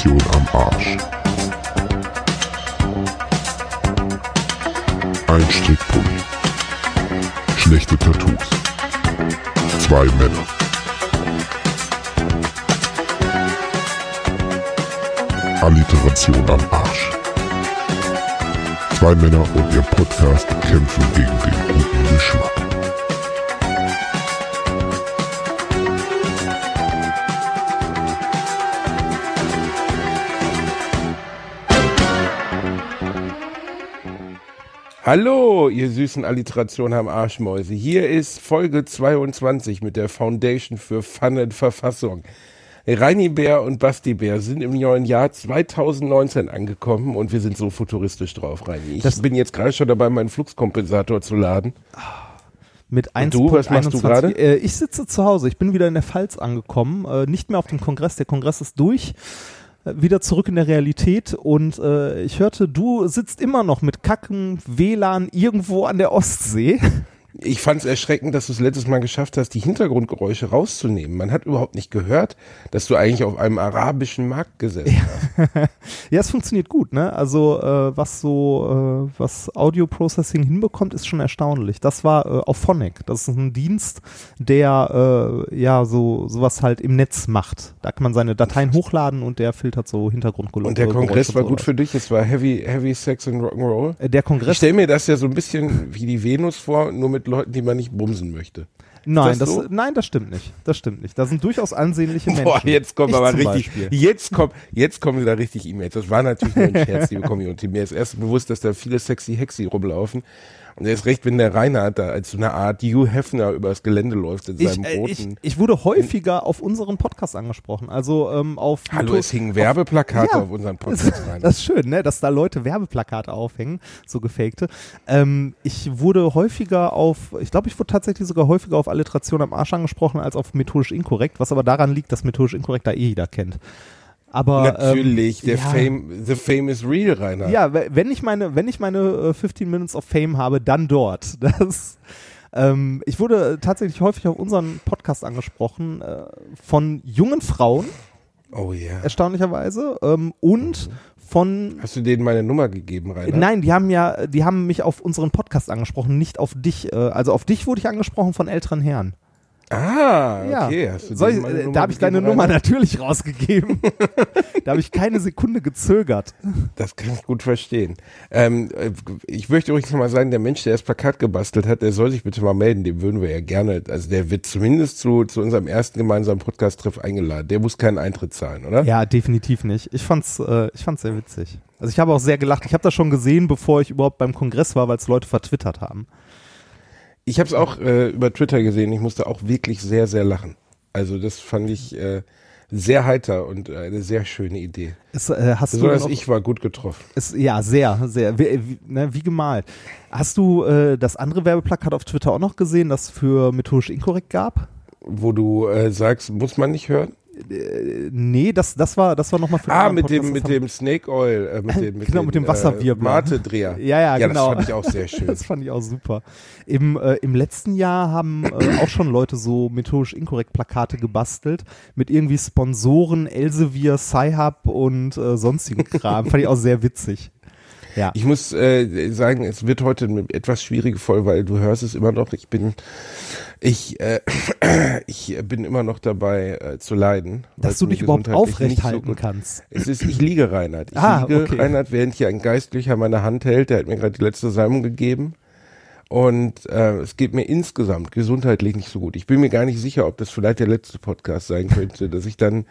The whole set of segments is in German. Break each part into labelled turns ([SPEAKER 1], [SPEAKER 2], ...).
[SPEAKER 1] Alliteration am Arsch. Ein Strickpulli. Schlechte Tattoos. Zwei Männer. Alliteration am Arsch. Zwei Männer und ihr Podcast kämpfen gegen den guten Geschmack.
[SPEAKER 2] Hallo, ihr süßen Alliterationen am Arschmäuse. Hier ist Folge 22 mit der Foundation für Fun und Verfassung. Reini Bär und Basti Bär sind im neuen Jahr 2019 angekommen und wir sind so futuristisch drauf, Reini. Ich
[SPEAKER 3] Das-
[SPEAKER 2] bin jetzt gerade schon dabei, meinen Fluxkompensator zu laden.
[SPEAKER 3] Mit 1.
[SPEAKER 2] du, was machst du gerade?
[SPEAKER 3] Äh, ich sitze zu Hause. Ich bin wieder in der Pfalz angekommen. Äh, nicht mehr auf dem Kongress. Der Kongress ist durch. Wieder zurück in der Realität. Und äh, ich hörte, du sitzt immer noch mit Kacken, WLAN irgendwo an der Ostsee.
[SPEAKER 2] Ich fand es erschreckend, dass du es letztes Mal geschafft hast, die Hintergrundgeräusche rauszunehmen. Man hat überhaupt nicht gehört, dass du eigentlich auf einem arabischen Markt gesessen hast.
[SPEAKER 3] ja, es funktioniert gut, ne? Also äh, was so, äh, was Audio Processing hinbekommt, ist schon erstaunlich. Das war äh, auf Phonic. Das ist ein Dienst, der äh, ja so sowas halt im Netz macht. Da kann man seine Dateien hochladen und der filtert so Hintergrundgeräusche.
[SPEAKER 2] Und der Kongress war
[SPEAKER 3] und
[SPEAKER 2] gut
[SPEAKER 3] so.
[SPEAKER 2] für dich. Es war Heavy, Heavy Sex and Rock'n'Roll.
[SPEAKER 3] Äh, Der
[SPEAKER 2] Ich
[SPEAKER 3] Kongress.
[SPEAKER 2] stelle mir das ja so ein bisschen wie die Venus vor, nur mit Leuten, die man nicht bumsen möchte.
[SPEAKER 3] Nein,
[SPEAKER 2] das so?
[SPEAKER 3] nein, das stimmt nicht. Das stimmt nicht. Da sind durchaus ansehnliche Menschen.
[SPEAKER 2] Boah, jetzt kommen
[SPEAKER 3] Ich
[SPEAKER 2] aber richtig,
[SPEAKER 3] Beispiel.
[SPEAKER 2] jetzt kommt, jetzt kommen wieder richtig E-Mails. Das war natürlich nur ein Scherz, liebe Community. Mir ist erst bewusst, dass da viele sexy Hexi rumlaufen. Er ist recht, wenn der Reinhard da als so eine Art Hugh Hefner übers Gelände läuft in
[SPEAKER 3] Ich,
[SPEAKER 2] seinem
[SPEAKER 3] äh, ich,
[SPEAKER 2] roten.
[SPEAKER 3] ich wurde häufiger auf unseren Podcast angesprochen. Also ähm, auf
[SPEAKER 2] Hallo, es hingen Werbeplakate auf unseren Podcast rein.
[SPEAKER 3] Das ist schön, ne? dass da Leute Werbeplakate aufhängen, so gefakte. Ähm, ich wurde häufiger auf, ich glaube, ich wurde tatsächlich sogar häufiger auf Alliteration am Arsch angesprochen als auf methodisch inkorrekt, was aber daran liegt, dass methodisch inkorrekt da eh jeder kennt. Aber
[SPEAKER 2] Natürlich,
[SPEAKER 3] ähm,
[SPEAKER 2] der
[SPEAKER 3] ja,
[SPEAKER 2] Fame, the fame is real, Reinhard.
[SPEAKER 3] Ja, we- wenn ich meine, wenn ich meine äh, 15 Minutes of Fame habe, dann dort. Das, ähm, ich wurde tatsächlich häufig auf unseren Podcast angesprochen äh, von jungen Frauen,
[SPEAKER 2] Oh ja.
[SPEAKER 3] erstaunlicherweise, ähm, und von
[SPEAKER 2] Hast du denen meine Nummer gegeben, Reinhard?
[SPEAKER 3] Nein, die haben ja, die haben mich auf unseren Podcast angesprochen, nicht auf dich. Äh, also auf dich wurde ich angesprochen von älteren Herren.
[SPEAKER 2] Ah,
[SPEAKER 3] Ja.
[SPEAKER 2] okay. Hast du
[SPEAKER 3] Soll ich, äh, da habe ich deine
[SPEAKER 2] gegeben,
[SPEAKER 3] Nummer natürlich rausgegeben. da habe ich keine Sekunde gezögert.
[SPEAKER 2] Das kann ich gut verstehen. Ähm, äh, ich möchte übrigens noch mal sagen, der Mensch, der das Plakat gebastelt hat, der soll sich bitte mal melden. Dem würden wir ja gerne, also der wird zumindest zu, zu unserem ersten gemeinsamen Podcast-Treff eingeladen. Der muss keinen Eintritt zahlen, oder?
[SPEAKER 3] Ja, definitiv nicht. Ich fand's, äh, ich fand's sehr witzig. Also ich habe auch sehr gelacht. Ich habe das schon gesehen, bevor ich überhaupt beim Kongress war, weil es Leute vertwittert haben.
[SPEAKER 2] Ich habe es auch äh, über Twitter gesehen. Ich musste auch wirklich sehr, sehr lachen. Also das fand ich äh, sehr heiter und äh, eine sehr schöne Idee.
[SPEAKER 3] Es, äh, hast du
[SPEAKER 2] Besonders
[SPEAKER 3] noch-
[SPEAKER 2] ich war gut getroffen.
[SPEAKER 3] Es, ja, sehr, sehr. Wie, wie, ne, wie gemalt. Hast du äh, das andere Werbeplakat auf Twitter auch noch gesehen, das für methodisch inkorrekt gab?
[SPEAKER 2] Wo du äh, sagst, muss man nicht hören?
[SPEAKER 3] Nee, das, das war, das war nochmal für
[SPEAKER 2] Ah, mit dem,
[SPEAKER 3] Podcast,
[SPEAKER 2] mit
[SPEAKER 3] das
[SPEAKER 2] dem Snake Oil, äh, mit dem, mit
[SPEAKER 3] Genau,
[SPEAKER 2] dem,
[SPEAKER 3] mit dem Wasserwirbler.
[SPEAKER 2] Äh, Mate-Dreher.
[SPEAKER 3] Ja, ja,
[SPEAKER 2] ja,
[SPEAKER 3] genau.
[SPEAKER 2] das fand ich auch sehr schön.
[SPEAKER 3] Das fand ich auch super. Im, äh, im letzten Jahr haben äh, auch schon Leute so methodisch inkorrekt Plakate gebastelt mit irgendwie Sponsoren, Elsevier, Sci-Hub und äh, sonstigen Kram. fand ich auch sehr witzig. Ja.
[SPEAKER 2] Ich muss äh, sagen, es wird heute eine etwas schwierige Folge, weil du hörst es immer noch. Ich bin, ich, äh, ich bin immer noch dabei äh, zu leiden.
[SPEAKER 3] Dass du dich überhaupt aufrecht
[SPEAKER 2] so
[SPEAKER 3] halten
[SPEAKER 2] gut-
[SPEAKER 3] kannst.
[SPEAKER 2] Es ist, ich liege Reinhard. Ich
[SPEAKER 3] Ah,
[SPEAKER 2] liege
[SPEAKER 3] okay.
[SPEAKER 2] Reinhard, während hier ein Geistlicher meine Hand hält. Der hat mir gerade die letzte Salmung gegeben. Und äh, es geht mir insgesamt gesundheitlich nicht so gut. Ich bin mir gar nicht sicher, ob das vielleicht der letzte Podcast sein könnte, dass ich dann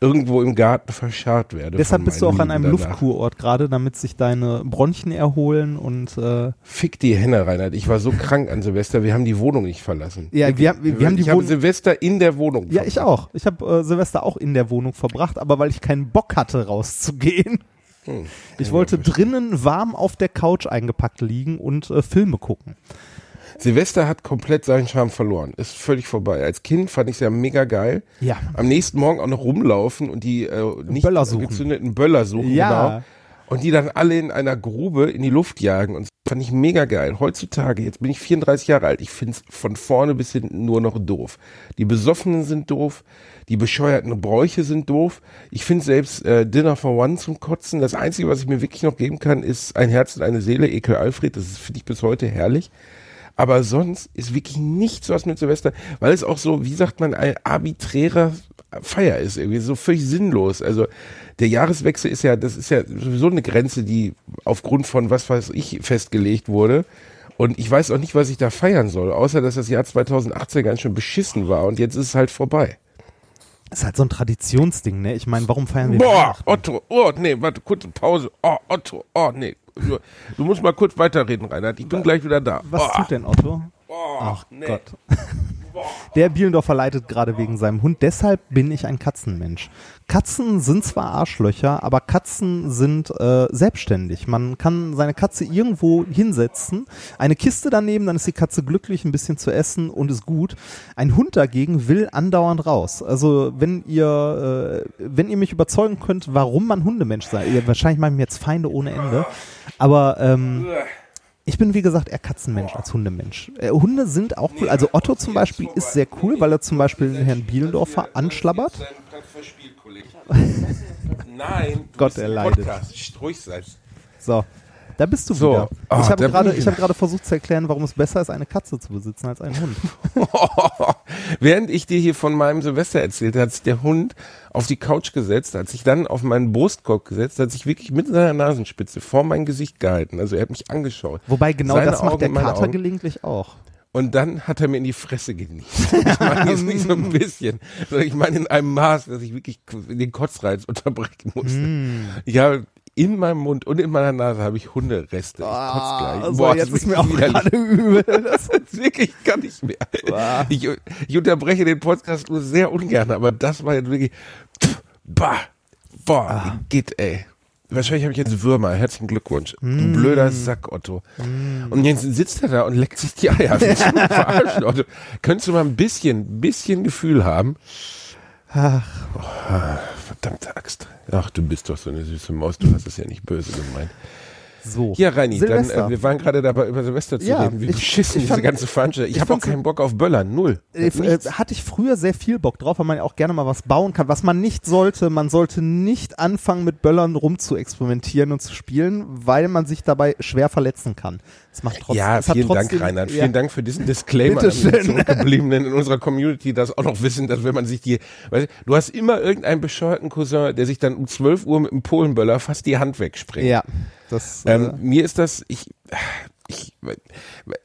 [SPEAKER 2] irgendwo im Garten verscharrt werde.
[SPEAKER 3] Deshalb bist du auch an einem
[SPEAKER 2] danach.
[SPEAKER 3] Luftkurort gerade, damit sich deine Bronchien erholen und äh,
[SPEAKER 2] Fick die Henne, Reinhard. Ich war so krank an Silvester, wir haben die Wohnung nicht verlassen.
[SPEAKER 3] Ja, wir haben- wir haben die
[SPEAKER 2] ich
[SPEAKER 3] Wohnung-
[SPEAKER 2] Silvester in der Wohnung
[SPEAKER 3] ja, ich auch. Ich habe äh, Silvester auch in der Wohnung verbracht, aber weil ich keinen Bock hatte, rauszugehen.
[SPEAKER 2] Hm.
[SPEAKER 3] Ich wollte drinnen warm auf der Couch eingepackt liegen und äh, Filme gucken.
[SPEAKER 2] Silvester hat komplett seinen Charme verloren. Ist völlig vorbei. Als Kind fand ich es ja mega geil.
[SPEAKER 3] Ja.
[SPEAKER 2] Am nächsten Morgen auch noch rumlaufen und die äh, nicht
[SPEAKER 3] Böller
[SPEAKER 2] gezündeten Böller suchen.
[SPEAKER 3] Ja.
[SPEAKER 2] Genau. Und die dann alle in einer Grube in die Luft jagen. Und das fand ich mega geil. Heutzutage, jetzt bin ich 34 Jahre alt, ich find's von vorne bis hinten nur noch doof. Die Besoffenen sind doof, die bescheuerten Bräuche sind doof. Ich finde selbst äh, Dinner for One zum Kotzen. Das Einzige, was ich mir wirklich noch geben kann, ist ein Herz und eine Seele, Ekel Alfred. Das finde ich bis heute herrlich. Aber sonst ist wirklich nichts was mit Silvester, weil es auch so, wie sagt man, ein arbiträrer Feier ist, irgendwie so völlig sinnlos. Also der Jahreswechsel ist ja, das ist ja sowieso eine Grenze, die aufgrund von was weiß ich festgelegt wurde. Und ich weiß auch nicht, was ich da feiern soll, außer dass das Jahr 2018 ganz schön beschissen war und jetzt ist es halt vorbei.
[SPEAKER 3] ist halt so ein Traditionsding, ne? Ich meine, warum feiern wir
[SPEAKER 2] Boah? Otto, oh, nee, warte, kurze Pause. Oh, Otto, oh, nee. Du, musst mal kurz weiterreden, Reinhard. Ich bin gleich wieder da.
[SPEAKER 3] Was
[SPEAKER 2] oh,
[SPEAKER 3] tut denn Otto?
[SPEAKER 2] oh,
[SPEAKER 3] Ach
[SPEAKER 2] nee.
[SPEAKER 3] Gott. Der Bielendorfer leidet gerade wegen seinem Hund. Deshalb bin ich ein Katzenmensch. Katzen sind zwar Arschlöcher, aber Katzen sind äh, selbstständig. Man kann seine Katze irgendwo hinsetzen, eine Kiste daneben, dann ist die Katze glücklich, ein bisschen zu essen und ist gut. Ein Hund dagegen will andauernd raus. Also wenn ihr, äh, wenn ihr mich überzeugen könnt, warum man Hundemensch sei, ihr, wahrscheinlich machen mir jetzt Feinde ohne Ende, aber ähm, ich bin wie gesagt eher Katzenmensch als Hundemensch. Äh, Hunde sind auch cool. Also Otto zum Beispiel ist sehr cool, weil er zum Beispiel den Herrn Bielendorfer anschlabbert.
[SPEAKER 2] Nein,
[SPEAKER 3] Gott, er leidet.
[SPEAKER 2] Ruhig sein.
[SPEAKER 3] So, da bist du
[SPEAKER 2] So.
[SPEAKER 3] wieder.
[SPEAKER 2] Ah,
[SPEAKER 3] ich habe gerade gerade versucht zu erklären, warum es besser ist, eine Katze zu besitzen als einen Hund.
[SPEAKER 2] Während ich dir hier von meinem Silvester erzählte, hat sich der Hund auf die Couch gesetzt, hat sich dann auf meinen Brustkorb gesetzt, hat sich wirklich mit seiner Nasenspitze vor mein Gesicht gehalten. Also er hat mich angeschaut.
[SPEAKER 3] Wobei genau
[SPEAKER 2] Seine
[SPEAKER 3] das macht
[SPEAKER 2] Augen,
[SPEAKER 3] der Kater
[SPEAKER 2] Augen.
[SPEAKER 3] gelegentlich auch.
[SPEAKER 2] Und dann hat er mir in die Fresse genießt. Ich meine jetzt nicht so ein bisschen, sondern ich meine in einem Maß, dass ich wirklich den Kotzreiz unterbrechen musste.
[SPEAKER 3] Mm.
[SPEAKER 2] Ich habe in meinem Mund und in meiner Nase habe ich Hundereste. Ich kotze gleich.
[SPEAKER 3] Also
[SPEAKER 2] Boah,
[SPEAKER 3] jetzt ist mir auch gerade übel. Das,
[SPEAKER 2] Das wirklich kann ich mehr. Ich, ich unterbreche den Podcast nur sehr ungern, aber das war jetzt wirklich. Pff, bah, boah,
[SPEAKER 3] Ah.
[SPEAKER 2] geht, ey. Wahrscheinlich habe ich jetzt Würmer. Herzlichen Glückwunsch.
[SPEAKER 3] Mm.
[SPEAKER 2] Du blöder Sack, Otto. Und jetzt sitzt er da und leckt sich die Eier. Verarschen, Otto? Könntest du mal ein bisschen, bisschen Gefühl haben?
[SPEAKER 3] Ach,
[SPEAKER 2] Ah, verdammte Axt. Ach, du bist doch so eine süße Maus. Du hast es ja nicht böse gemeint.
[SPEAKER 3] so.
[SPEAKER 2] Ja, Reini, dann, äh, wir waren gerade dabei, über Silvester zu
[SPEAKER 3] Ja,
[SPEAKER 2] reden. Wie
[SPEAKER 3] ich-
[SPEAKER 2] beschissen
[SPEAKER 3] ich
[SPEAKER 2] diese
[SPEAKER 3] fand-
[SPEAKER 2] ganze Veranstaltung. Ich,
[SPEAKER 3] ich
[SPEAKER 2] habe auch keinen Bock auf Böllern. Null.
[SPEAKER 3] Äh, äh, hatte ich früher sehr viel Bock drauf, weil man ja auch gerne mal was bauen kann. Was man nicht sollte, man sollte nicht anfangen mit Böllern rum zu experimentieren und zu spielen, weil man sich dabei schwer verletzen kann. Es macht trotzdem.
[SPEAKER 2] ja, vielen Dank,
[SPEAKER 3] trotzdem,
[SPEAKER 2] Reinhard.
[SPEAKER 3] Ja,
[SPEAKER 2] Vielen Dank für diesen Disclaimer an die. Zurückgebliebenen in unserer Community, das auch noch wissen, dass wenn man sich die, weißt, du, du hast immer irgendeinen bescheuerten Cousin, der sich dann um 12 Uhr mit einem Polenböller fast die Hand wegspringt.
[SPEAKER 3] Ja, das.
[SPEAKER 2] Ähm,
[SPEAKER 3] äh,
[SPEAKER 2] mir ist das, ich, ich,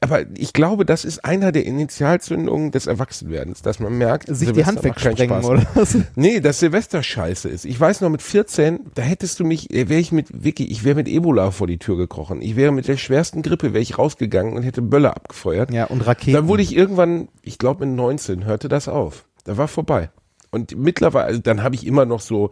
[SPEAKER 2] aber ich glaube, das ist einer der Initialzündungen des Erwachsenwerdens, dass man merkt,
[SPEAKER 3] sich die
[SPEAKER 2] Silvester
[SPEAKER 3] Hand
[SPEAKER 2] macht keinen
[SPEAKER 3] wegsprengen oder was?
[SPEAKER 2] Nee, dass Silvester scheiße ist. Ich weiß noch mit 14, da hättest du mich, wäre ich mit Vicky, ich wäre mit Ebola vor die Tür gekrochen. Ich wäre mit der schwersten Grippe, wäre ich rausgegangen und hätte Böller abgefeuert.
[SPEAKER 3] Ja, und Raketen.
[SPEAKER 2] Dann wurde ich irgendwann, ich glaube mit 19, hörte das auf. Da war vorbei. Und mittlerweile, also dann habe ich immer noch so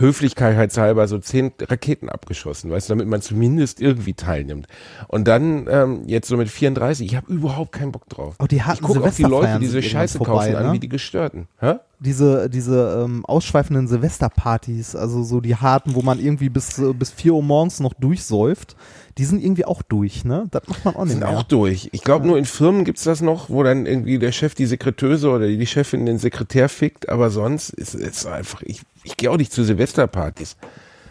[SPEAKER 2] höflichkeitshalber so zehn Raketen abgeschossen, weißt du, damit man zumindest irgendwie teilnimmt. Und dann ähm, jetzt so mit 34, ich habe überhaupt keinen Bock drauf.
[SPEAKER 3] Oh, die
[SPEAKER 2] ich
[SPEAKER 3] harten
[SPEAKER 2] gucke auch die Leute, die diese Scheiße
[SPEAKER 3] vorbei,
[SPEAKER 2] kaufen,
[SPEAKER 3] ne?
[SPEAKER 2] an wie die Gestörten. Hä?
[SPEAKER 3] diese, diese ähm, ausschweifenden Silvesterpartys, also so die harten, wo man irgendwie bis, äh, bis 4 Uhr morgens noch durchsäuft, die sind irgendwie auch durch, ne? Das macht man auch nicht
[SPEAKER 2] sind
[SPEAKER 3] mehr.
[SPEAKER 2] auch durch. Ich glaube, nur in Firmen gibt's das noch, wo dann irgendwie der Chef die Sekretöse oder die Chefin den Sekretär fickt, aber sonst ist es einfach, ich, ich gehe auch nicht zu Silvesterpartys.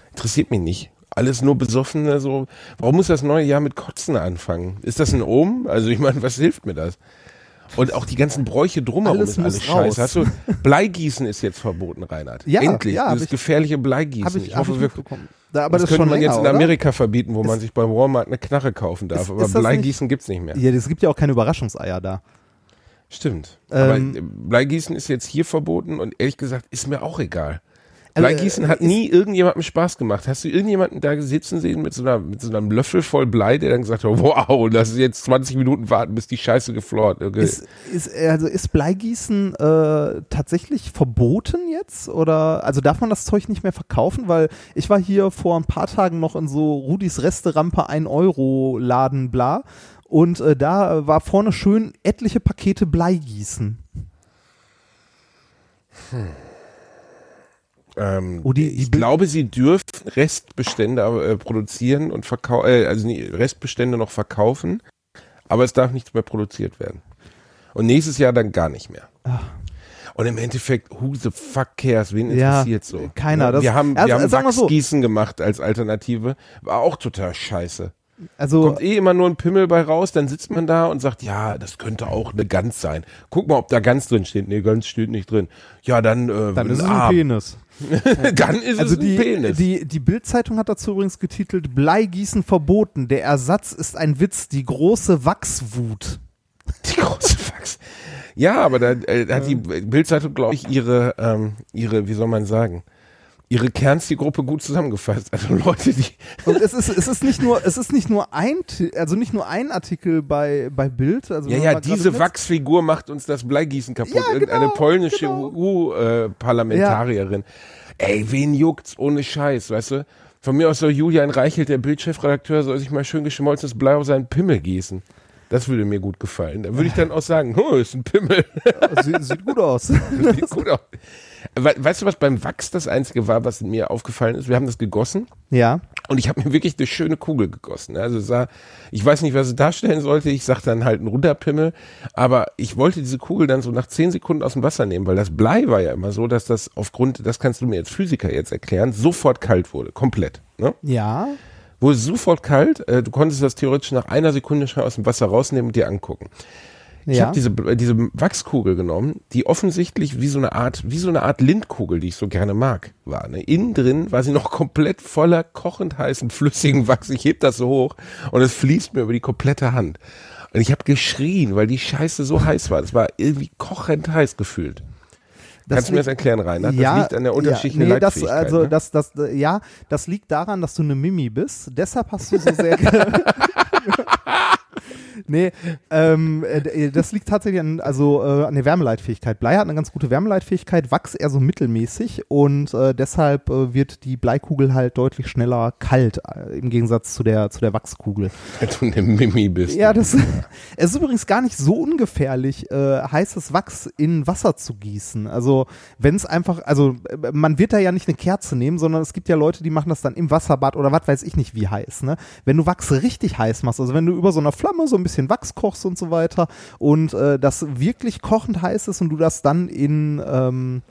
[SPEAKER 2] Interessiert mich nicht. Alles nur Besoffene, so. Warum muss das neue Jahr mit Kotzen anfangen? Ist das ein Ohm? Also ich meine, was hilft mir das? Und auch die ganzen Bräuche drumherum
[SPEAKER 3] Alles
[SPEAKER 2] ist alles scheiße. Hast du, Bleigießen ist jetzt verboten, Reinhard.
[SPEAKER 3] Ja,
[SPEAKER 2] Endlich.
[SPEAKER 3] ja,
[SPEAKER 2] dieses
[SPEAKER 3] ich-
[SPEAKER 2] gefährliche Bleigießen.
[SPEAKER 3] Hab ich,
[SPEAKER 2] ich
[SPEAKER 3] hab
[SPEAKER 2] hoffe, wir.
[SPEAKER 3] Da, aber
[SPEAKER 2] das,
[SPEAKER 3] das, ist
[SPEAKER 2] könnte man
[SPEAKER 3] länger,
[SPEAKER 2] jetzt in
[SPEAKER 3] oder?
[SPEAKER 2] Amerika verbieten, wo man sich bei Walmart eine Knarre kaufen darf.
[SPEAKER 3] Ist-
[SPEAKER 2] aber
[SPEAKER 3] ist
[SPEAKER 2] Bleigießen gibt's nicht mehr.
[SPEAKER 3] Ja, es gibt ja auch keine Überraschungseier da.
[SPEAKER 2] Stimmt.
[SPEAKER 3] Ähm,
[SPEAKER 2] Aber Bleigießen ist jetzt hier verboten und ehrlich gesagt ist mir auch egal. Bleigießen hat nie irgendjemandem Spaß gemacht. Hast du irgendjemanden da sitzen sehen mit so, einer, mit so einem Löffel voll Blei, der dann gesagt hat, wow, das ist jetzt 20 Minuten warten, bis die Scheiße geflort. Okay.
[SPEAKER 3] Ist, ist, also ist Bleigießen äh, tatsächlich verboten jetzt? Oder also darf man das Zeug nicht mehr verkaufen? Weil ich war hier vor ein paar Tagen noch in so Rudis Resterampe 1 Euro Laden bla. Und äh, da war vorne schön etliche Pakete Bleigießen.
[SPEAKER 2] Ähm,
[SPEAKER 3] Oh, die-
[SPEAKER 2] ich glaube, sie dürfen Restbestände äh, produzieren und verkaufen, äh, also Restbestände noch verkaufen, aber es darf nichts mehr produziert werden. Und nächstes Jahr dann gar nicht mehr. Und im Endeffekt, who the fuck cares? Wen
[SPEAKER 3] Ja,
[SPEAKER 2] interessiert so?
[SPEAKER 3] keiner.
[SPEAKER 2] Ja,
[SPEAKER 3] Das-
[SPEAKER 2] wir haben,
[SPEAKER 3] also,
[SPEAKER 2] wir haben
[SPEAKER 3] wir so.
[SPEAKER 2] Wachsgießen gemacht als Alternative. War auch total scheiße.
[SPEAKER 3] Also
[SPEAKER 2] Kommt eh immer nur ein Pimmel bei raus, dann sitzt man da und sagt, ja, das könnte auch eine Gans sein. Guck mal, ob da Gans drin steht. Nee, Gans steht nicht drin. Ja, dann, äh,
[SPEAKER 3] dann ist es ein Penis.
[SPEAKER 2] dann ist
[SPEAKER 3] Also
[SPEAKER 2] es ein
[SPEAKER 3] die,
[SPEAKER 2] Penis.
[SPEAKER 3] die, die Bild-Zeitung hat dazu übrigens getitelt Bleigießen verboten. Der Ersatz ist ein Witz, die große Wachswut.
[SPEAKER 2] Die große Fax. Ja, aber da äh, hat die Bildzeitung, glaube ich, ihre, ähm, ihre, wie soll man sagen, ihre Kernzielgruppe gut zusammengefasst. Also Leute, die
[SPEAKER 3] Und es ist, es ist nicht nur, es ist nicht nur ein, also nicht nur ein Artikel bei, bei Bild. Also
[SPEAKER 2] Ja, ja, diese Wachsfigur macht uns das Bleigießen kaputt.
[SPEAKER 3] Ja,
[SPEAKER 2] Irgendeine
[SPEAKER 3] genau,
[SPEAKER 2] polnische
[SPEAKER 3] genau.
[SPEAKER 2] EU-Parlamentarierin. Ey, wen juckt's ohne Scheiß, weißt du? Von mir aus soll Julian Reichelt, der Bildchefredakteur, soll sich mal schön geschmolzenes Blei auf seinen Pimmel gießen. Das würde mir gut gefallen. Da würde ich dann auch sagen, oh, ist ein Pimmel.
[SPEAKER 3] Sieht, sieht gut aus.
[SPEAKER 2] Sieht gut aus. We weißt du, was beim Wachs das Einzige war, was mir aufgefallen ist? Wir haben das gegossen
[SPEAKER 3] ja.
[SPEAKER 2] und ich habe mir wirklich eine schöne Kugel gegossen. Also sah, ich weiß nicht, was es darstellen sollte. Ich sag dann halt ein Runterpimmel. Aber ich wollte diese Kugel dann so nach zehn Sekunden aus dem Wasser nehmen, weil das Blei war ja immer so, dass das aufgrund, das kannst du mir als Physiker jetzt erklären, sofort kalt wurde. Komplett. Ne?
[SPEAKER 3] Ja.
[SPEAKER 2] Wurde sofort kalt. Äh, du konntest das theoretisch nach einer Sekunde schon aus dem Wasser rausnehmen und dir angucken. Ich
[SPEAKER 3] ja.
[SPEAKER 2] habe diese, äh, diese Wachskugel genommen, die offensichtlich wie so eine Art, wie so eine Art Lindkugel, die ich so gerne mag, war. Ne? Innen drin war sie noch komplett voller kochend heißen, flüssigen Wachs. Ich heb das so hoch und es fließt mir über die komplette Hand. Und ich habe geschrien, weil die Scheiße so heiß war. Das war irgendwie kochend heiß gefühlt. Kannst du mir das erklären, Reinhard? Das liegt an der unterschiedlichen
[SPEAKER 3] ja, nee, das, also,
[SPEAKER 2] ne?
[SPEAKER 3] das, das, ja, das liegt daran, dass du eine Mimi bist. Deshalb hast du so sehr. nee, ähm, äh, das liegt tatsächlich an, also, äh, an der Wärmeleitfähigkeit. Blei hat eine ganz gute Wärmeleitfähigkeit, Wachs eher so mittelmäßig und äh, deshalb äh, wird die Bleikugel halt deutlich schneller kalt äh, im Gegensatz zu der, zu der Wachskugel.
[SPEAKER 2] Wenn du eine Mimi bist.
[SPEAKER 3] Ja, das es ist übrigens gar nicht so ungefährlich, äh, heißes Wachs in Wasser zu gießen. Also wenn es einfach, also man wird da ja nicht eine Kerze nehmen, sondern es gibt ja Leute, die machen das dann im Wasserbad oder was weiß ich nicht wie heiß. Ne? Wenn du Wachs richtig heiß machst, also wenn du über so einer Flamme so ein bisschen Wachs kochst und so weiter und äh, das wirklich kochend heiß ist und du das dann in ähm,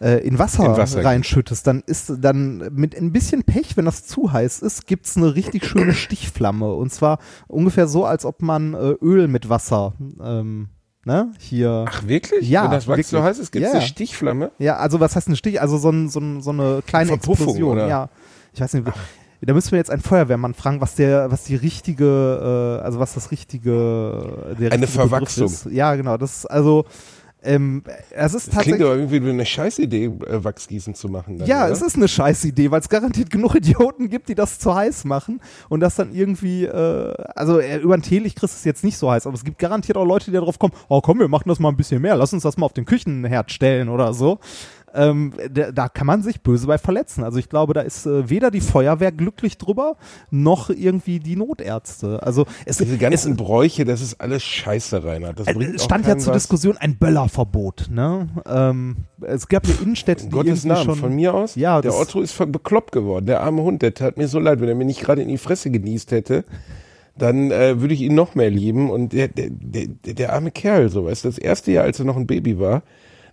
[SPEAKER 3] äh, in Wasser,
[SPEAKER 2] In Wasser
[SPEAKER 3] reinschüttest, dann ist dann mit ein bisschen Pech, wenn das zu heiß ist, gibt's eine richtig schöne Stichflamme. Und zwar ungefähr so, als ob man äh, Öl mit Wasser ähm, ne, hier.
[SPEAKER 2] Ach, wirklich?
[SPEAKER 3] Ja,
[SPEAKER 2] Wenn das Wachs so
[SPEAKER 3] wirklich.
[SPEAKER 2] heiß ist, gibt es
[SPEAKER 3] Ja.
[SPEAKER 2] eine Stichflamme?
[SPEAKER 3] Ja, also was heißt ein Stich? Also so, ein, so, ein, so eine kleine
[SPEAKER 2] Verpuffung,
[SPEAKER 3] Explosion.
[SPEAKER 2] oder?
[SPEAKER 3] Ja. Ich weiß nicht. Da müssen wir jetzt einen Feuerwehrmann fragen, was der, was die richtige, äh, also was das richtige, der
[SPEAKER 2] Eine
[SPEAKER 3] richtige
[SPEAKER 2] Verwachsung.
[SPEAKER 3] Ist. Ja, genau. Das ist also, ähm, es ist
[SPEAKER 2] Das klingt
[SPEAKER 3] tatsächlich.
[SPEAKER 2] aber irgendwie wie eine Scheißidee, äh, Wachsgießen zu machen. Dann,
[SPEAKER 3] Ja,
[SPEAKER 2] oder?
[SPEAKER 3] es ist eine scheiß Idee, weil es garantiert genug Idioten gibt, die das zu heiß machen und das dann irgendwie, äh, also äh, über den Teelicht kriegst du es jetzt nicht so heiß, aber es gibt garantiert auch Leute, die darauf kommen, oh komm, wir machen das mal ein bisschen mehr, lass uns das mal auf den Küchenherd stellen oder so. Ähm, da, da kann man sich böse bei verletzen. Also ich glaube, da ist äh, weder die Feuerwehr glücklich drüber, noch irgendwie die Notärzte. Also es,
[SPEAKER 2] Diese
[SPEAKER 3] es
[SPEAKER 2] ganzen Bräuche, das ist alles Scheiße, Reinhard. Das
[SPEAKER 3] äh, es
[SPEAKER 2] auch
[SPEAKER 3] stand ja zur
[SPEAKER 2] was.
[SPEAKER 3] Diskussion ein Böllerverbot. Ne? Ähm, es gab ja Innenstädte,
[SPEAKER 2] In
[SPEAKER 3] die
[SPEAKER 2] Gottes Namen,
[SPEAKER 3] schon
[SPEAKER 2] von mir aus.
[SPEAKER 3] Ja,
[SPEAKER 2] der Otto ist bekloppt geworden. Der arme Hund, der tat mir so leid. Wenn er mir nicht gerade in die Fresse genießt hätte, dann äh, würde ich ihn noch mehr lieben. Und der, der, der, der arme Kerl, so weißt du, das erste Jahr, als er noch ein Baby war,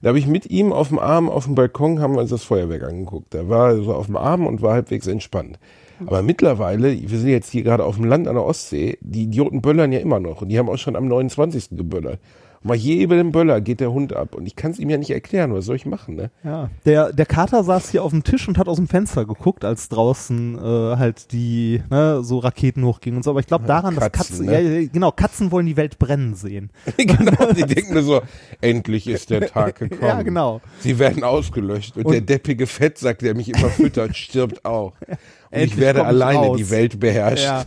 [SPEAKER 2] da habe ich mit ihm auf dem Arm auf dem Balkon haben wir uns das Feuerwerk angeguckt. Da war so auf dem Arm und war halbwegs entspannt. Aber mittlerweile, wir sind jetzt hier gerade auf dem Land an der Ostsee, die Idioten böllern ja immer noch und die haben auch schon am 29. geböllert. Und bei jedem Böller geht der Hund ab. Und ich kann es ihm ja nicht erklären, was soll ich machen, ne?
[SPEAKER 3] Ja, der, der Kater saß hier auf dem Tisch und hat aus dem Fenster geguckt, als draußen äh, halt die ne, so Raketen hochgingen und so. Aber ich glaube daran, dass
[SPEAKER 2] Katzen,
[SPEAKER 3] Katzen,
[SPEAKER 2] ne?
[SPEAKER 3] ja, ja, genau, Katzen wollen die Welt brennen sehen.
[SPEAKER 2] genau, die denken nur so, endlich ist der Tag gekommen.
[SPEAKER 3] Ja, genau.
[SPEAKER 2] Sie werden ausgelöscht und,
[SPEAKER 3] Und-
[SPEAKER 2] der deppige Fettsack, der mich immer füttert, stirbt auch. Und ich
[SPEAKER 3] Endlich
[SPEAKER 2] werde
[SPEAKER 3] ich
[SPEAKER 2] alleine
[SPEAKER 3] raus.
[SPEAKER 2] die Welt beherrschen.
[SPEAKER 3] Ja.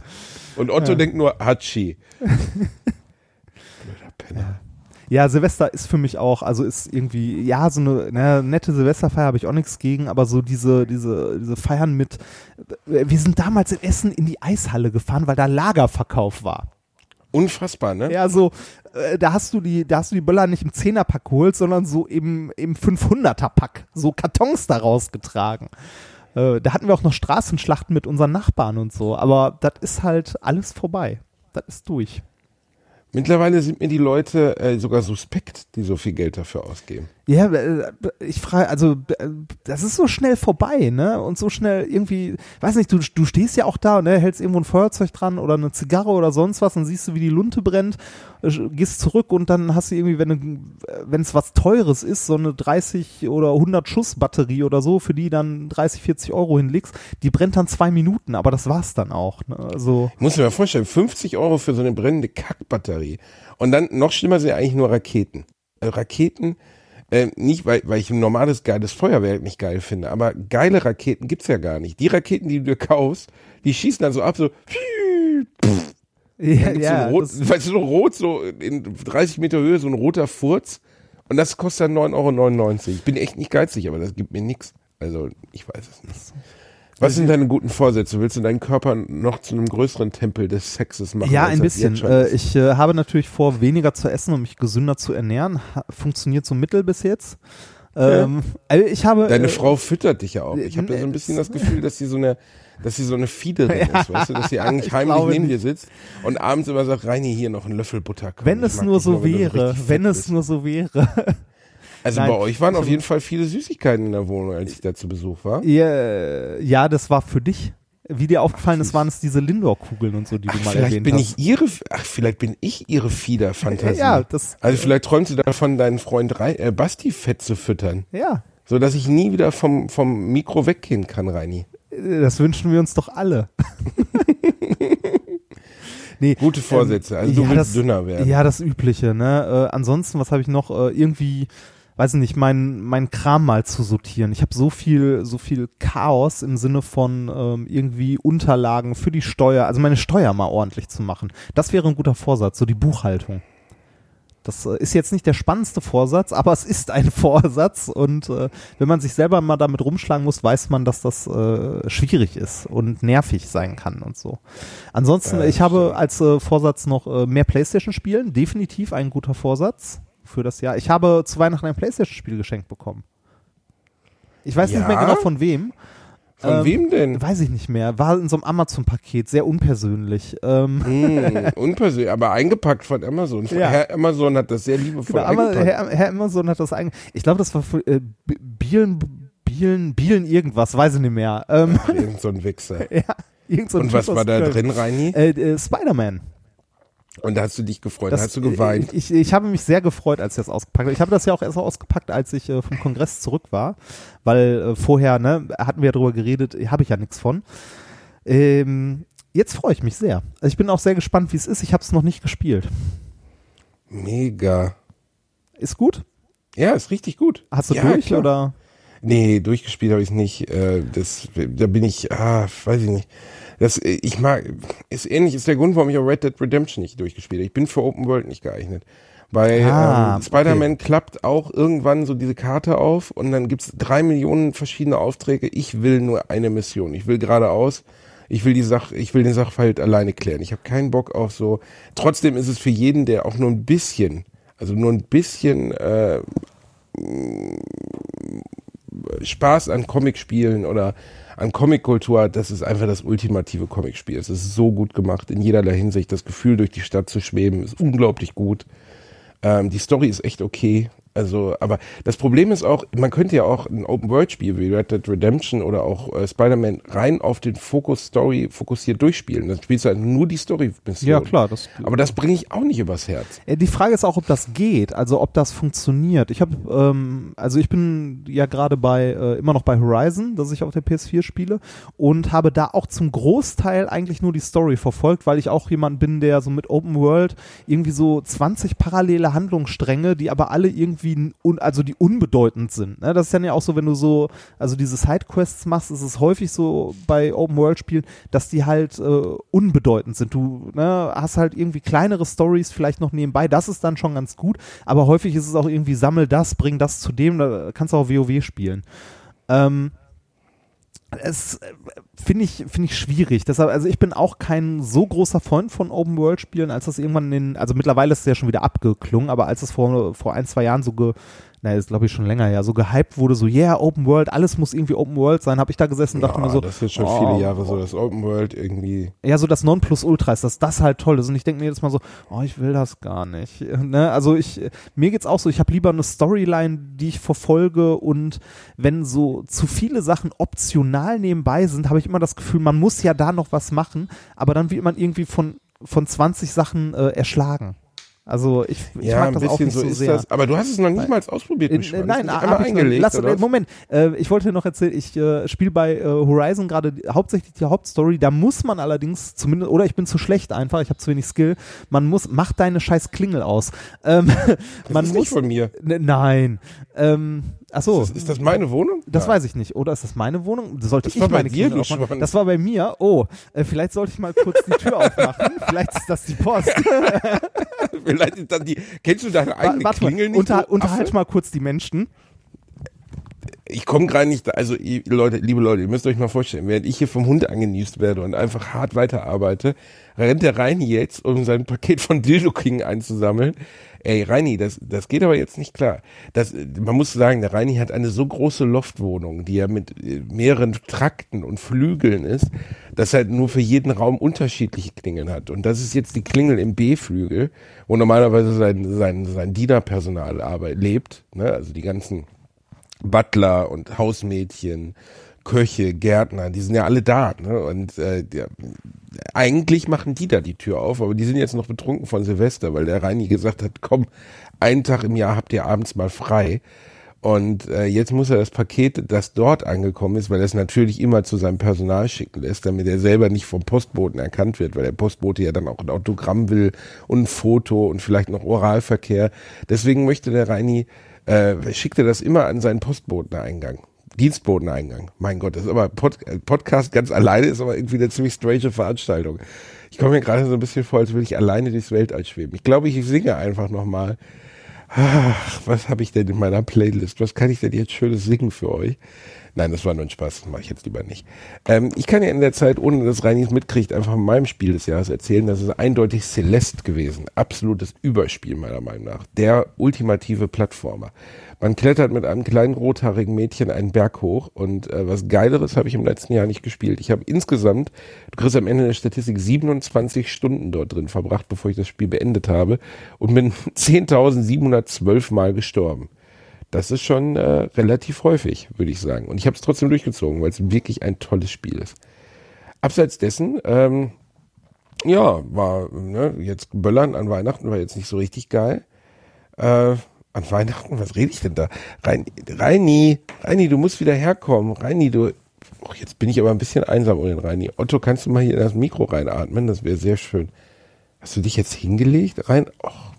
[SPEAKER 2] Und Otto denkt nur, Hatschi. Blöder Penner.
[SPEAKER 3] Ja, Silvester ist für mich auch, also ist irgendwie, ja, so eine ne, nette Silvesterfeier habe ich auch nichts gegen, aber so diese, diese, diese Feiern mit, wir sind damals in Essen in die Eishalle gefahren, weil da Lagerverkauf war.
[SPEAKER 2] Unfassbar, ne?
[SPEAKER 3] Ja, so, äh, da hast du die, da hast du die Böller nicht im Zehnerpack geholt, sondern so im, im 500er-Pack, so Kartons da rausgetragen. Äh, da hatten wir auch noch Straßenschlachten mit unseren Nachbarn und so, aber das ist halt alles vorbei. Das ist durch.
[SPEAKER 2] Mittlerweile sind mir die Leute äh, sogar suspekt, die so viel Geld dafür ausgeben.
[SPEAKER 3] Ja, äh, ich frage, also äh, das ist so schnell vorbei, ne? Und so schnell irgendwie, weiß nicht, du, du stehst ja auch da, ne, hältst irgendwo ein Feuerzeug dran oder eine Zigarre oder sonst was, dann siehst du, wie die Lunte brennt, äh, gehst zurück und dann hast du irgendwie, wenn es was Teures ist, so eine 30 oder 100 Schuss Batterie oder so, für die dann 30, 40 Euro hinlegst, die brennt dann zwei Minuten, aber das war's dann auch, ne? Also,
[SPEAKER 2] Ich muss mir mal vorstellen, 50 Euro für so eine brennende Kackbatterie. Und dann noch schlimmer sind eigentlich nur Raketen. Raketen, äh, nicht weil, weil ich ein normales geiles Feuerwerk nicht geil finde, aber geile Raketen gibt's ja gar nicht. Die Raketen, die du dir kaufst, die schießen dann so ab, so, pff,
[SPEAKER 3] ja,
[SPEAKER 2] gibt's so rot, weißt du, so rot, so in 30 Meter Höhe, so ein roter Furz. Und das kostet dann 9,99 Euro. Ich bin echt nicht geizig, aber das gibt mir nix. Also, ich weiß es nicht. Was sind deine guten Vorsätze? Willst du deinen Körper noch zu einem größeren Tempel des Sexes machen?
[SPEAKER 3] Ja, ein bisschen. Äh, ich äh, habe natürlich vor, weniger zu essen und mich gesünder zu ernähren. Funktioniert so mittel bis jetzt. Ähm, also ich habe.
[SPEAKER 2] Deine
[SPEAKER 3] äh,
[SPEAKER 2] Frau füttert dich ja auch. Ich habe da so ein
[SPEAKER 3] äh,
[SPEAKER 2] bisschen das Gefühl, dass sie so eine, dass sie so eine Fiederin ist, weißt du, dass sie eigentlich
[SPEAKER 3] ich
[SPEAKER 2] heimlich neben
[SPEAKER 3] nicht.
[SPEAKER 2] dir sitzt und abends immer sagt, Reini, hier noch ein Löffel Butter. Komm,
[SPEAKER 3] Wenn es nur so
[SPEAKER 2] wenn
[SPEAKER 3] wäre, wenn es nur so wäre.
[SPEAKER 2] Also
[SPEAKER 3] Nein,
[SPEAKER 2] bei euch waren auf jeden Fall viele Süßigkeiten in der Wohnung, als ich da zu Besuch war.
[SPEAKER 3] ja, ja, das war für dich. Wie dir aufgefallen ist, waren es diese Lindor-Kugeln und so, die du mal
[SPEAKER 2] vielleicht
[SPEAKER 3] erwähnt
[SPEAKER 2] bin
[SPEAKER 3] hast.
[SPEAKER 2] ich ihre, ach, vielleicht bin ich ihre Fiederfantasie.
[SPEAKER 3] Ja, das-
[SPEAKER 2] also vielleicht träumt sie davon, deinen Freund äh, Basti fett zu füttern.
[SPEAKER 3] Ja,
[SPEAKER 2] So dass ich nie wieder vom, vom Mikro weggehen kann, Reini.
[SPEAKER 3] äh, das wünschen wir uns doch alle. nee,
[SPEAKER 2] Gute Vorsätze. Also du
[SPEAKER 3] ja,
[SPEAKER 2] willst
[SPEAKER 3] das,
[SPEAKER 2] dünner werden.
[SPEAKER 3] Ja, das Übliche, ne? Äh, ansonsten, was habe ich noch? Äh, irgendwie, weiß ich nicht, mein, mein Kram mal zu sortieren. Ich habe so viel, so viel Chaos im Sinne von ähm, irgendwie Unterlagen für die Steuer, also meine Steuer mal ordentlich zu machen. Das wäre ein guter Vorsatz, so die Buchhaltung. Das äh, ist jetzt nicht der spannendste Vorsatz, aber es ist ein Vorsatz und äh, wenn man sich selber mal damit rumschlagen muss, weiß man, dass das äh, schwierig ist und nervig sein kann und so. Ansonsten,
[SPEAKER 2] Ja,
[SPEAKER 3] ich habe als äh, Vorsatz noch äh, mehr Playstation spielen, definitiv ein guter Vorsatz für das Jahr. Ich habe zu Weihnachten ein Playstation-Spiel geschenkt bekommen. Ich weiß nicht mehr
[SPEAKER 2] Ja?
[SPEAKER 3] genau von wem.
[SPEAKER 2] Von
[SPEAKER 3] Ähm,
[SPEAKER 2] wem denn?
[SPEAKER 3] Weiß ich nicht mehr. War in so einem Amazon-Paket, sehr unpersönlich. Ähm,
[SPEAKER 2] Hm, unpersönlich, aber eingepackt von Amazon.
[SPEAKER 3] Ja.
[SPEAKER 2] Herr Amazon hat das sehr liebevoll
[SPEAKER 3] Genau,
[SPEAKER 2] eingepackt.
[SPEAKER 3] Herr, Herr Amazon hat das eigentlich. Ich glaube, das war für äh, Bielen, Bielen, Bielen irgendwas, weiß ich nicht mehr. Ähm,
[SPEAKER 2] Ach, irgend so ein Wichser.
[SPEAKER 3] ja, irgend so ein
[SPEAKER 2] Und was war da drin, Reini?
[SPEAKER 3] Äh, äh, Spider-Man.
[SPEAKER 2] Und da hast du dich gefreut,
[SPEAKER 3] Das-
[SPEAKER 2] da hast du geweint.
[SPEAKER 3] äh, Ich, ich habe mich sehr gefreut, als ich das ausgepackt habe. Ich habe das ja auch erst ausgepackt, als ich äh, vom Kongress zurück war, weil äh, vorher, ne, hatten wir ja drüber geredet, habe ich ja nichts von. Ähm, jetzt freue ich mich sehr. Also ich bin auch sehr gespannt, wie es ist. Ich habe es noch nicht gespielt.
[SPEAKER 2] Mega.
[SPEAKER 3] Ist gut?
[SPEAKER 2] Ja, ist richtig gut.
[SPEAKER 3] Hast du
[SPEAKER 2] ja,
[SPEAKER 3] durch
[SPEAKER 2] klar.
[SPEAKER 3] oder?
[SPEAKER 2] Nee, durchgespielt habe ich nicht. Äh, das, da bin ich, ah, weiß ich nicht. Das, äh, ich mag, ist ähnlich, ist der Grund, warum ich auch Red Dead Redemption nicht durchgespielt habe. Ich bin für Open World nicht geeignet. Bei
[SPEAKER 3] Ah,
[SPEAKER 2] ähm, Spider-Man klappt auch irgendwann so diese Karte auf und dann gibt's drei Millionen verschiedene Aufträge. Ich will nur eine Mission. Ich will geradeaus. Ich will die Sache, ich will den Sachverhalt alleine klären. Ich habe keinen Bock auf so. Trotzdem ist es für jeden, der auch nur ein bisschen, also nur ein bisschen äh, Spaß an Comicspielen oder an Comickultur das ist einfach das ultimative Comicspiel. Es ist so gut gemacht in jederlei Hinsicht. Das Gefühl, durch die Stadt zu schweben, ist unglaublich gut. Ähm, die Story ist echt okay. Also, aber das Problem ist auch, man könnte ja auch ein Open-World-Spiel wie Red Dead Redemption oder auch äh, Spider-Man rein auf den Fokus Story fokussiert durchspielen. Dann spielst du halt nur die Story-Mission.
[SPEAKER 3] Ja, klar. Das,
[SPEAKER 2] Aber das bringe ich auch nicht übers Herz.
[SPEAKER 3] Äh, Die Frage ist auch, ob das geht, also ob das funktioniert. Ich habe, ähm, also ich bin ja gerade bei, äh, immer noch bei Horizon, das ich auf der PS4 spiele und habe da auch zum Großteil eigentlich nur die Story verfolgt, weil ich auch jemand bin, der so mit Open World irgendwie so 20 parallele Handlungsstränge, die aber alle irgendwie, un, also die unbedeutend sind. Ne? Das ist dann ja auch so, wenn du so, also diese Sidequests machst, ist es häufig so bei Open World Spielen, dass die halt äh, unbedeutend sind. Du ne, hast halt irgendwie kleinere Stories vielleicht noch nebenbei, das ist dann schon ganz gut, aber häufig ist es auch irgendwie sammel das, bring das zu dem, da kannst du auch WoW spielen. Ähm, es äh, finde ich, finde ich schwierig. Deshalb, also ich bin auch kein so großer Freund von Open World Spielen, als das irgendwann in, also mittlerweile ist es ja schon wieder abgeklungen, aber als es vor, vor ein, zwei Jahren so ge, na, ist glaube ich schon länger ja, so gehypt wurde, so, yeah, Open World, alles muss irgendwie Open World sein, habe ich da gesessen und dachte
[SPEAKER 2] Ja,
[SPEAKER 3] mir so,
[SPEAKER 2] das ist schon
[SPEAKER 3] oh,
[SPEAKER 2] viele Jahre so, dass Open World irgendwie.
[SPEAKER 3] ja, so das Nonplusultra ist, dass das halt toll ist. Und ich denke mir jedes Mal so, oh, ich will das gar nicht. Ne? Also ich, mir geht's auch so, ich habe lieber eine Storyline, die ich verfolge und wenn so zu viele Sachen optional nebenbei sind, habe ich immer das Gefühl, man muss ja da noch was machen, aber dann wird man irgendwie von, von 20 Sachen äh, erschlagen. Also ich, ich
[SPEAKER 2] ja,
[SPEAKER 3] mag das auch nicht
[SPEAKER 2] so
[SPEAKER 3] so, sehr.
[SPEAKER 2] das. Aber du hast es noch nicht mal ausprobiert,
[SPEAKER 3] Äh,
[SPEAKER 2] mich
[SPEAKER 3] äh, nein,
[SPEAKER 2] einmal
[SPEAKER 3] hab ich
[SPEAKER 2] eingelegt.
[SPEAKER 3] lass,
[SPEAKER 2] oder
[SPEAKER 3] äh? Moment, äh, ich wollte noch erzählen, ich äh, spiele bei äh, Horizon gerade hauptsächlich die Hauptstory, da muss man allerdings zumindest, oder ich bin zu schlecht einfach, ich habe zu wenig Skill, man muss, mach deine scheiß Klingel aus. Ähm,
[SPEAKER 2] Das
[SPEAKER 3] man
[SPEAKER 2] ist
[SPEAKER 3] muss,
[SPEAKER 2] nicht von mir.
[SPEAKER 3] Ne, nein, ähm, achso.
[SPEAKER 2] Ist, ist das meine Wohnung?
[SPEAKER 3] Das
[SPEAKER 2] Nein.
[SPEAKER 3] weiß ich nicht. Oder ist das meine Wohnung? Sollte
[SPEAKER 2] Das
[SPEAKER 3] ich
[SPEAKER 2] war bei
[SPEAKER 3] meine
[SPEAKER 2] dir,
[SPEAKER 3] Klingel
[SPEAKER 2] du
[SPEAKER 3] aufmachen? Das war bei mir. Oh, äh, vielleicht sollte ich mal kurz die Tür aufmachen. Vielleicht ist das die Post.
[SPEAKER 2] Vielleicht ist dann die. Kennst du deine eigene
[SPEAKER 3] Warte
[SPEAKER 2] Klingel
[SPEAKER 3] mal,
[SPEAKER 2] nicht?
[SPEAKER 3] unter, unterhalt mal kurz die Menschen.
[SPEAKER 2] Ich komme gerade nicht, da- also ihr, Leute, liebe Leute, ihr müsst euch mal vorstellen, während ich hier vom Hund angenießt werde und einfach hart weiterarbeite, rennt der Reini jetzt, um sein Paket von Dildo King einzusammeln. Ey, Reini, das, das geht aber jetzt nicht klar. Das, man muss sagen, der Reini hat eine so große Loftwohnung, die ja mit äh, mehreren Trakten und Flügeln ist, dass er nur für jeden Raum unterschiedliche Klingeln hat. Und das ist jetzt die Klingel im B-Flügel, wo normalerweise sein, sein, sein Dienerpersonal lebt, ne? also die ganzen Butler und Hausmädchen, Köche, Gärtner, die sind ja alle da. Ne? Und äh, der, eigentlich machen die da die Tür auf, aber die sind jetzt noch betrunken von Silvester, weil der Reini gesagt hat, komm, einen Tag im Jahr habt ihr abends mal frei. Und äh, jetzt muss er das Paket, das dort angekommen ist, weil er es natürlich immer zu seinem Personal schicken lässt, damit er selber nicht vom Postboten erkannt wird, weil der Postbote ja dann auch ein Autogramm will und ein Foto und vielleicht noch Oralverkehr. Deswegen möchte der Reini, äh, schickt er das immer an seinen Postboteneingang. Dienstboteneingang. Mein Gott, das ist aber Pod äh, Podcast ganz alleine ist aber irgendwie eine ziemlich strange Veranstaltung. Ich komme mir gerade so ein bisschen vor, als würde ich alleine durchs Weltall schweben. Ich glaube, ich singe einfach nochmal. Ach, was habe ich denn in meiner Playlist? Was kann ich denn jetzt Schönes singen für euch? Nein, das war nur ein Spaß, das mache ich jetzt lieber nicht. Ähm, ich kann ja in der Zeit, ohne dass Reinis mitkriegt, einfach von meinem Spiel des Jahres erzählen. Das ist eindeutig Celeste gewesen. Absolutes Überspiel meiner Meinung nach. Der ultimative Plattformer. Man klettert mit einem kleinen rothaarigen Mädchen einen Berg hoch und äh, was Geileres habe ich im letzten Jahr nicht gespielt. Ich habe insgesamt, du kriegst am Ende der Statistik 27 Stunden dort drin verbracht, bevor ich das Spiel beendet habe und bin 10.712 Mal gestorben. Das ist schon äh, relativ häufig, würde ich sagen. Und ich habe es trotzdem durchgezogen, weil es wirklich ein tolles Spiel ist. Abseits dessen, ähm, ja, war ne, jetzt Böllern an Weihnachten war jetzt nicht so richtig geil. Äh, an Weihnachten, was rede ich denn da? Rein, Reini, Reini, du musst wieder herkommen. Reini, du. Och, jetzt bin ich aber ein bisschen einsam ohne den Reini. Otto, kannst du mal hier in das Mikro reinatmen? Das wäre sehr schön. Hast du dich jetzt hingelegt? Rein. Och,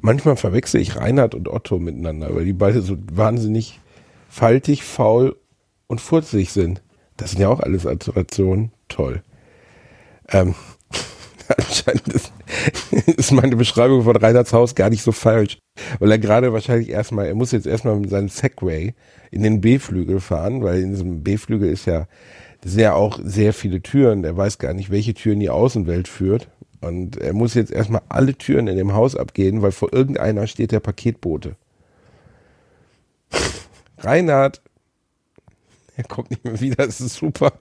[SPEAKER 2] manchmal verwechsel ich Reinhard und Otto miteinander, weil die beide so wahnsinnig faltig, faul und furzig sind. Das sind ja auch alles Alterationen. Toll. Ähm, anscheinend ist, ist meine Beschreibung von Reinhards Haus gar nicht so falsch. Weil er gerade wahrscheinlich erstmal, er muss jetzt erstmal mit seinem Segway in den B-Flügel fahren, weil in diesem B-Flügel ist ja, das auch sehr viele Türen. Er weiß gar nicht, welche Tür in die Außenwelt führt. Und er muss jetzt erstmal alle Türen in dem Haus abgehen, weil vor irgendeiner steht der Paketbote. Reinhard, er kommt nicht mehr wieder, das ist super.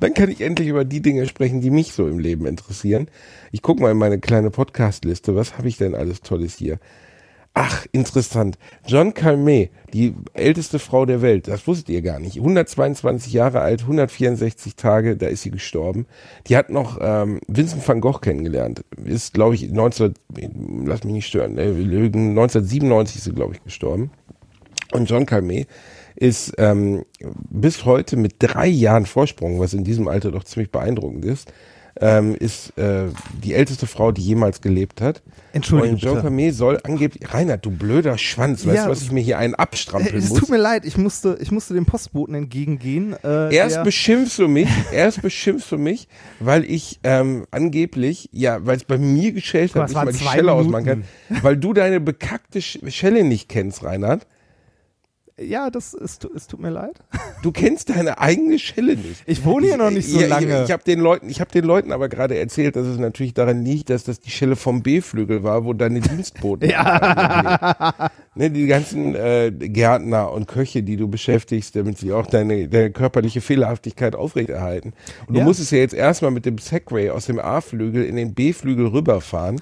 [SPEAKER 2] Dann kann ich endlich über die Dinge sprechen, die mich so im Leben interessieren. Ich gucke mal in meine kleine Podcast-Liste, was habe ich denn alles Tolles hier? Ach, interessant. John Calmet, die älteste Frau der Welt, das wusstet ihr gar nicht. 122 Jahre alt, 164 Tage, da ist sie gestorben. Die hat noch ähm, Vincent van Gogh kennengelernt. Ist, glaube ich, 19, lass mich nicht stören, äh, lügen, 1997 ist sie, glaube ich, gestorben. Und John Calmet ist ähm, bis heute mit drei Jahren Vorsprung, was in diesem Alter doch ziemlich beeindruckend ist, ähm, ist äh, die älteste Frau, die jemals gelebt hat.
[SPEAKER 3] Entschuldigung.
[SPEAKER 2] Und
[SPEAKER 3] bitte.
[SPEAKER 2] Calmet soll angeblich, Reinhard, du blöder Schwanz, weißt du, was ich mir hier einen abstrampeln
[SPEAKER 3] Äh, Es
[SPEAKER 2] muss?
[SPEAKER 3] tut mir leid, ich musste, ich musste dem Postboten entgegengehen. Äh,
[SPEAKER 2] Erst beschimpfst du mich, erst beschimpfst du mich, weil ich ähm, angeblich, ja, weil es bei mir geschellt
[SPEAKER 3] mal,
[SPEAKER 2] hat,
[SPEAKER 3] es
[SPEAKER 2] nicht
[SPEAKER 3] waren
[SPEAKER 2] mal die Schelle ausmachen kann,
[SPEAKER 3] Minuten.
[SPEAKER 2] weil du deine bekackte Sch- Schelle nicht kennst, Reinhard.
[SPEAKER 3] Ja, das es, es tut mir leid.
[SPEAKER 2] Du kennst deine eigene Schelle nicht.
[SPEAKER 3] Ich wohne hier noch nicht so
[SPEAKER 2] Ja,
[SPEAKER 3] lange.
[SPEAKER 2] Ich, ich habe den Leuten, ich habe den Leuten aber gerade erzählt, dass es natürlich daran liegt, dass das die Schelle vom B-Flügel war, wo deine Dienstboten ja. ne, die ganzen äh, Gärtner und Köche, die du beschäftigst, damit sie auch deine, deine körperliche Fehlerhaftigkeit aufrechterhalten. Und du
[SPEAKER 3] Ja.
[SPEAKER 2] musstest ja jetzt erstmal mit dem Segway aus dem A-Flügel in den B-Flügel rüberfahren.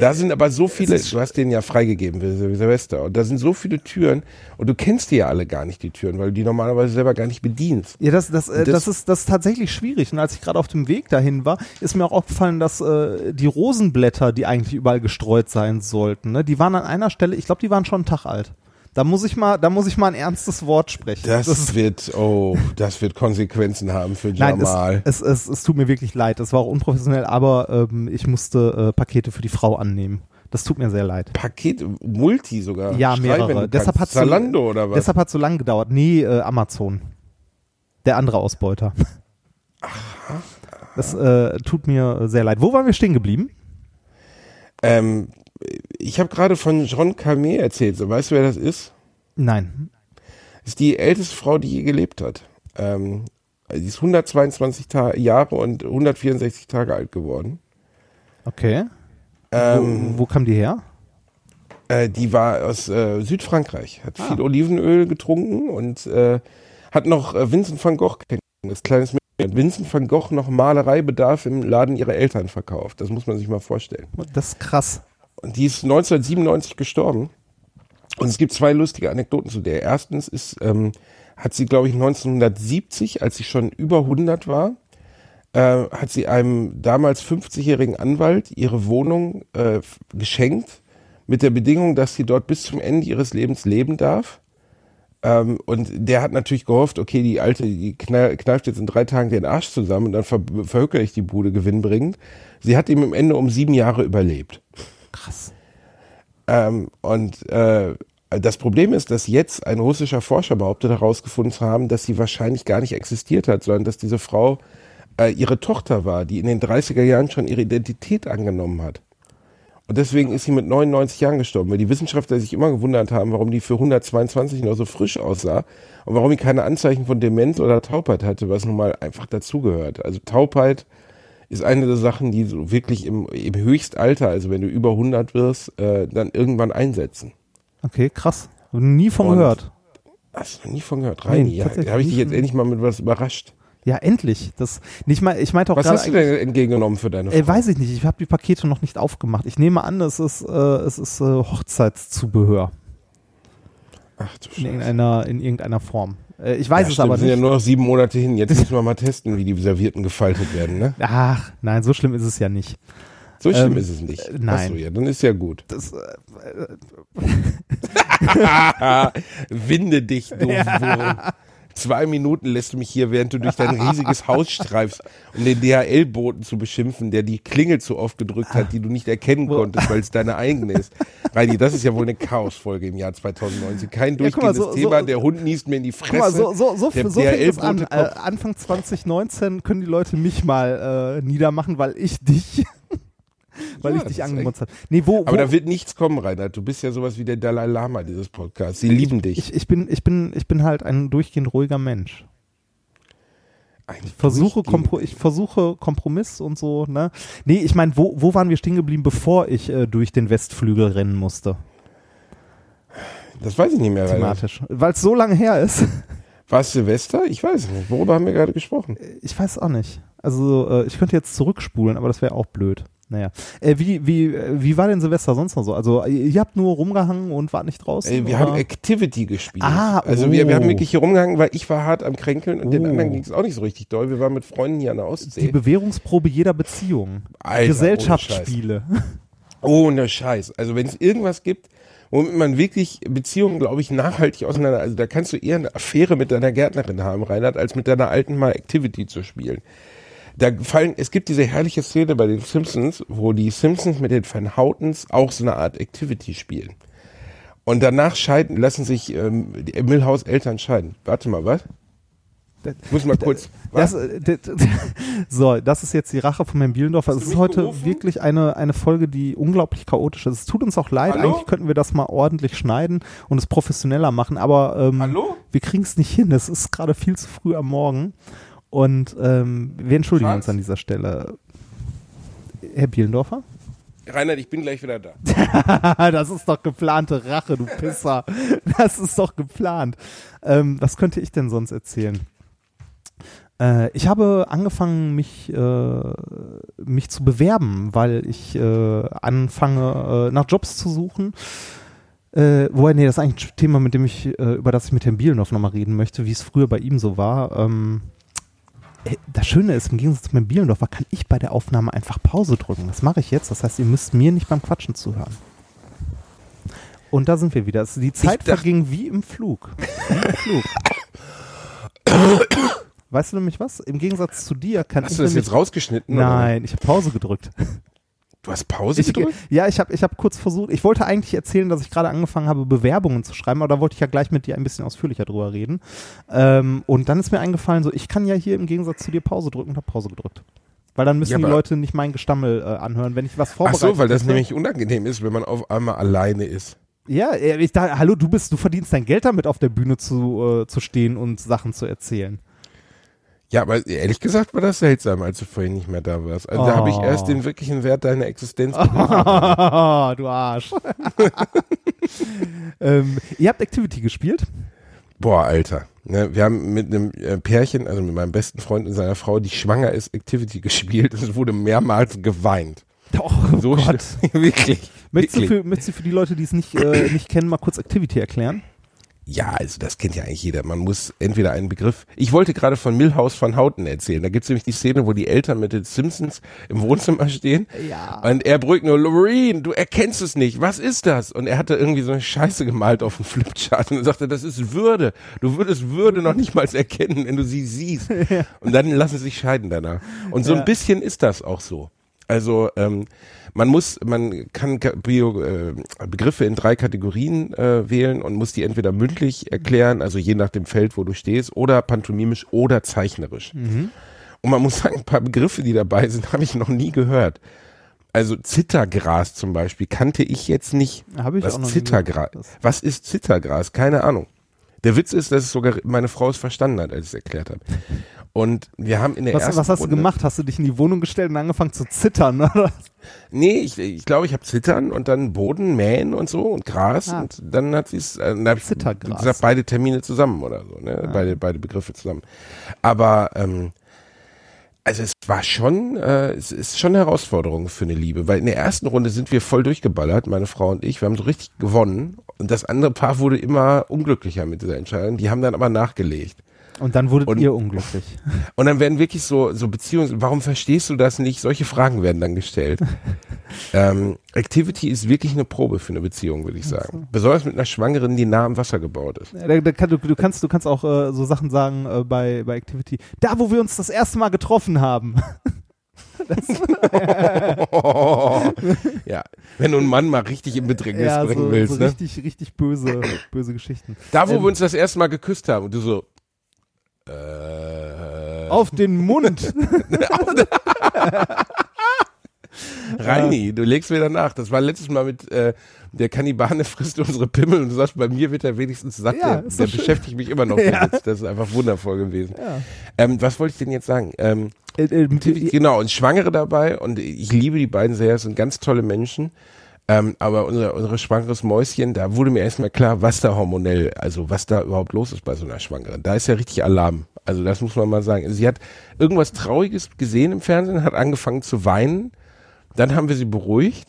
[SPEAKER 2] Da sind aber so viele, du hast den ja freigegeben für Silvester, und da sind so viele Türen und du kennst die ja alle gar nicht, die Türen, weil du die normalerweise selber gar nicht bedienst.
[SPEAKER 3] Ja, das, das, äh,
[SPEAKER 2] Das-
[SPEAKER 3] das, ist, das ist tatsächlich schwierig. Und als ich gerade auf dem Weg dahin war, ist mir auch aufgefallen, dass äh, die Rosenblätter, die eigentlich überall gestreut sein sollten, ne, die waren an einer Stelle, ich glaube, die waren schon einen Tag alt. Da muss ich mal, da muss ich mal ein ernstes Wort sprechen.
[SPEAKER 2] Das, wird, oh, das wird Konsequenzen haben für
[SPEAKER 3] Nein,
[SPEAKER 2] Jamal.
[SPEAKER 3] es, es, es, es tut mir wirklich leid. Es war auch unprofessionell, aber ähm, ich musste äh, Pakete für die Frau annehmen. Das tut mir sehr leid.
[SPEAKER 2] Paket, Multi sogar.
[SPEAKER 3] Ja,
[SPEAKER 2] Schrei,
[SPEAKER 3] mehrere. Deshalb
[SPEAKER 2] kannst.
[SPEAKER 3] hat's so-
[SPEAKER 2] Zalando oder was?
[SPEAKER 3] Deshalb hat es so lange gedauert. Nee, äh, Amazon. Der andere Ausbeuter. Das äh, tut mir sehr leid. Wo waren wir stehen geblieben?
[SPEAKER 2] ähm, ich habe gerade von John Calmet erzählt. So, weißt du, wer das ist?
[SPEAKER 3] Nein.
[SPEAKER 2] ist die älteste Frau, die je gelebt hat. Ähm, sie ist 122 Ta Jahre und 164 Tage alt geworden.
[SPEAKER 3] Okay.
[SPEAKER 2] Ähm,
[SPEAKER 3] wo, wo kam die her?
[SPEAKER 2] Äh, die war aus äh, Südfrankreich, hat
[SPEAKER 3] Ah.
[SPEAKER 2] viel Olivenöl getrunken und äh, hat noch äh, Vincent van Gogh kennengelernt, das kleines Mädchen. Vincent van Gogh noch Malereibedarf im Laden ihrer Eltern verkauft. Das muss man sich mal vorstellen.
[SPEAKER 3] Das ist krass.
[SPEAKER 2] Und die ist 1997 gestorben. Und es gibt zwei lustige Anekdoten zu der. Erstens ist, ähm, hat sie, glaube ich, 1970, als sie schon über 100 war, äh, hat sie einem damals 50-jährigen Anwalt ihre Wohnung äh, geschenkt, mit der Bedingung, dass sie dort bis zum Ende ihres Lebens leben darf. Ähm, und der hat natürlich gehofft, okay, die Alte, die knall, kneift jetzt in drei Tagen den Arsch zusammen und dann ver verhökere ich die Bude gewinnbringend. Sie hat ihm im Ende um sieben Jahre überlebt.
[SPEAKER 3] Krass.
[SPEAKER 2] Ähm, und äh, das Problem ist, dass jetzt ein russischer Forscher behauptet herausgefunden zu haben, dass sie wahrscheinlich gar nicht existiert hat, sondern dass diese Frau äh, ihre Tochter war, die in den 30er Jahren schon ihre Identität angenommen hat. Und deswegen ist sie mit 99 Jahren gestorben, weil die Wissenschaftler sich immer gewundert haben, warum die für 122 noch so frisch aussah und warum die keine Anzeichen von Demenz oder Taubheit hatte, was nun mal einfach dazugehört. Also Taubheit ist eine der Sachen, die so wirklich im, im Höchstalter, also wenn du über 100 wirst, äh, dann irgendwann einsetzen.
[SPEAKER 3] Okay, krass. Hab Nie von
[SPEAKER 2] Und-
[SPEAKER 3] gehört.
[SPEAKER 2] Hast du nie von gehört, Reini?
[SPEAKER 3] Nee,
[SPEAKER 2] ja, da habe ich dich jetzt endlich mal mit was überrascht.
[SPEAKER 3] Ja, endlich. Das nicht mal. Ich meinte auch
[SPEAKER 2] Was hast du denn entgegengenommen für deine
[SPEAKER 3] Äh,
[SPEAKER 2] Frau?
[SPEAKER 3] weiß ich nicht. Ich habe die Pakete noch nicht aufgemacht. Ich nehme an, es ist, äh, es ist äh, Hochzeitszubehör
[SPEAKER 2] Ach du
[SPEAKER 3] in
[SPEAKER 2] Scheiße.
[SPEAKER 3] irgendeiner, in irgendeiner Form. Äh, ich weiß
[SPEAKER 2] ja,
[SPEAKER 3] es
[SPEAKER 2] stimmt,
[SPEAKER 3] aber
[SPEAKER 2] sind
[SPEAKER 3] nicht.
[SPEAKER 2] ja nur noch sieben Monate hin. Jetzt müssen wir mal testen, wie die Servierten gefaltet werden. Ne?
[SPEAKER 3] Ach, nein, so schlimm ist es ja nicht.
[SPEAKER 2] So schlimm
[SPEAKER 3] Ähm,
[SPEAKER 2] ist es nicht.
[SPEAKER 3] äh, nein.
[SPEAKER 2] Ach so, ja, dann ist ja gut.
[SPEAKER 3] Das, äh,
[SPEAKER 2] Winde dich, du Wurm. Zwei Minuten lässt du mich hier, während du durch dein riesiges Haus streifst, um den DHL-Boten zu beschimpfen, der die Klingel zu oft gedrückt hat, die du nicht erkennen konntest, weil es deine eigene ist. Reini, das ist ja wohl eine Chaosfolge im Jahr 2019. Kein
[SPEAKER 3] Ja, guck mal,
[SPEAKER 2] durchgehendes
[SPEAKER 3] so-
[SPEAKER 2] Thema,
[SPEAKER 3] so-
[SPEAKER 2] der Hund niest mir in die
[SPEAKER 3] guck mal,
[SPEAKER 2] Fresse.
[SPEAKER 3] so, so, so,
[SPEAKER 2] der
[SPEAKER 3] so fängt es an. Äh. Anfang 2019 können die Leute mich mal äh, niedermachen, weil ich dich, weil
[SPEAKER 2] Ja,
[SPEAKER 3] ich dich
[SPEAKER 2] ist
[SPEAKER 3] angemotzt habe. Nee, wo, wo
[SPEAKER 2] Aber da wird nichts kommen, Reinhard. Du bist ja sowas wie der Dalai Lama dieses Podcasts. Sie lieben dich.
[SPEAKER 3] ich, ich, bin, ich, bin, ich bin halt ein durchgehend ruhiger Mensch.
[SPEAKER 2] Ein
[SPEAKER 3] versuche,
[SPEAKER 2] durchgehend-
[SPEAKER 3] Kompro ich versuche Kompromiss und so, ne? Nee, ich meine, wo, wo waren wir stehen geblieben, bevor ich äh, durch den Westflügel rennen musste?
[SPEAKER 2] Das weiß ich nicht mehr.
[SPEAKER 3] Thematisch. Weil es so lange her ist.
[SPEAKER 2] War es Silvester? Ich weiß nicht. Worüber haben wir gerade gesprochen?
[SPEAKER 3] Ich weiß auch nicht. Also, äh, ich könnte jetzt zurückspulen, aber das wäre auch blöd. Naja. Äh, wie, wie, äh, wie war denn Silvester sonst noch so? Also, ihr habt nur rumgehangen und wart nicht draußen?
[SPEAKER 2] Ey, wir
[SPEAKER 3] oder?
[SPEAKER 2] haben Activity gespielt.
[SPEAKER 3] Ah,
[SPEAKER 2] also wir, wir haben
[SPEAKER 3] oh.
[SPEAKER 2] wirklich hier rumgehangen, weil ich war hart am Kränkeln und den
[SPEAKER 3] Oh.
[SPEAKER 2] anderen ging es auch nicht so richtig doll. Wir waren mit Freunden hier an der
[SPEAKER 3] die
[SPEAKER 2] Ostsee.
[SPEAKER 3] Bewährungsprobe jeder Beziehung.
[SPEAKER 2] Alter,
[SPEAKER 3] Gesellschaftsspiele.
[SPEAKER 2] Ohne Scheiß. Also wenn es irgendwas gibt, womit man wirklich Beziehungen, glaube ich, nachhaltig auseinander, also da kannst du eher eine Affäre mit deiner Gärtnerin haben, Reinhard, als mit deiner alten mal Activity zu spielen. Da fallen, es gibt diese herrliche Szene bei den Simpsons, wo die Simpsons mit den Van Houtens auch so eine Art Activity spielen. Und danach scheiden, lassen sich ähm, die Milhouse Eltern scheiden. Warte mal, was? Ich muss mal kurz.
[SPEAKER 3] Das,
[SPEAKER 2] was?
[SPEAKER 3] äh, d- d- so, das ist jetzt die Rache von Herrn Bielendorf. Es ist heute
[SPEAKER 2] gerufen?
[SPEAKER 3] wirklich eine, eine Folge, die unglaublich chaotisch ist. Es tut uns auch leid.
[SPEAKER 2] Hallo?
[SPEAKER 3] Eigentlich könnten wir das mal ordentlich schneiden und es professioneller machen, aber ähm,
[SPEAKER 2] Hallo?
[SPEAKER 3] wir kriegen es nicht hin. Es ist gerade viel zu früh am Morgen. Und ähm, wir entschuldigen
[SPEAKER 2] Schatz?
[SPEAKER 3] uns an dieser Stelle. Herr Bielendorfer?
[SPEAKER 2] Reinhard, ich bin gleich wieder da.
[SPEAKER 3] das ist doch geplante Rache, du Pisser. Das ist doch geplant. Ähm, was könnte ich denn sonst erzählen? Äh, ich habe angefangen, mich, äh, mich zu bewerben, weil ich äh, anfange, äh, nach Jobs zu suchen. Äh, wobei, nee, das ist eigentlich ein Thema, mit dem ich, äh, über das ich mit Herrn Bielendorf nochmal reden möchte, wie es früher bei ihm so war. Ähm, äh, das Schöne ist, im Gegensatz zu meinem Bielendorfer kann ich bei der Aufnahme einfach Pause drücken. Das mache ich jetzt. Das heißt, ihr müsst mir nicht beim Quatschen zuhören. Und da sind wir wieder. Also die Zeit verging wie im Flug. Wie im Flug. Weißt du nämlich was? Im Gegensatz zu dir kann
[SPEAKER 2] Hast
[SPEAKER 3] ich
[SPEAKER 2] du das jetzt rausgeschnitten? oder?
[SPEAKER 3] Nein, ich habe Pause gedrückt.
[SPEAKER 2] Du hast Pause
[SPEAKER 3] Ich,
[SPEAKER 2] gedrückt?
[SPEAKER 3] ja, ich habe ich hab kurz versucht, ich wollte eigentlich erzählen, dass ich gerade angefangen habe, Bewerbungen zu schreiben, aber da wollte ich ja gleich mit dir ein bisschen ausführlicher drüber reden. Ähm, und dann ist mir eingefallen, so ich kann ja hier im Gegensatz zu dir Pause drücken und habe Pause gedrückt. Weil dann müssen
[SPEAKER 2] Ja,
[SPEAKER 3] die Leute nicht mein Gestammel äh, anhören, wenn ich was
[SPEAKER 2] Ach
[SPEAKER 3] vorbereite.
[SPEAKER 2] so, weil das nämlich unangenehm ist, wenn man auf einmal alleine ist.
[SPEAKER 3] Ja, äh, ich dachte, hallo, du bist, du verdienst dein Geld damit, auf der Bühne zu, äh, zu stehen und Sachen zu erzählen.
[SPEAKER 2] Ja, aber ehrlich gesagt war das seltsam, als du vorhin nicht mehr da warst. Also da habe ich
[SPEAKER 3] Oh.
[SPEAKER 2] erst den wirklichen Wert deiner Existenz
[SPEAKER 3] du Arsch. ähm, ihr habt Activity gespielt?
[SPEAKER 2] Boah, Alter. Ne, wir haben mit einem äh, Pärchen, also mit meinem besten Freund und seiner Frau, die schwanger ist, Activity gespielt es wurde mehrmals geweint.
[SPEAKER 3] Oh
[SPEAKER 2] So
[SPEAKER 3] Gott.
[SPEAKER 2] wirklich.
[SPEAKER 3] Möchtest du,
[SPEAKER 2] wirklich.
[SPEAKER 3] für, möchtest du für die Leute, die es nicht, äh, nicht kennen, mal kurz Activity erklären?
[SPEAKER 2] Ja, also das kennt ja eigentlich jeder. Man muss entweder einen Begriff. Ich wollte gerade von Milhouse van Houten erzählen. Da gibt's nämlich die Szene, wo die Eltern mit den Simpsons im Wohnzimmer stehen.
[SPEAKER 3] Ja.
[SPEAKER 2] Und er brüllt nur, Lorraine, du erkennst es nicht. Was ist das? Und er hatte irgendwie so eine Scheiße gemalt auf dem Flipchart und sagte, das ist Würde. Du würdest Würde noch nicht mal erkennen, wenn du sie siehst. Und dann lassen sie sich scheiden danach. Und so
[SPEAKER 3] Ja.
[SPEAKER 2] ein bisschen ist das auch so. Also ähm, man muss, man kann Ka- Bio, äh, Begriffe in drei Kategorien äh, wählen und muss die entweder mündlich erklären, also je nach dem Feld, wo du stehst, oder pantomimisch oder zeichnerisch. Und man muss sagen, ein paar Begriffe, die dabei sind, habe ich noch nie gehört. Also Zittergras zum Beispiel kannte ich jetzt nicht.
[SPEAKER 3] Habe ich
[SPEAKER 2] Was
[SPEAKER 3] auch noch
[SPEAKER 2] Zittergras? Was ist Zittergras? Keine Ahnung. Der Witz ist, dass es sogar meine Frau es verstanden hat, als ich es erklärt habe. Und wir haben in der
[SPEAKER 3] Was,
[SPEAKER 2] ersten
[SPEAKER 3] was hast du
[SPEAKER 2] Runde,
[SPEAKER 3] gemacht? Hast du dich in die Wohnung gestellt und angefangen zu zittern? Oder?
[SPEAKER 2] Nee, ich glaube, ich, glaub, ich habe Zittern und dann Boden mähen und so und Gras
[SPEAKER 3] Ah.
[SPEAKER 2] und dann hat sie es, äh, dann hab ich gesagt, beide Termine zusammen oder so, ne? beide, beide Begriffe zusammen. Aber ähm, also es war schon, äh, es ist schon eine Herausforderung für eine Liebe, weil in der ersten Runde sind wir voll durchgeballert, meine Frau und ich, wir haben so richtig gewonnen und das andere Paar wurde immer unglücklicher mit dieser Entscheidung, die haben dann aber nachgelegt.
[SPEAKER 3] Und dann wurdet
[SPEAKER 2] Und-
[SPEAKER 3] ihr unglücklich.
[SPEAKER 2] Und dann werden wirklich so, so Beziehungen, warum verstehst du das nicht? Solche Fragen werden dann gestellt. ähm, Activity ist wirklich eine Probe für eine Beziehung, würde ich sagen. Besonders mit einer Schwangeren, die nah am Wasser gebaut ist.
[SPEAKER 3] Ja, Da, da kann, du, du, kannst, du kannst auch äh, so Sachen sagen äh, bei, bei Activity. Da, wo wir uns das erste Mal getroffen haben.
[SPEAKER 2] ja, wenn du einen Mann mal richtig in Bedrängnis
[SPEAKER 3] ja,
[SPEAKER 2] bringen
[SPEAKER 3] so,
[SPEAKER 2] willst.
[SPEAKER 3] so
[SPEAKER 2] ne?
[SPEAKER 3] richtig, richtig böse, böse Geschichten.
[SPEAKER 2] Da, wo
[SPEAKER 3] Ähm,
[SPEAKER 2] wir uns das erste Mal geküsst haben und du so, äh,
[SPEAKER 3] Auf den Mund.
[SPEAKER 2] Reini, du legst wieder nach. Das war letztes Mal mit äh, der Kannibane frisst unsere Pimmel und du sagst, bei mir wird er wenigstens satt.
[SPEAKER 3] Ja,
[SPEAKER 2] der der beschäftigt mich immer noch.
[SPEAKER 3] Ja.
[SPEAKER 2] Das ist einfach wundervoll gewesen.
[SPEAKER 3] ja.
[SPEAKER 2] Ähm, was wollte ich denn jetzt sagen? Ähm,
[SPEAKER 3] Äh, äh,
[SPEAKER 2] genau, und Schwangere dabei und ich liebe die beiden sehr, es sind ganz tolle Menschen. Ähm, aber unser, unser schwangeres Mäuschen, da wurde mir erstmal klar, was da hormonell, also was da überhaupt los ist bei so einer Schwangeren. Da ist ja richtig Alarm. Also das muss man mal sagen. Sie hat irgendwas Trauriges gesehen im Fernsehen, hat angefangen zu weinen Dann haben wir sie beruhigt.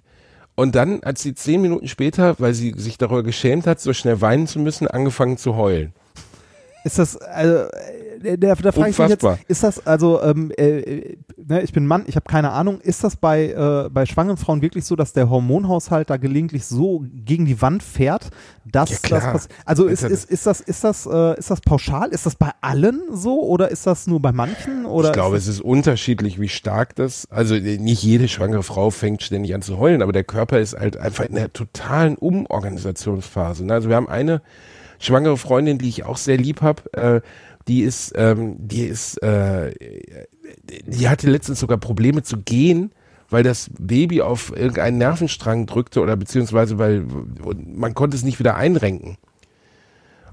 [SPEAKER 2] Und dann, als sie zehn Minuten später, weil sie sich darüber geschämt hat, so schnell weinen zu müssen, angefangen zu heulen.
[SPEAKER 3] Ist das, also, da, da frage ich mich jetzt, ist das, also, ähm, äh, äh, ne, ich bin Mann, ich habe keine Ahnung, ist das bei, äh, bei schwangeren Frauen wirklich so, dass der Hormonhaushalt da gelegentlich so gegen die Wand fährt, dass
[SPEAKER 2] Ja,
[SPEAKER 3] das passiert? Also ist, ist, ist das, ist das, äh, ist das pauschal? Ist das bei allen so oder ist das nur bei manchen? Oder
[SPEAKER 2] ich glaube, es ist unterschiedlich, wie stark das, also äh, nicht jede schwangere Frau fängt ständig an zu heulen, aber der Körper ist halt einfach in der totalen Umorganisationsphase. ne? Also wir haben eine schwangere Freundin, die ich auch sehr lieb habe, äh, die ist, ähm, die ist, äh, die hatte letztens sogar Probleme zu gehen, weil das Baby auf irgendeinen Nervenstrang drückte oder beziehungsweise weil man konnte es nicht wieder einrenken.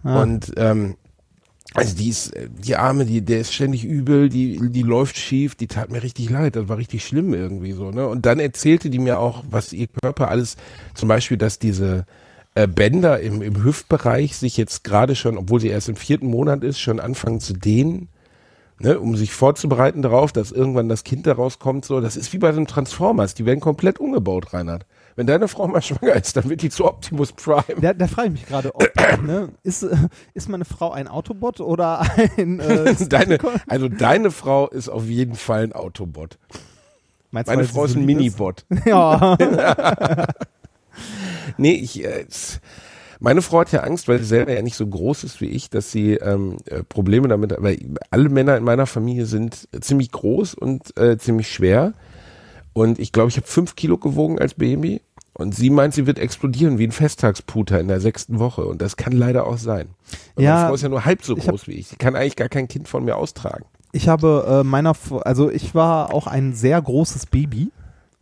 [SPEAKER 3] Ah.
[SPEAKER 2] Und ähm, also die ist, die Arme, die, der ist ständig übel, die, die läuft schief, die tat mir richtig leid, das war richtig schlimm irgendwie so, ne? Und dann erzählte die mir auch, was ihr Körper alles, zum Beispiel, dass diese äh, Bänder im, im Hüftbereich sich jetzt gerade schon, obwohl sie erst im vierten Monat ist, schon anfangen zu dehnen, ne? Um sich vorzubereiten darauf, dass irgendwann das Kind da rauskommt, so. Das ist wie bei den Transformers, die werden komplett umgebaut, Reinhard. Wenn deine Frau mal schwanger ist, dann wird die zu Optimus Prime.
[SPEAKER 3] Da, da frage ich mich gerade, ne, ist, äh, ist meine Frau ein Autobot oder ein äh,
[SPEAKER 2] Deine, also deine Frau ist auf jeden Fall ein Autobot.
[SPEAKER 3] Meinst
[SPEAKER 2] Meine Frau ist ein Minibot.
[SPEAKER 3] Ja.
[SPEAKER 2] Nee, ich, äh, meine Frau hat ja Angst, weil sie selber ja nicht so groß ist wie ich, dass sie ähm, äh, Probleme damit hat. Weil alle Männer in meiner Familie sind ziemlich groß und äh, ziemlich schwer. Und ich glaube, ich habe fünf Kilo gewogen als Baby. Und sie meint, sie wird explodieren wie ein Festtagsputer in der sechsten Woche. Und das kann leider auch sein.
[SPEAKER 3] Ja,
[SPEAKER 2] meine Frau ist ja nur halb so
[SPEAKER 3] ich hab-
[SPEAKER 2] groß wie ich. Sie kann eigentlich gar kein Kind von mir austragen.
[SPEAKER 3] Ich habe äh, meiner, also ich war auch ein sehr großes Baby.